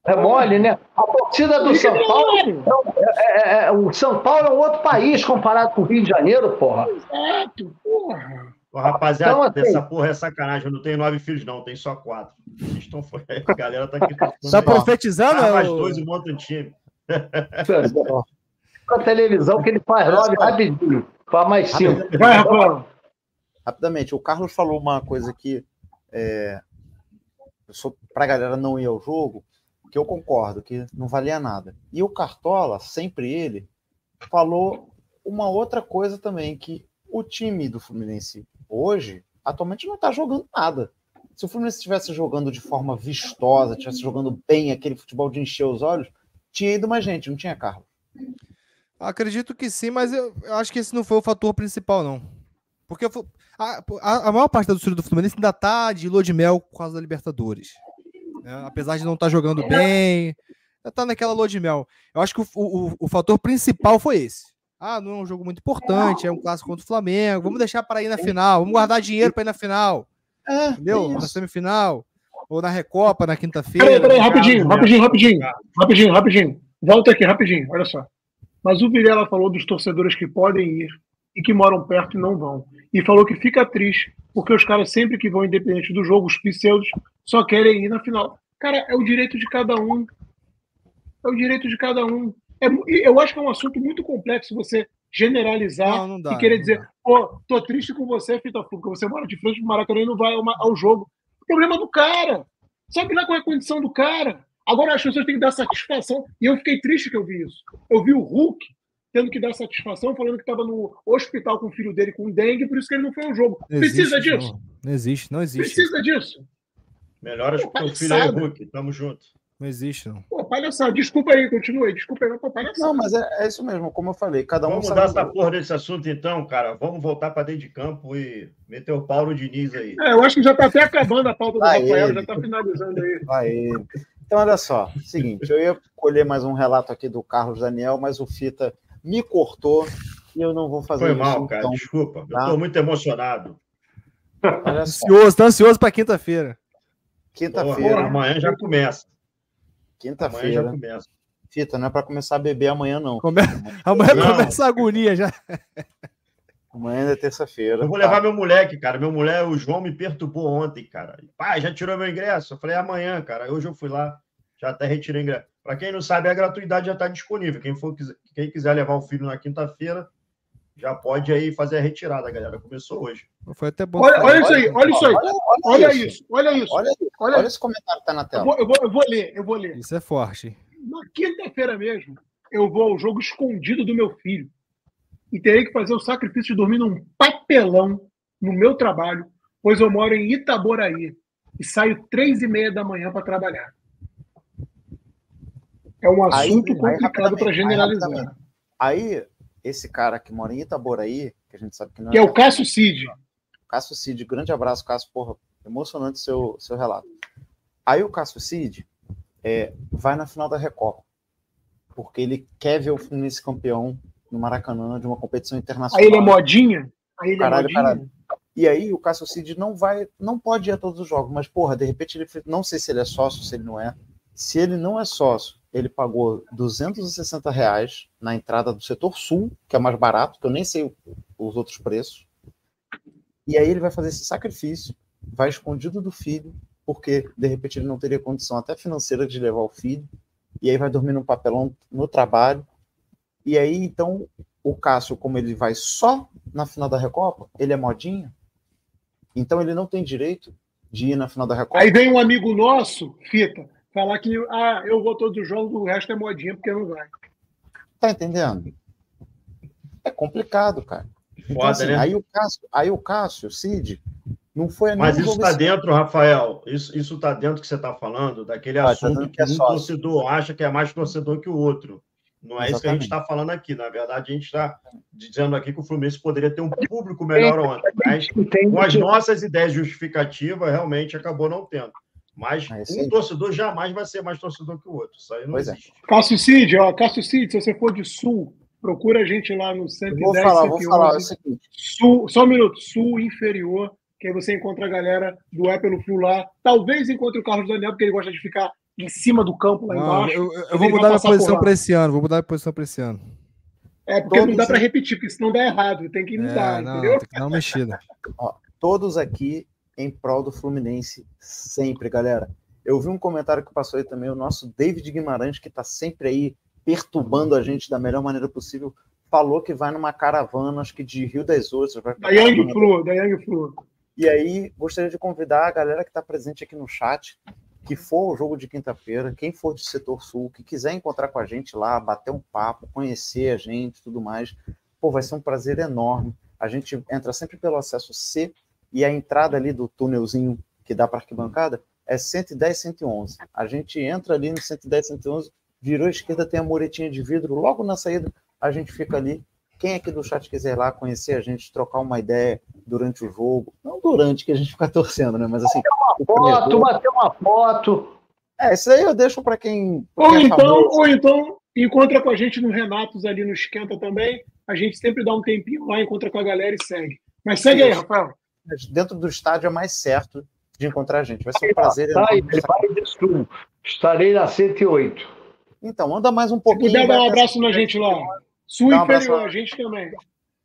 Speaker 3: É mole, né? A torcida do São é Paulo. É, é, é, o São Paulo é um outro país comparado com o Rio de Janeiro, porra. Exato,
Speaker 5: porra. Ô, rapaziada, então, assim, essa porra é sacanagem. Eu não tenho nove filhos, não, tem só quatro. Estão... A galera tá aqui.
Speaker 2: Só profetizando?
Speaker 5: Ah, mais dois e monta um time.
Speaker 3: com a televisão que ele faz nove rapidinho. Faz mais cinco.
Speaker 1: Vai, Rafael. Rapidamente, o Carlos falou uma coisa que é, para a galera não ir ao jogo, que eu concordo, que não valia nada. E o Cartola, sempre ele, falou uma outra coisa também, que o time do Fluminense hoje, atualmente, não está jogando nada. Se o Fluminense estivesse jogando de forma vistosa, estivesse jogando bem aquele futebol de encher os olhos, tinha ido mais gente, não tinha Carlos.
Speaker 2: Acredito que sim, mas eu, eu acho que esse não foi o fator principal, não. Porque a, a, a, maior parte da torcida do Fluminense ainda tá de lua de mel por causa da Libertadores. Né? Apesar de não estar tá jogando bem, ainda tá naquela lua de mel. Eu acho que o, o, o fator principal foi esse. Ah, não é um jogo muito importante, é um clássico contra o Flamengo. Vamos deixar para ir na final, vamos guardar dinheiro para ir na final. É, entendeu? Na semifinal. Ou na Recopa, na quinta-feira.
Speaker 4: Peraí, peraí, rapidinho, rapidinho, rapidinho, rapidinho, rapidinho. Volta aqui, rapidinho, olha só. Mas o Vilela falou dos torcedores que podem ir e que moram perto e não vão. E falou que fica triste porque os caras, sempre que vão, independente do jogo, os pseudos, só querem ir na final. Cara, é o direito de cada um. É o direito de cada um. É, eu acho que é um assunto muito complexo você generalizar não, não dá, e querer dizer, pô, tô triste com você, Fita porque você mora de frente pro Maracanã e não vai ao, ao jogo. O problema do cara. Sabe lá qual é a condição do cara? Agora as pessoas têm que dar satisfação. E eu fiquei triste que eu vi isso. Eu vi o Hulk tendo que dar satisfação, falando que estava no hospital com o filho dele com dengue, por isso que ele não foi ao jogo. Não Precisa existe, disso?
Speaker 2: Não. não. existe, não existe.
Speaker 4: Precisa disso.
Speaker 5: Melhoras pro teu filho aí, Hulk. Tamo junto.
Speaker 2: Não existe, não.
Speaker 4: Pô, palhaçada. Desculpa aí, continue. Desculpa aí, pô,
Speaker 1: palhaçada. Não, mas é, é, isso mesmo, como eu falei. Cada um
Speaker 5: Vamos mudar essa porra desse assunto, então, cara. Vamos voltar para dentro de campo e meter o Paulo Diniz aí.
Speaker 4: É, eu acho que já tá até acabando a pauta do Vai Rafael, ele. já tá finalizando aí.
Speaker 1: Vai ele. Então, olha só, seguinte, eu ia colher mais um relato aqui do Carlos Daniel, mas o Fita me cortou e eu não vou fazer
Speaker 5: Foi isso. Foi mal, cara, então, desculpa. Tá? Eu tô muito emocionado.
Speaker 2: Ansioso, tá ansioso para quinta-feira.
Speaker 5: Quinta-feira. Amanhã já começa.
Speaker 1: Quinta-feira. já começa. Fita, não é para começar a beber amanhã, não.
Speaker 2: Come... Amanhã não. começa a agonia já.
Speaker 1: Amanhã é terça-feira.
Speaker 5: Eu vou levar tá? meu moleque, cara. Meu mulher, o João me perturbou ontem, cara. Pai, já tirou meu ingresso? Eu falei, amanhã, cara. Hoje eu fui lá, já até retirei o ingresso. Para quem não sabe, a gratuidade já está disponível. Quem, for, quem quiser levar o filho na quinta-feira, já pode aí fazer a retirada, galera. Começou hoje.
Speaker 2: Foi até bom.
Speaker 4: Olha, olha isso aí, olha isso aí. Olha, olha, olha isso. isso. olha isso.
Speaker 1: Olha, olha, olha esse comentário que está na tela.
Speaker 4: Eu vou, eu, vou, eu vou ler, eu vou ler.
Speaker 2: Isso é forte.
Speaker 4: Na quinta-feira mesmo, eu vou ao jogo escondido do meu filho e terei que fazer o sacrifício de dormir num papelão no meu trabalho, pois eu moro em Itaboraí e saio três e meia da manhã para trabalhar. É um assunto aí, complicado para generalizar.
Speaker 1: Aí, aí, esse cara que mora em Itaboraí, que a gente sabe que não
Speaker 4: que é, é o Cássio Cid.
Speaker 1: Cássio Cid, grande abraço, Cássio, porra, emocionante seu, seu relato. Aí o Cássio Cid é, vai na final da Recopa, porque ele quer ver o Fluminense campeão no Maracanã de uma competição internacional.
Speaker 4: Aí ele é modinha? Aí ele é caralho, é modinha? Caralho.
Speaker 1: E aí o Cássio Cid não vai, não pode ir a todos os jogos, mas porra, de repente ele não sei se ele é sócio, se ele não é. Se ele não é sócio, ele pagou 260 reais na entrada do setor sul, que é mais barato, que eu nem sei os outros preços. E aí ele vai fazer esse sacrifício, vai escondido do filho, porque de repente ele não teria condição até financeira de levar o filho, e aí vai dormir num papelão no trabalho. E aí então o Cássio, como ele vai só na final da Recopa, ele é modinha, então ele não tem direito de ir na final da Recopa.
Speaker 4: Aí vem um amigo nosso, Fita, falar que ah, eu vou todos os jogos, o resto é modinha porque não vai.
Speaker 1: Tá entendendo? É complicado, cara. Então,
Speaker 5: Foda,
Speaker 1: assim,
Speaker 5: né?
Speaker 1: aí o Cássio, aí o Cássio, Cid, não foi a
Speaker 5: Mas isso
Speaker 1: jogo
Speaker 5: está
Speaker 1: esse-
Speaker 5: dentro, Rafael. Isso isso está dentro que você está falando, daquele
Speaker 1: Ah, tá
Speaker 5: assunto
Speaker 1: dentro
Speaker 5: que
Speaker 1: que é
Speaker 5: um torcedor acha que é mais torcedor que o outro. Não é isso que a gente
Speaker 1: Exatamente.
Speaker 5: está falando aqui. Na verdade, a gente está dizendo aqui que o Fluminense poderia ter um público melhor ontem. Mas com as nossas ideias justificativas, realmente acabou não tendo. Mas
Speaker 1: É
Speaker 5: um torcedor jamais vai ser mais torcedor que o outro. Isso aí não
Speaker 1: Pois é.
Speaker 5: existe.
Speaker 4: Cássio Cid, ó, Cássio Cid, se você for de Sul, procura a gente lá no
Speaker 1: Eu
Speaker 4: 110,
Speaker 1: vou falar, vou
Speaker 4: 111,
Speaker 1: falar é.
Speaker 4: Sul, só um minuto, Sul inferior, que aí você encontra a galera do É pelo Flu lá. Talvez encontre o Carlos Daniel, porque ele gosta de ficar em cima do campo lá
Speaker 2: Não,
Speaker 4: embaixo.
Speaker 2: eu, eu- vou mudar minha
Speaker 4: por
Speaker 2: posição para esse ano. Vou mudar minha posição para esse ano.
Speaker 4: É, porque não
Speaker 1: Todos,
Speaker 4: dá para repetir, porque senão dá errado. Tem que mudar,
Speaker 2: É, não,
Speaker 4: entendeu?
Speaker 2: tem que dar uma mexida.
Speaker 1: Todos aqui em prol do Fluminense, sempre, galera. Eu vi um comentário que passou aí também, o nosso David Guimarães, que está sempre aí perturbando a gente da melhor maneira possível, falou que vai numa caravana, acho que de Rio das Ostras. Vai
Speaker 4: Da
Speaker 1: caravana
Speaker 4: Flu, da Young Flu.
Speaker 1: E aí, gostaria de convidar a galera que está presente aqui no chat, que for o jogo de quinta-feira, quem for de setor sul, que quiser encontrar com a gente lá, bater um papo, conhecer a gente tudo mais, pô, vai ser um prazer enorme. A gente entra sempre pelo acesso C e a entrada ali do túnelzinho que dá para arquibancada é 110, 111. A gente entra ali no 110, 111, virou à esquerda, tem a muretinha de vidro, logo na saída a gente fica ali. Quem aqui do chat quiser ir lá conhecer a gente, trocar uma ideia durante o jogo, não durante que a gente fica torcendo, né? Mas assim, o
Speaker 3: Foto,
Speaker 1: predador-
Speaker 3: bater uma foto.
Speaker 1: é, isso aí eu deixo para quem,
Speaker 4: Ou
Speaker 1: quem é
Speaker 4: então,
Speaker 1: famoso.
Speaker 4: ou então, encontra com a gente no Renatos ali no Esquenta também. A gente sempre dá um tempinho lá, encontra com a galera e segue. Mas segue aí. Rafael.
Speaker 1: dentro do estádio é mais certo de encontrar a gente. Vai ser um prazer
Speaker 3: Tá aí. Estarei na 108.
Speaker 1: Então, anda mais um
Speaker 4: Se
Speaker 1: pouquinho.
Speaker 4: puder dar um abraço na gente lá.
Speaker 1: Um abraço
Speaker 4: inferior, a gente também.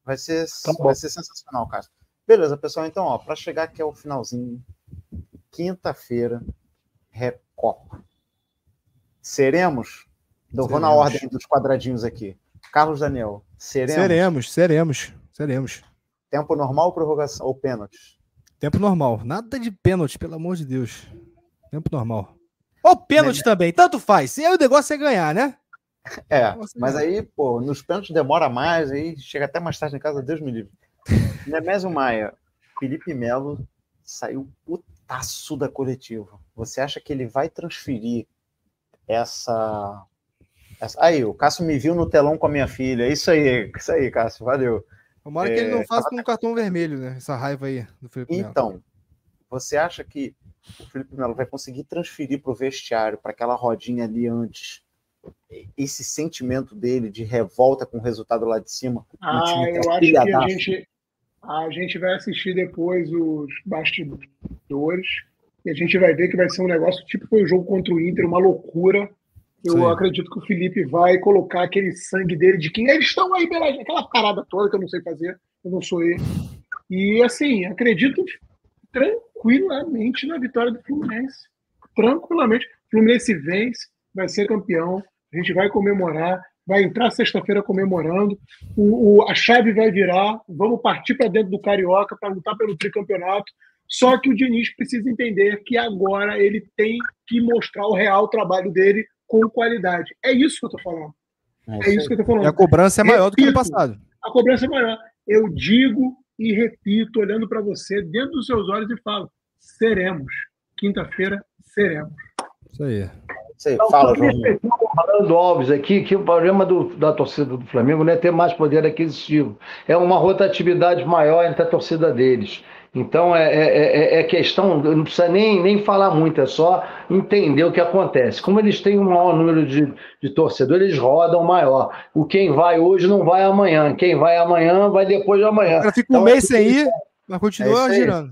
Speaker 1: Vai ser,
Speaker 3: Tá
Speaker 1: vai ser sensacional, cara. Beleza, pessoal. Então, ó, para chegar aqui ao finalzinho, quinta-feira, Recopa. Seremos? Eu vou na
Speaker 2: Seremos.
Speaker 1: ordem dos quadradinhos aqui. Carlos Daniel, seremos?
Speaker 2: Seremos, seremos, seremos.
Speaker 1: Tempo normal, prorrogação ou pênalti?
Speaker 2: Tempo normal. Nada de pênalti, pelo amor de Deus. Tempo normal. Ou pênalti também, tanto faz. Se aí o negócio é ganhar, né?
Speaker 1: É, mas aí, pô, nos pênaltis demora mais, aí chega até mais tarde em casa, Deus me livre. Nemésio Maia, Felipe Melo saiu putaço da coletiva. Você acha que ele vai transferir essa. essa... Aí, o Cássio me viu no telão com a minha filha. Isso aí, isso aí, Cássio, valeu.
Speaker 2: Tomara que ele
Speaker 1: É,
Speaker 2: não faça com um cartão vermelho, né? Essa raiva aí do Felipe Melo.
Speaker 1: Então, você acha que o Felipe Melo vai conseguir transferir para o vestiário, para aquela rodinha ali antes, esse sentimento dele de revolta com o resultado lá de cima?
Speaker 4: Ah, eu acho que a gente, a gente vai assistir depois os bastidores e a gente vai ver que vai ser um negócio tipo foi o jogo contra o Inter, uma loucura. Eu
Speaker 2: Sim.
Speaker 4: acredito que o Felipe vai colocar aquele sangue dele de quem eles estão aí, pela, aquela parada toda que eu não sei fazer, eu não sou ele. E assim, acredito tranquilamente na vitória do Fluminense. Tranquilamente. O Fluminense vence, vai ser campeão, a gente vai comemorar, vai entrar sexta-feira comemorando, o, o- a chave vai virar, vamos partir para dentro do Carioca para lutar pelo tricampeonato. Só que o Diniz precisa entender que agora ele tem que mostrar o real trabalho dele com qualidade. É isso que eu estou falando. É isso que eu estou
Speaker 2: E a
Speaker 4: falando.
Speaker 2: cobrança é maior do que no
Speaker 4: Repito.
Speaker 2: passado.
Speaker 4: A cobrança é maior. Eu digo e repito, olhando para você dentro dos seus olhos e falo: seremos. Quinta-feira seremos.
Speaker 2: Isso aí.
Speaker 1: Aí,
Speaker 3: Então,
Speaker 1: fala, João.
Speaker 3: Rolando Alves aqui que o problema do- da torcida do Flamengo não é ter mais poder aquisitivo, é uma rotatividade maior entre a torcida deles. Então é, é- é- é questão, não precisa nem, nem falar muito, é só entender o que acontece. Como eles têm um maior número de, de torcedores, eles rodam maior. O quem vai hoje não vai amanhã, quem vai amanhã vai depois de
Speaker 2: O
Speaker 3: amanhã.
Speaker 2: cara fica um
Speaker 3: Então,
Speaker 2: mês sem ir, mas
Speaker 1: É
Speaker 2: continua girando.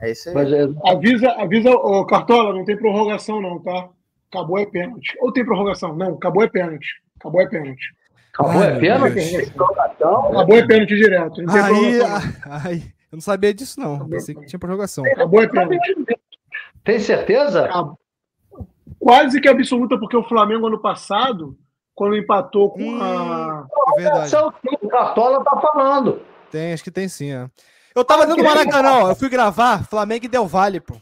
Speaker 1: É isso aí.
Speaker 3: Mas é-
Speaker 4: Avisa, avisa, ô, Cartola, não tem prorrogação, não, tá? Acabou é pênalti. Ou tem prorrogação? Não, acabou é pênalti. Acabou é pênalti.
Speaker 3: Acabou, é pênalti?
Speaker 4: Acabou é pênalti direto. Não tem
Speaker 2: Aí,
Speaker 4: não.
Speaker 2: ai, eu não sabia disso, não. Pensei que tinha prorrogação.
Speaker 4: Acabou é pênalti.
Speaker 3: Tem certeza?
Speaker 4: Acabou. Quase que absoluta, porque o Flamengo ano passado, quando empatou com
Speaker 2: Hum.
Speaker 4: a.
Speaker 2: É verdade.
Speaker 3: É o Cartola tá falando.
Speaker 2: Tem, acho que tem sim, é. Eu tava dentro do Maracanã, ó, eu fui gravar Flamengo e Del Valle, pô.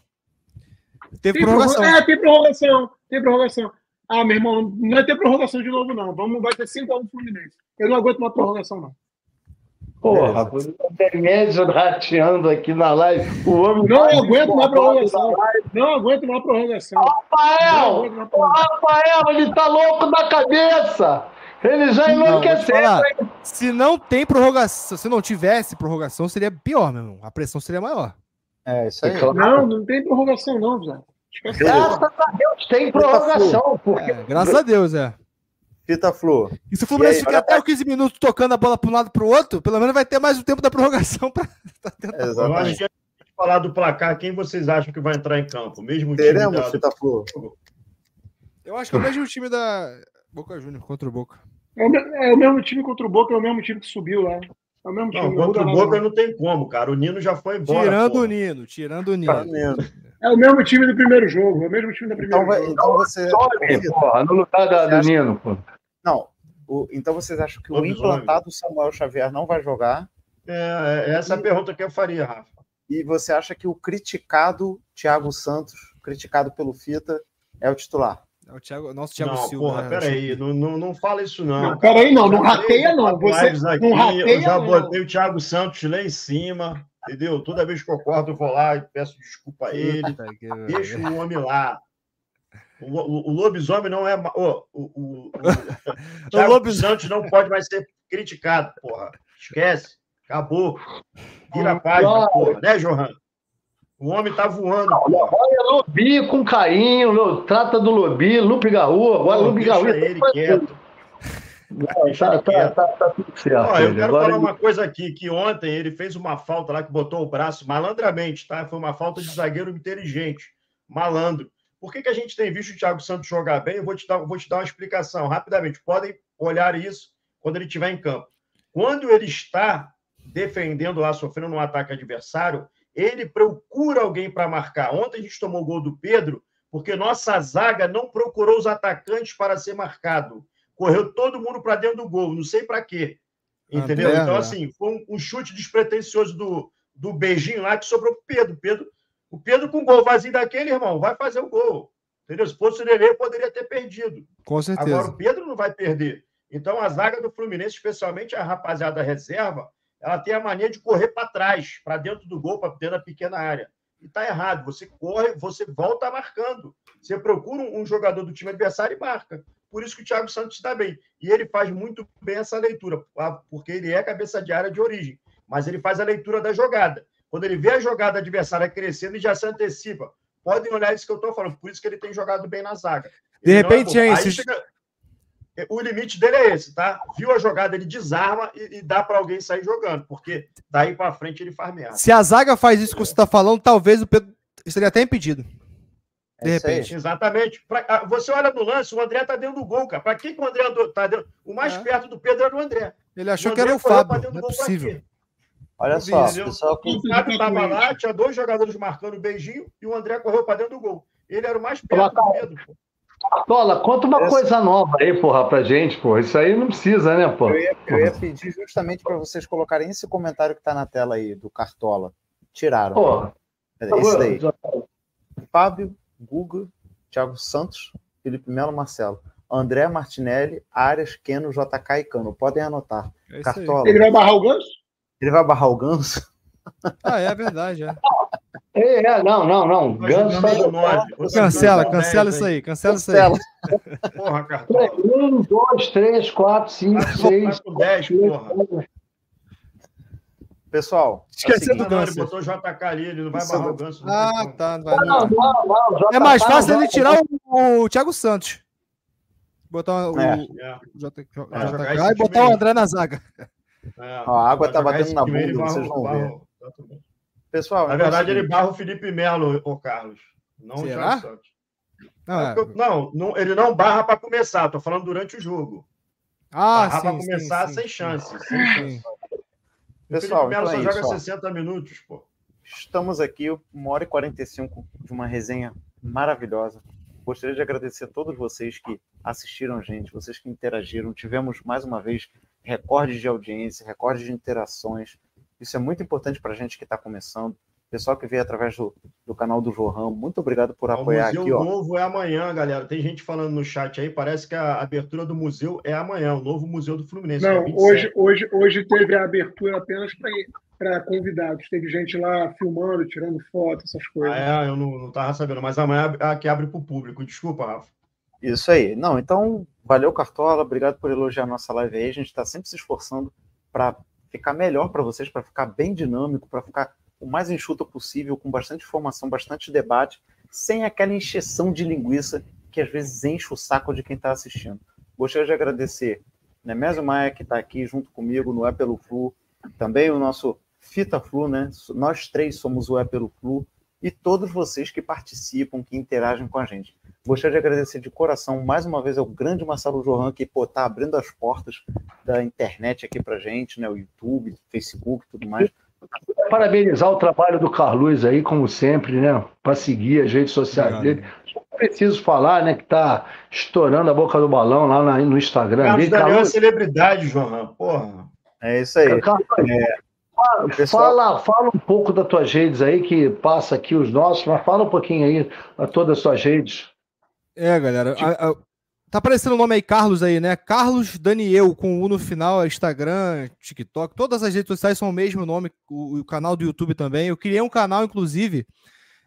Speaker 2: Teve
Speaker 4: Tem
Speaker 2: prorrogação.
Speaker 4: prorrogação. É, tem prorrogação. Tem prorrogação. Ah, meu irmão, não vai ter prorrogação de novo, não. Vamos, vai ter 5x1 Fluminense. Eu não aguento uma prorrogação, não.
Speaker 3: Porra, o Demédio rateando aqui na live. O homem
Speaker 4: Não aguento uma prorrogação. Não aguento uma prorrogação. Não
Speaker 3: Rafael!
Speaker 4: aguento uma
Speaker 3: O
Speaker 4: prorrogação.
Speaker 3: Rafael, ele tá louco da cabeça! Ele já enlouqueceu?
Speaker 2: Se não tem prorrogação, se não tivesse prorrogação, seria pior, meu irmão. A pressão seria maior.
Speaker 1: É, isso aí.
Speaker 4: Não, não tem prorrogação, não, Zé.
Speaker 3: Graças a Deus tem prorrogação, porque
Speaker 2: É, graças a Deus, é.
Speaker 1: Fita Flu.
Speaker 2: E se o Fluminense
Speaker 1: aí,
Speaker 2: ficar até os 15 minutos tocando a bola para um lado e para o outro, pelo menos vai ter mais o tempo da prorrogação para tentar.
Speaker 5: Eu acho
Speaker 1: Exatamente.
Speaker 5: que antes de falar do placar, quem vocês acham que vai entrar em campo? Mesmo time
Speaker 1: Teremos,
Speaker 5: da-
Speaker 1: Fita Flu.
Speaker 2: Eu acho que é o mesmo time da Boca Júnior contra o Boca.
Speaker 4: É o, é o mesmo time contra o Boca, é o mesmo time que subiu lá. É o mesmo time.
Speaker 5: Não, contra o Boca
Speaker 4: não.
Speaker 5: tem como, cara. O Nino já foi embora.
Speaker 2: tirando
Speaker 5: porra.
Speaker 2: o Nino, tirando o Nino.
Speaker 4: É o mesmo time do primeiro jogo. É o mesmo time do primeiro
Speaker 1: Então,
Speaker 4: jogo.
Speaker 1: então você.
Speaker 3: Some, porra, no lugar da- do Nino, pô.
Speaker 1: Não. o- então vocês acham que o implantado Samuel Xavier não vai jogar?
Speaker 5: É, é, essa é a pergunta que eu faria, Rafa.
Speaker 1: E você acha que o criticado Thiago Santos, criticado pelo Fita, é o titular?
Speaker 2: É o Thiago, nosso Thiago
Speaker 5: não,
Speaker 2: Silva.
Speaker 5: porra,
Speaker 2: né?
Speaker 5: peraí. Não, não, não fala isso, não.
Speaker 4: Não, peraí, não. Não rateia, não. Você
Speaker 5: aqui,
Speaker 4: não rateia,
Speaker 5: Eu já
Speaker 4: não.
Speaker 5: botei o Thiago Santos lá em cima, entendeu? Toda vez que eu corto, eu vou lá e peço desculpa a ele. Deixa o homem lá. O, o- o lobisomem não é. o, o, o, Thiago
Speaker 2: lobisomem-
Speaker 5: Santos não pode mais ser criticado, porra. Esquece. Acabou. Vira a página, porra. Né, Johan? O homem tá voando. porra.
Speaker 3: Olha, Lobi com carinho, trata do Lobi, Lupe Garru, agora Lupe
Speaker 5: deixa
Speaker 3: Garru.
Speaker 5: ele quieto.
Speaker 3: Tá, tá, tá, tá tudo certo.
Speaker 5: Ó, eu quero
Speaker 3: Agora
Speaker 5: falar
Speaker 3: ele-
Speaker 5: uma coisa aqui, que ontem ele fez uma falta lá que botou o braço malandramente, tá? Foi uma falta de zagueiro inteligente, malandro. Por que, que a gente tem visto o Thiago Santos jogar bem? Eu vou te dar, vou te dar uma explicação rapidamente. Podem olhar isso quando ele estiver em campo. Quando ele está defendendo lá, sofrendo um ataque adversário, ele procura alguém para marcar. Ontem a gente tomou o gol do Pedro, porque nossa zaga não procurou os atacantes para ser marcado. Correu todo mundo para dentro do gol, não sei para quê. Entendeu?
Speaker 2: André,
Speaker 5: então,
Speaker 2: né?
Speaker 5: assim, foi um, um chute despretensioso do, do beijinho lá que sobrou pro Pedro. Pedro. O Pedro, com gol vazio daquele, irmão, vai fazer o gol. Entendeu? Se fosse o Lelê, poderia ter perdido.
Speaker 2: Com certeza.
Speaker 5: Agora o Pedro não vai perder. Então a zaga do Fluminense, especialmente a rapaziada reserva, ela tem a mania de correr para trás, para dentro do gol, para dentro da pequena área. E tá errado. Você corre, você volta marcando. Você procura um jogador do time adversário e marca. Por isso que o Thiago Santos está bem. E ele faz muito bem essa leitura, ah, porque ele é cabeça de área de origem. Mas ele faz a leitura da jogada. Quando ele vê a jogada adversária crescendo, ele já se antecipa. Podem olhar isso que eu estou falando. Por isso que ele tem jogado bem na zaga.
Speaker 2: De
Speaker 5: Ele é
Speaker 2: repente,
Speaker 5: bobo.
Speaker 2: hein,
Speaker 5: Aí
Speaker 2: se-
Speaker 5: chega- O limite dele é esse, tá? Viu a jogada, ele desarma e, e dá para alguém sair jogando, porque daí para frente ele faz merda.
Speaker 2: Se a zaga faz isso que você tá falando, talvez o Pedro estaria até impedido.
Speaker 1: É
Speaker 2: De repente.
Speaker 5: Exatamente. Pra- ah, você olha no lance, o André tá dentro do gol, cara. Para que, que o André tá dentro? O mais
Speaker 2: É.
Speaker 5: perto do Pedro era o André.
Speaker 2: Ele achou
Speaker 5: O
Speaker 2: que era o
Speaker 5: André correu pra
Speaker 2: Fábio.
Speaker 5: dentro
Speaker 2: Não
Speaker 5: do
Speaker 2: é possível.
Speaker 1: Olha
Speaker 2: vi
Speaker 1: só, pessoal, que
Speaker 5: O Fábio tava lá, tinha dois jogadores marcando o beijinho e o André correu para dentro do gol. Ele era o mais perto do Pedro. pô.
Speaker 3: Cartola, conta uma
Speaker 1: Essa-
Speaker 3: coisa nova aí, porra, pra gente, porra. Isso aí não precisa, né, pô?
Speaker 1: eu ia, eu ia pedir justamente para vocês colocarem esse comentário que está na tela aí, do Cartola. Tiraram.
Speaker 3: Porra.
Speaker 1: Esse daí. Fábio, Guga, Thiago Santos, Felipe Melo, Marcelo. André Martinelli, Arias, Keno, JK e Cano. Podem anotar.
Speaker 2: É.
Speaker 1: Cartola.
Speaker 4: Ele vai barrar o ganso?
Speaker 1: Ele vai barrar o Ganso?
Speaker 2: Ah, é verdade, é.
Speaker 3: É, é, não, não, não. Ganso.
Speaker 5: Você
Speaker 2: Cancela, cancela isso aí, cancela isso aí.
Speaker 1: Cancela.
Speaker 5: Porra, Cartola.
Speaker 3: Um, dois, três, quatro, cinco,
Speaker 5: Vai
Speaker 3: seis.
Speaker 5: com 10, porra.
Speaker 1: Pessoal, é o
Speaker 2: Esquecendo
Speaker 1: seguinte,
Speaker 2: do
Speaker 5: Não, ele
Speaker 2: Ganso.
Speaker 5: botou o JK ali, ele não vai
Speaker 1: Isso,
Speaker 5: barrar o Ganso.
Speaker 2: Ah, tá. não vai
Speaker 3: Não,
Speaker 2: não.
Speaker 3: não,
Speaker 2: É mais fácil ele tirar o, o Thiago Santos. Botar o,
Speaker 1: É.
Speaker 5: É,
Speaker 2: o
Speaker 5: É,
Speaker 2: JK
Speaker 5: esse
Speaker 2: e botar o. André na zaga.
Speaker 5: é.
Speaker 1: A água tá batendo na bunda, vocês vão ver. pessoal,
Speaker 5: Na
Speaker 1: é o
Speaker 5: verdade, ele barra o Felipe Melo, o Carlos. Não o
Speaker 2: Será?
Speaker 5: Thiago Santos. Ah, é. não, não, ele não barra para começar, tô falando durante o jogo.
Speaker 2: Ah, barra
Speaker 5: para começar sim, sem, sim, chance, sem chance. Pessoal, o Melo então é só joga 60 minutos, pô.
Speaker 1: Estamos aqui, uma hora e 45 de uma resenha maravilhosa. Gostaria de agradecer a todos vocês que assistiram a gente, vocês que interagiram. Tivemos mais uma vez recordes de audiência, recordes de interações. Isso é muito importante para a gente que está começando. Pessoal que veio através do, do canal do Johan, muito obrigado por apoiar
Speaker 5: o museu
Speaker 1: aqui.
Speaker 5: Novo é amanhã, galera. Tem gente falando no chat aí, parece que a abertura do museu é amanhã, o novo museu do Fluminense.
Speaker 4: Não, é hoje, hoje, hoje teve a abertura apenas para convidados. Teve gente lá filmando, tirando foto, essas coisas.
Speaker 5: Ah, é, eu não estava sabendo, mas amanhã é que abre para o público. Desculpa, Rafa.
Speaker 1: Isso aí. Não, então, valeu, Cartola. Obrigado por elogiar a nossa live aí. A gente está sempre se esforçando para ficar melhor para vocês, para ficar bem dinâmico, para ficar o mais enxuto possível, com bastante informação, bastante debate, sem aquela encheção de linguiça que às vezes enche o saco de quem está assistindo. Gostaria de agradecer Nemésio Maia, que está aqui junto comigo no É Pelo Flu, também o nosso Fita Flu, né? Nós três somos o É Pelo Flu, e todos vocês que participam, que interagem com a gente. Gostaria de agradecer de coração mais uma vez ao grande Marcelo Johan, que está abrindo as portas da internet aqui para gente, né? O YouTube, Facebook tudo mais.
Speaker 3: Parabenizar o trabalho do Carlos aí, como sempre, né? Para seguir as redes sociais Obrigado. dele. Preciso falar, né? Que tá estourando a boca do balão lá no Instagram
Speaker 5: Carlos dele. Carlos é uma celebridade, João. Porra.
Speaker 1: É isso aí. Carlos, é...
Speaker 3: Fala, fala um pouco das tuas redes aí, que passa aqui os nossos, mas fala um pouquinho aí a todas as suas redes.
Speaker 2: É, galera. A, a, Tá aparecendo o nome aí, Carlos aí, né? Carlos Daniel, com U no final, Instagram, TikTok, todas as redes sociais são o mesmo nome, o, o canal do YouTube também. Eu criei um canal, inclusive,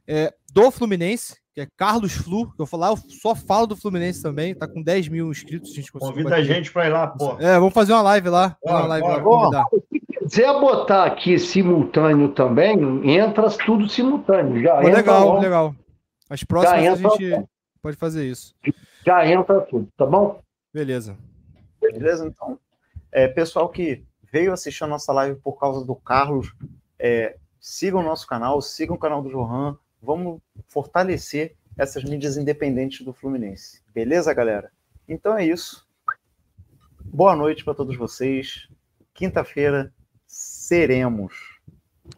Speaker 2: é, do Fluminense, que é Carlos Flu, que eu falar, eu só falo do Fluminense também, tá com 10 mil inscritos. A
Speaker 5: gente Convida a gente para ir lá, pô.
Speaker 2: É, vamos fazer uma live lá. Bora, uma live
Speaker 3: lá Se quiser botar aqui simultâneo também, entra tudo simultâneo. Já
Speaker 2: pô, legal, legal. As próximas a gente pode fazer isso
Speaker 3: já entra tudo, tá bom?
Speaker 2: Beleza.
Speaker 1: Beleza, então. É, pessoal que veio assistir a nossa live por causa do Carlos, é, sigam o nosso canal, sigam o canal do Johan, vamos fortalecer essas mídias independentes do Fluminense. Beleza, galera? Então é isso. Boa noite para todos vocês. Quinta-feira seremos.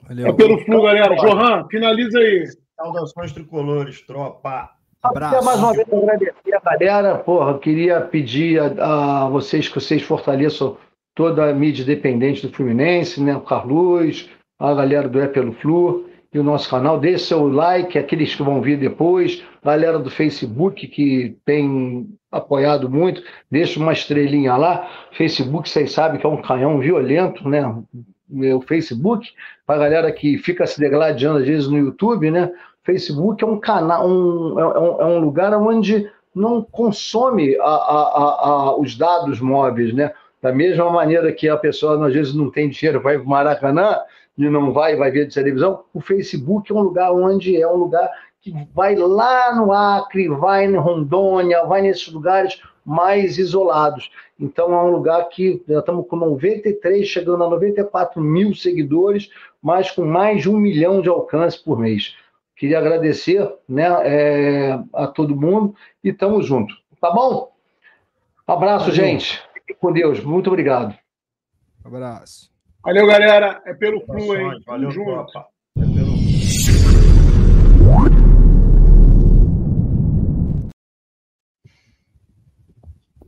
Speaker 4: Valeu. É pelo Flu, galera. Johan, finaliza aí.
Speaker 5: Saudações tricolores, tropa.
Speaker 3: Abraço. mais uma vez agradecer a galera. Porra, queria pedir a, a, vocês que vocês fortaleçam toda a mídia dependente do Fluminense, né? O Carlos, a galera do É Pelo Flu e o nosso canal. Deixe seu like, aqueles que vão vir depois, galera do Facebook que tem apoiado muito, deixa uma estrelinha lá. Facebook, vocês sabem que é um canhão violento, né? O Facebook, para a galera que fica se degladiando às vezes no YouTube, né? Facebook é um canal, um, é, um, é um lugar onde não consome a, a, a, os dados móveis, né? Da mesma maneira que a pessoa às vezes não tem dinheiro, vai para o Maracanã e não vai, vai ver de televisão, o Facebook é um lugar onde é um lugar que vai lá no Acre, vai em Rondônia, vai nesses lugares mais isolados. Então é um lugar que já estamos com 93, chegando a 94 mil seguidores, mas com mais de um milhão de alcance por mês. Queria agradecer né, é, a todo mundo e estamos juntos. Tá bom? Abraço, Valeu. gente. Fique com Deus. Muito obrigado.
Speaker 2: Abraço.
Speaker 4: Valeu, galera. É pelo Flu, hein? Valeu, junto.